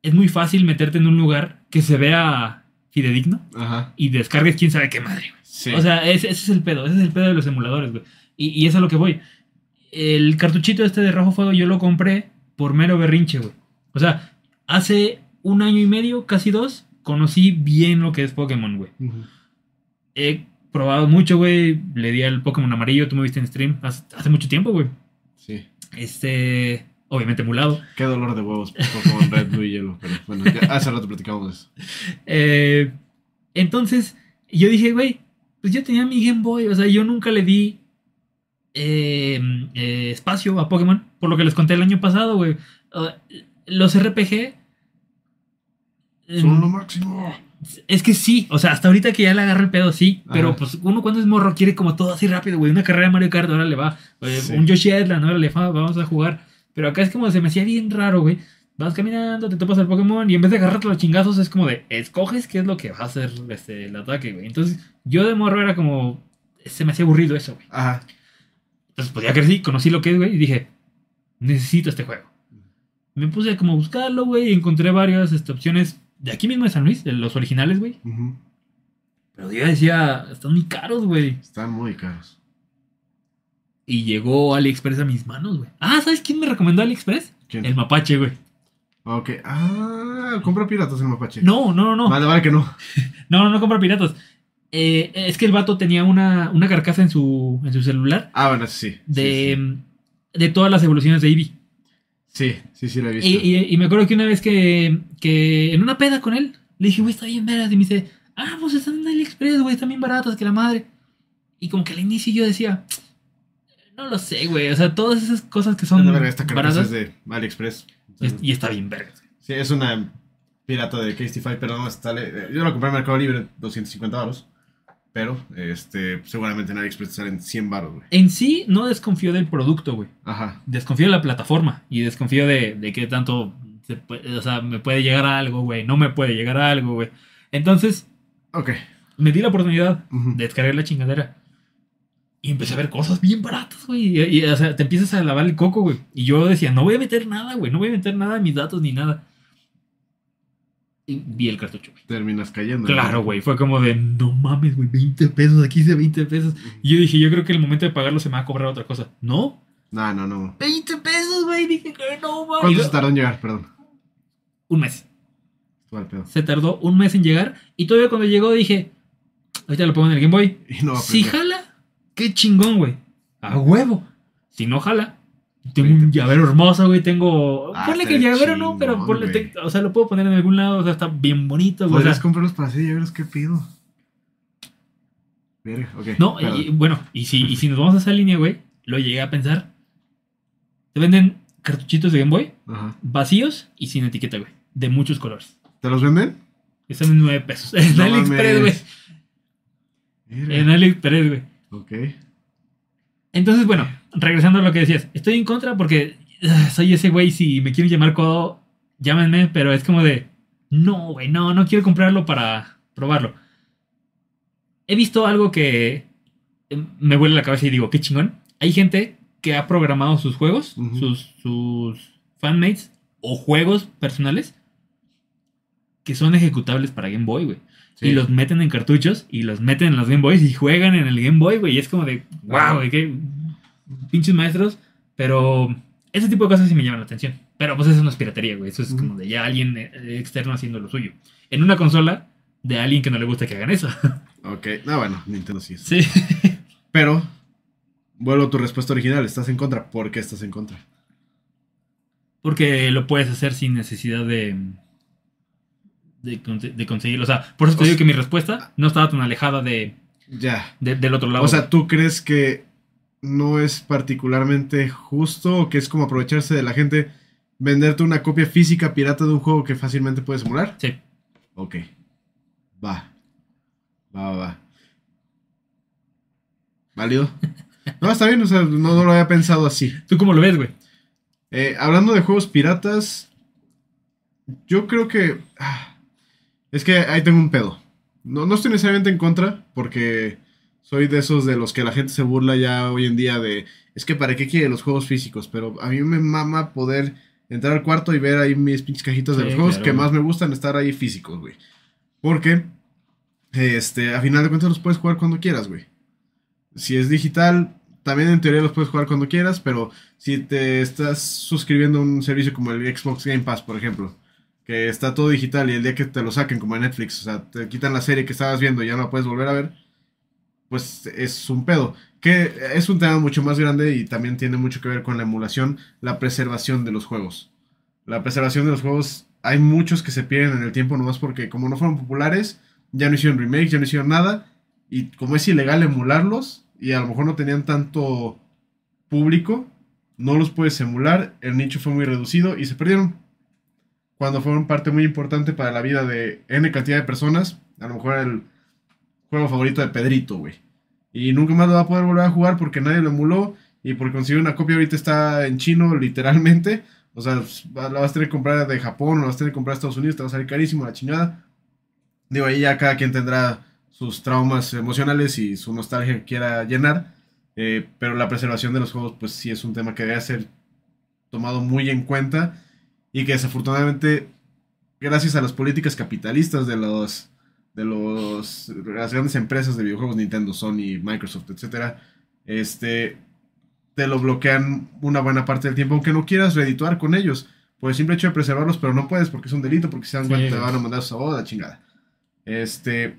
es muy fácil meterte en un lugar que se vea fidedigno Ajá. y descargues quién sabe qué madre. Sí. O sea, ese, ese es el pedo, ese es el pedo de los emuladores, güey. Y, y es a lo que voy. El cartuchito este de Rojo Fuego yo lo compré por mero berrinche, güey. O sea, hace un año y medio, casi dos, conocí bien lo que es Pokémon, güey. He probado mucho, güey. Le di al Pokémon amarillo, tú me viste en stream hace, hace mucho tiempo, güey. Sí. Este, obviamente emulado. Qué dolor de huevos Pokémon Red, Blue y Yellow. Pero bueno, ya hace rato platicamos de eso. Eh, entonces, yo dije, güey, pues yo tenía mi Game Boy, o sea, yo nunca le di eh, eh, espacio a Pokémon, por lo que les conté el año pasado, güey. Ah, los RPG... Son lo máximo. es que sí, o sea, hasta ahorita que ya le agarré el pedo, sí. Pero Ajá. pues uno cuando es morro quiere como todo así rápido, güey. Una carrera de Mario Kart, ahora le va. Sí. Un Yoshi Island, ahora le va, vamos a jugar. Pero acá es como se me hacía bien raro, güey. Vas caminando, te topas al Pokémon y en vez de agarrarte los chingazos es como de escoges qué es lo que va a hacer este, el ataque, güey. Entonces yo de morro era como... Se me hacía aburrido eso, güey. Ajá. Entonces, pues ya crecí, conocí lo que es, güey, y dije, necesito este juego. Me puse como a buscarlo, güey, y encontré varias este, opciones de aquí mismo de San Luis, de los originales, güey. Pero yo decía, están muy caros, güey. Están muy caros. Y llegó AliExpress a mis manos, güey. Ah, ¿sabes quién me recomendó AliExpress? ¿Quién? El mapache, güey. Ok. Ah, compra piratas el mapache. No, no, no, no. Vale, vale que no. No, no, no compra piratas. Eh, es que el vato tenía una, una carcasa en su, en su celular Ah, bueno, sí. de, Sí, de todas las evoluciones de Eevee. sí, sí, sí, lo he visto. Y, y- y me acuerdo que una vez que, que en una peda con él, le dije, güey, está bien veras. Y me dice, ah, pues están en AliExpress, güey, están bien baratos que la madre. Y como que al inicio yo decía, no lo sé, güey. O sea, todas esas cosas que son verga, esta baratas. es de AliExpress. es- Y está bien vergas. Sí, es una pirata de Castify, pero no está. Yo lo compré en Mercado Libre, 250 baros. Pero, este, seguramente en AliExpress salen 100 baros, güey. En sí, no desconfío del producto, güey. Ajá. Desconfío de la plataforma. Y desconfío de, de qué tanto. se puede- o sea, me puede llegar a algo, güey. No me puede llegar a algo, güey. Entonces, Ok. me di la oportunidad Ujú. de descargar la chingadera. Y empecé a ver cosas bien baratas, güey. Y, y, o sea, te empiezas a lavar el coco, güey. Y yo decía, no voy a meter nada, güey. No voy a meter nada de mis datos ni nada. Y vi el cartucho, güey. Terminas cayendo. Claro, güey. Fue como de, no mames, güey. 20 pesos. Aquí dice 20 pesos. Y yo dije, yo creo que el momento de pagarlo se me va a cobrar otra cosa. No. No, no, no. 20 pesos, güey. Dije que no, güey. ¿Cuánto se tardó en llegar? Perdón. Un mes. Pedo. Se tardó un mes en llegar. Y todavía cuando llegó dije, ahorita lo pongo en el Game Boy. Y no va a Si aprender. jala, qué chingón, güey. A huevo. Si no jala, tengo un llavero hermoso, güey. Tengo. Ah, ponle que está llavero no, pero ponle. te- o sea, lo puedo poner en algún lado. O sea, está bien bonito, güey. O Podrías sea, comprarlos para hacer llaveros, ¿qué pido? Verga, ok. no, y, bueno, y si, y si nos vamos a esa línea, güey, lo llegué a pensar. Te venden cartuchitos de Game Boy Ajá. vacíos y sin etiqueta, güey. De muchos colores. ¿Te los venden? Están en 9 pesos. En No AliExpress, güey. En AliExpress, güey. Ok. Entonces, bueno, regresando a lo que decías, estoy en contra porque ah, soy ese güey, si me quieren llamar codo, llámenme, pero es como de, no, güey, no, no quiero comprarlo para probarlo. He visto algo que eh, me vuelve la cabeza y digo, qué chingón. Hay gente que ha programado sus juegos, Ujú. sus, sus fanmates o juegos personales que son ejecutables para Game Boy, güey. Sí. Y los meten en cartuchos y los meten en los Game Boys y juegan en el Game Boy, güey. Y es como de, wow, güey, qué pinches maestros. Pero ese tipo de cosas sí me llaman la atención. Pero pues eso no es piratería, güey. Eso es como de ya alguien eh, externo haciendo lo suyo. En una consola de alguien que no le gusta que hagan eso. Ok. No, bueno, Nintendo sí es. sí. Pero, vuelvo a tu respuesta original. ¿Estás en contra? ¿Por qué estás en contra? Porque lo puedes hacer sin necesidad de. De, conse- de conseguirlo. O sea, por eso te O digo sea- que mi respuesta no estaba tan alejada de, Ya. de- del otro lado. O sea, ¿tú crees que no es particularmente justo o que es como aprovecharse de la gente venderte una copia física pirata de un juego que fácilmente puedes emular? sí. Ok. Va. Va, va, va. ¿Válido? No, está bien, o sea, no, no lo había pensado así. ¿Tú cómo lo ves, güey? Eh, hablando de juegos piratas, yo creo que... ah, es que ahí tengo un pedo. No, no estoy necesariamente en contra, porque soy de esos de los que la gente se burla ya hoy en día de... Es que para qué quiere los juegos físicos, pero a mí me mama poder entrar al cuarto y ver ahí mis pinches cajitas de Sí, los juegos claro, que más me gustan estar ahí físicos, güey. Porque, este, a final de cuentas los puedes jugar cuando quieras, güey. Si es digital, también en teoría los puedes jugar cuando quieras, pero si te estás suscribiendo a un servicio como el Xbox Game Pass, por ejemplo, que está todo digital y el día que te lo saquen como en Netflix, o sea, te quitan la serie que estabas viendo y ya no la puedes volver a ver, pues es un pedo. Que es un tema mucho más grande y también tiene mucho que ver con la emulación, la preservación de los juegos. La preservación de los juegos, hay muchos que se pierden en el tiempo nomás porque como no fueron populares, ya no hicieron remakes, ya no hicieron nada. Y como es ilegal emularlos y a lo mejor no tenían tanto público, no los puedes emular, el nicho fue muy reducido y se perdieron. Cuando fueron parte muy importante para la vida de N cantidad de personas, a lo mejor el juego favorito de Pedrito, güey. Y nunca más lo va a poder volver a jugar porque nadie lo emuló y por conseguir una copia ahorita está en chino, literalmente. O sea, la vas a tener que comprar de Japón la vas a tener que comprar de Estados Unidos, te va a salir carísimo la chingada. Digo, ahí ya cada quien tendrá sus traumas emocionales y su nostalgia que quiera llenar. Eh, pero la preservación de los juegos, pues sí es un tema que debe ser tomado muy en cuenta y que desafortunadamente, gracias a las políticas capitalistas de los de los las grandes empresas de videojuegos, Nintendo, Sony, Microsoft, etcétera, este te lo bloquean una buena parte del tiempo, aunque no quieras redituar con ellos, por el simple hecho de preservarlos, pero no puedes porque es un delito, porque si dan Sí. cuenta te van a mandar a su boda, chingada. Este,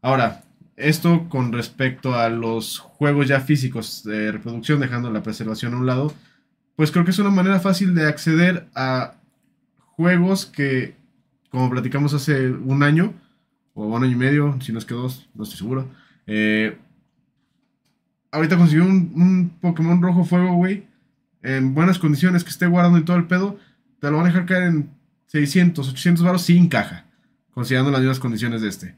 ahora, esto con respecto a los juegos ya físicos de reproducción, dejando la preservación a un lado, pues creo que es una manera fácil de acceder a juegos que, como platicamos hace un año, o un año y medio, si no es que dos, no estoy seguro. eh, ahorita conseguí un, Pokémon rojo fuego, güey, en buenas condiciones, que esté guardando en todo el pedo, te lo van a dejar caer en 600, 800 baros sin caja, considerando las mismas condiciones de este.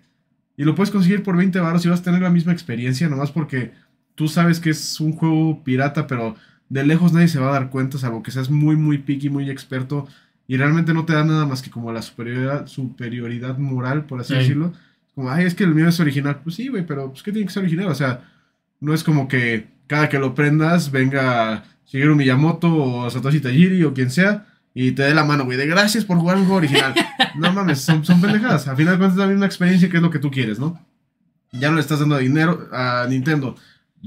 Y lo puedes conseguir por 20 baros y vas a tener la misma experiencia, nomás porque tú sabes que es un juego pirata, pero de lejos nadie se va a dar cuenta, salvo que seas muy, muy picky, muy experto, y realmente no te da nada más que como la superioridad, superioridad moral, por así Sí. decirlo. Como, ay, es que el mío es original. Pues sí, güey, pero pues ¿qué tiene que ser original? O sea, no es como que cada que lo prendas venga Shigeru Miyamoto o Satoshi Tajiri o quien sea y te dé la mano, güey, de gracias por jugar un juego original. no mames, son, son pendejadas. Al final de cuentas es la misma experiencia que es lo que tú quieres, ¿no? Ya no le estás dando dinero a Nintendo.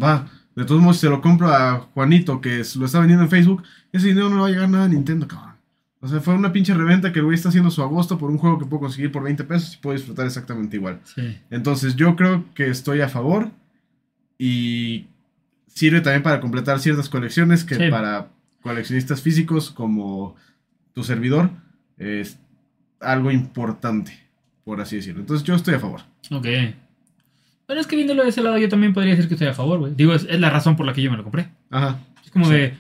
Va, de todos modos, si se lo compro a Juanito que lo está vendiendo en Facebook, ese dinero no le va a llegar nada a Nintendo, cabrón. O sea, fue una pinche reventa que el güey está haciendo su agosto por un juego que puedo conseguir por 20 pesos y puedo disfrutar exactamente igual. Sí. Entonces yo creo que estoy a favor y sirve también para completar ciertas colecciones que Sí. para coleccionistas físicos como tu servidor es algo importante, por así decirlo. Entonces yo estoy a favor. Ok. Pero es que viéndolo de ese lado, yo también podría decir que estoy a favor, güey. Digo, es, es la razón por la que yo me lo compré. Ajá. Es como Sí. de.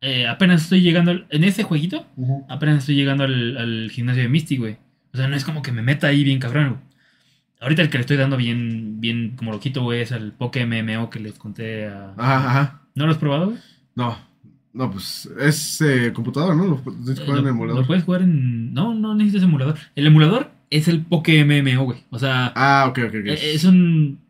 Eh, apenas estoy llegando. al- en ese jueguito, apenas estoy llegando al, al gimnasio de Misty, güey. O sea, no es como que me meta ahí bien cabrón, güey. Ahorita el que le estoy dando bien, bien como loquito, güey, es el Poké MMO que les conté a. Ajá, ajá. ¿No lo has probado, güey? No, no, pues es eh, computadora, ¿no? Lo que Eh, jugar en emulador. lo puedes jugar en. No, no necesitas emulador. El emulador es el Poké MMO, güey. O sea, Ah, ok, ok, ok. eh, es un.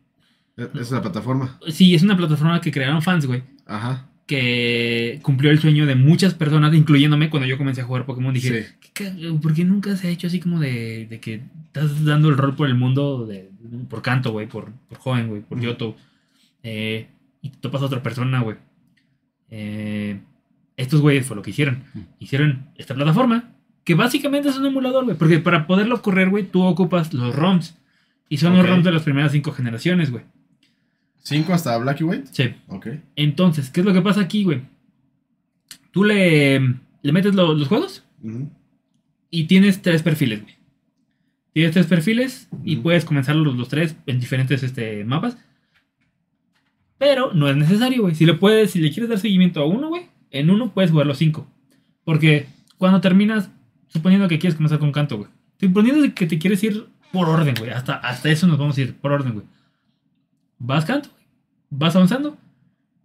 Es, la plataforma. Sí, es una plataforma que crearon fans, güey. Ajá. Que cumplió el sueño de muchas personas, incluyéndome cuando yo comencé a jugar Pokémon. Dije, Sí. ¿qué ¿por qué nunca se ha hecho así como de, de que estás dando el rol por el mundo, de, por canto, güey, por, por joven, güey, por. Yoto? eh, y te topas a otra persona, güey. Eh, estos güeyes fue lo que hicieron. Hicieron esta plataforma, que básicamente es un emulador, güey, porque para poderlo correr, güey, tú ocupas los ROMs. Y son Ok. los ROMs de las primeras cinco generaciones, güey. ¿Cinco hasta Black y White? Sí. Ok. Entonces, ¿qué es lo que pasa aquí, güey? Tú le, le metes lo- los juegos Ujú. y tienes tres perfiles, güey. Tienes tres perfiles y Ujú. puedes comenzar los, los tres en diferentes este, mapas. Pero no es necesario, güey. Si le puedes, si le quieres dar seguimiento a uno, güey, en uno puedes jugar los cinco. Porque cuando terminas, suponiendo que quieres comenzar con canto, güey. Suponiendo que te quieres ir por orden, güey. Hasta, hasta eso nos vamos a ir por orden, güey. Vas canto. Vas avanzando.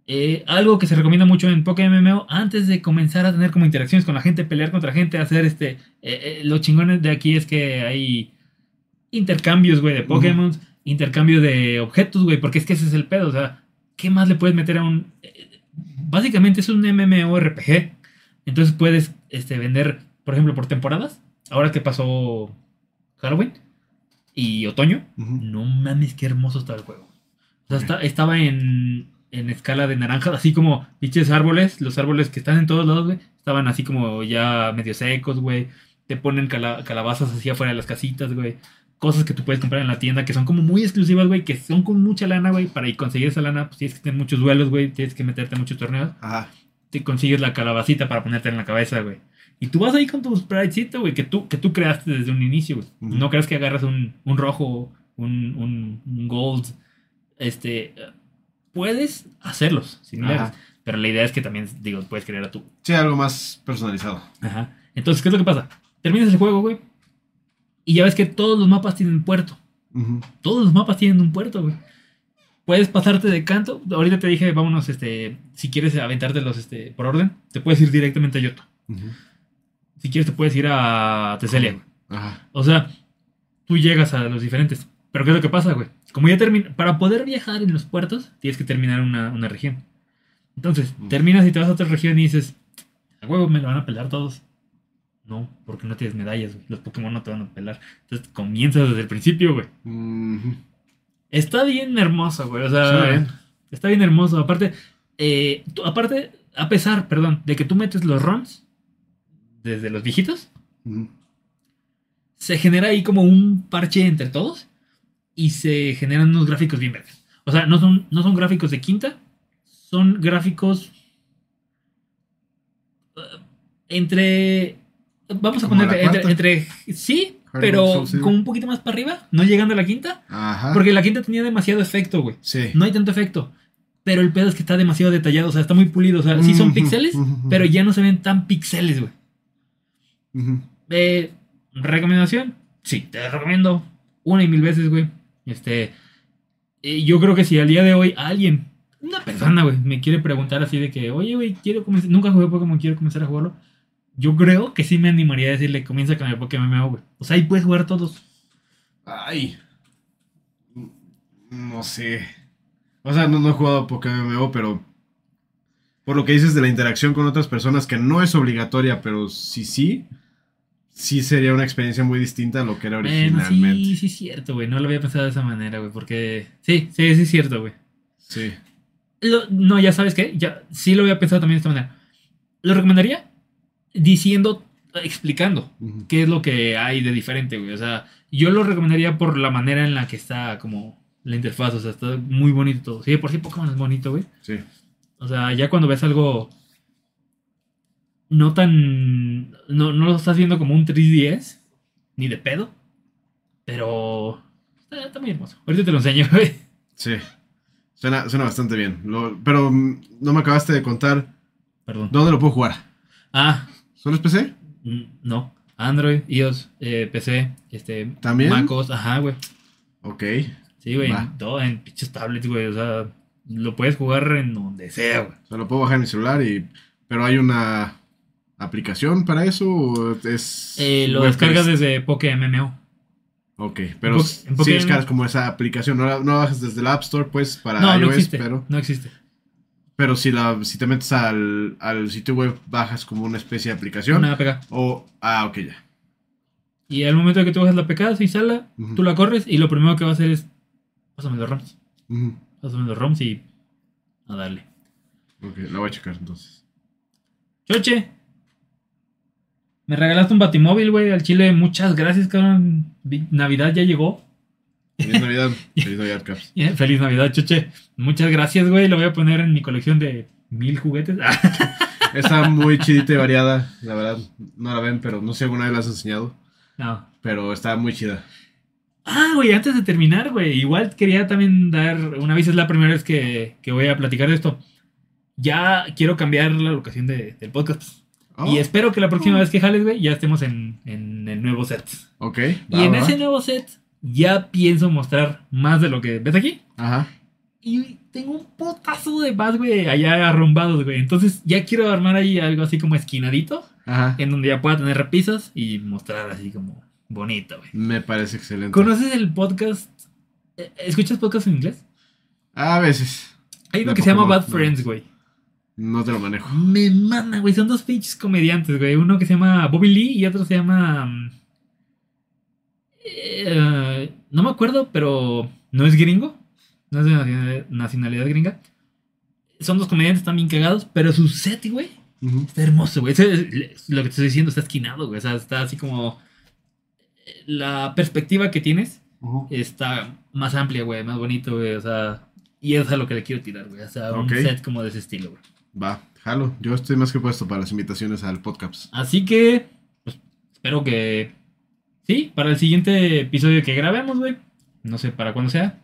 Eh, algo que se recomienda mucho en Pokémon MMO antes de comenzar a tener como interacciones con la gente, pelear contra gente, hacer este. eh, eh, lo chingones de aquí es que hay intercambios, güey, de. Pokémon, intercambio de objetos, güey, porque es que ese es el pedo, o sea, ¿qué más le puedes meter a un. eh, básicamente es un MMORPG, entonces puedes este, vender, por ejemplo, por temporadas. Ahora que pasó Halloween y otoño, no mames, qué hermoso está el juego. O sea, está- estaba en, en escala de naranjas, así como pinches árboles, los árboles que están en todos lados, güey, estaban así como ya medio secos, güey. Te ponen cala- calabazas así afuera de las casitas, güey. Cosas que tú puedes comprar en la tienda que son como muy exclusivas, güey, que son con mucha lana, güey. Para ir conseguir esa lana, pues tienes que tener muchos duelos, güey, tienes que meterte en muchos torneos Ajá. te consigues la calabacita para ponerte en la cabeza, güey. Y tú vas ahí con tu spritecito, güey, que tú, que tú creaste desde un inicio, güey. No creas que agarras un, un rojo, un, un, un gold. Este. Puedes hacerlos similares. Pero la idea es que también, digo, puedes crear a tú. Sí, algo más personalizado. Ajá. Entonces, ¿qué es lo que pasa? Terminas el juego, güey. Y ya ves que todos los mapas tienen puerto. Todos los mapas tienen un puerto, güey. Puedes pasarte de canto. Ahorita te dije, vámonos, este. Si quieres aventártelos este, por orden, te puedes ir directamente a Yoto. Si quieres, te puedes ir a Teselia, güey. Ajá. O sea, tú llegas a los diferentes. Pero ¿qué es lo que pasa, güey? Como ya termina, para poder viajar en los puertos, tienes que terminar una, una región. Entonces, Mm. terminas y te vas a otra región y dices, a huevo me lo van a pelar todos. No, porque no tienes medallas, güey. Los Pokémon no te van a pelar. Entonces comienzas desde el principio, güey. Está bien hermoso, güey. O sea, está bien hermoso. Aparte, eh, tú- aparte, a pesar, perdón, de que tú metes los ROMs desde los viejitos, se genera ahí como un parche entre todos y se generan unos gráficos bien verdes. O sea, no son, no son gráficos de quinta, son gráficos eh, entre... Vamos a ¿Como poner entre, Sí, Hard pero como un poquito más para arriba, no llegando a la quinta. Ajá. Porque la quinta tenía demasiado efecto, güey. Sí. No hay tanto efecto. Pero el pedo es que está demasiado detallado, o sea, está muy pulido. O sea, sí son píxeles, pero ya no se ven tan píxeles, güey. Eh, ¿Recomendación? Sí, te recomiendo una y mil veces, güey. Este, eh, yo creo que si al día de hoy alguien, una persona, güey, me quiere preguntar así de que, oye, güey, quiero comenzar, nunca jugué Pokémon, quiero comenzar a jugarlo. Yo creo que sí me animaría a decirle, comienza con el Pokémon MMO, güey. O sea, ahí puedes jugar todos. Ay. No sé. O sea, no, no he jugado Pokémon MMO, pero. Por lo que dices de la interacción con otras personas, que no es obligatoria, pero sí, sí. Sí sería una experiencia muy distinta a lo que era Bueno, originalmente. sí, sí es cierto, güey. No lo había pensado de esa manera, güey, porque... Sí, sí, sí es cierto, güey. Sí. Lo- no, ya sabes qué, ya sí lo había pensado también de esta manera. Lo recomendaría diciendo, explicando Ujú. qué es lo que hay de diferente, güey. O sea, yo lo recomendaría por la manera en la que está como la interfaz, o sea, está muy bonito todo. Sí, por sí Pokémon es bonito, güey. Sí. O sea, ya cuando ves algo no tan... No, no lo estás viendo como un 3DS, ni de pedo, pero está, está muy hermoso. Ahorita te lo enseño, güey. Sí. Suena, suena bastante bien. Lo- pero mm, no me acabaste de contar Perdón. dónde lo puedo jugar. Ah, ¿Solo es PC? Mm, No. Android, iOS, eh, PC, este, ¿También? MacOS, ajá, güey. Ok. Sí, güey, Va. en todo, en pinches tablets, güey. O sea, lo puedes jugar en donde sea, güey. O sea, lo puedo bajar en mi celular y. Pero hay una aplicación para eso o es. Eh, lo descargas desde PokeMMO. Ok, pero En po- s- en sí Pokémon- descargas como esa aplicación. No la, no bajas desde la App Store, pues, para No, no iOS, existe. pero. No existe. Pero si la si te metes al, al sitio web, bajas como una especie de aplicación. Una APK. O. Ah, ok, ya. Y al momento de que tú bajas la APK, se instala, Ujú. tú la corres y lo primero que va a hacer es. Pásame los ROMs. Ujú. Pásame los ROMs y. A darle. Ok, la voy a checar entonces. Choche. Me regalaste un batimóvil, güey, al chile. Muchas gracias, cabrón. Vi- Navidad ya llegó. Feliz Navidad. Feliz Navidad, Caps. Yeah, Feliz Navidad, Choche. Muchas gracias, güey. Lo voy a poner en mi colección de mil juguetes. Está muy chidita y variada, la verdad. No la ven, pero no sé si alguna vez la has enseñado. no. Pero está muy chida. Ah, güey, antes de terminar, güey. Igual quería también dar una vez, es la primera vez que, que voy a platicar de esto. Ya quiero cambiar la locación de- del podcast. Oh, Y espero que la próxima vez que jales, güey, ya estemos en, en el nuevo set. Ok. Y va, en va, ese nuevo set ya pienso mostrar más de lo que ves aquí. Ajá. Y tengo un putazo de más, güey, allá arrumbados, güey. Entonces ya quiero armar ahí algo así como esquinadito, Ajá. en donde ya pueda tener repisas y mostrar así como bonito, güey. Me parece excelente. ¿Conoces el podcast? eh, ¿Escuchas podcast en inglés? A veces. Hay uno que se llama Bad. Friends, güey. No te lo manejo. Me manda, güey. Son dos pinches comediantes, güey. Uno que se llama Bobby Lee y otro se llama. mm, eh, no me acuerdo, pero no es gringo. No es de nacionalidad, gringa. Son dos comediantes también cagados, pero su set, güey, Ujú. está hermoso, güey. Lo que te estoy diciendo está esquinado, güey. O sea, está así como. La perspectiva que tienes está más amplia, güey, más bonito, güey, o sea, y eso es a lo que le quiero tirar, güey, o sea, un set como de ese estilo, güey. Va, jalo. Yo estoy más que puesto para las invitaciones al podcast. Así que, pues, espero que, sí, para el siguiente episodio que grabemos, güey, no sé para cuándo sea,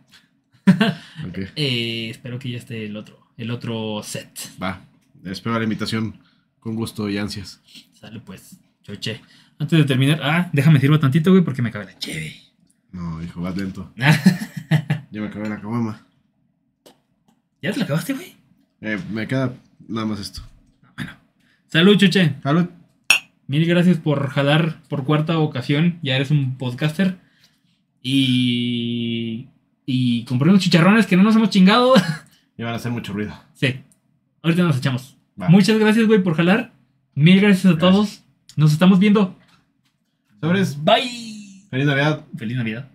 Ok. eh, espero que ya esté el otro, el otro set. Va. Espero la invitación con gusto y ansias. Sale pues, choche. Antes de terminar, ah, déjame sirvo tantito, güey, porque me acaba la cheve. No, hijo, vas lento. Ya me acabé la caguama. ¿Ya te la acabaste, güey? Eh, me queda nada más esto. Salud, choche. Salud. Mil gracias por jalar por cuarta ocasión. Ya eres un podcaster. Y Y compré unos chicharrones que no nos hemos chingado. Y van a hacer mucho ruido. sí. Ahorita nos echamos. Muchas gracias, güey, por jalar. Mil gracias a Gracias. todos. Nos estamos viendo. Sobres. Bye. Feliz Navidad. Feliz Navidad.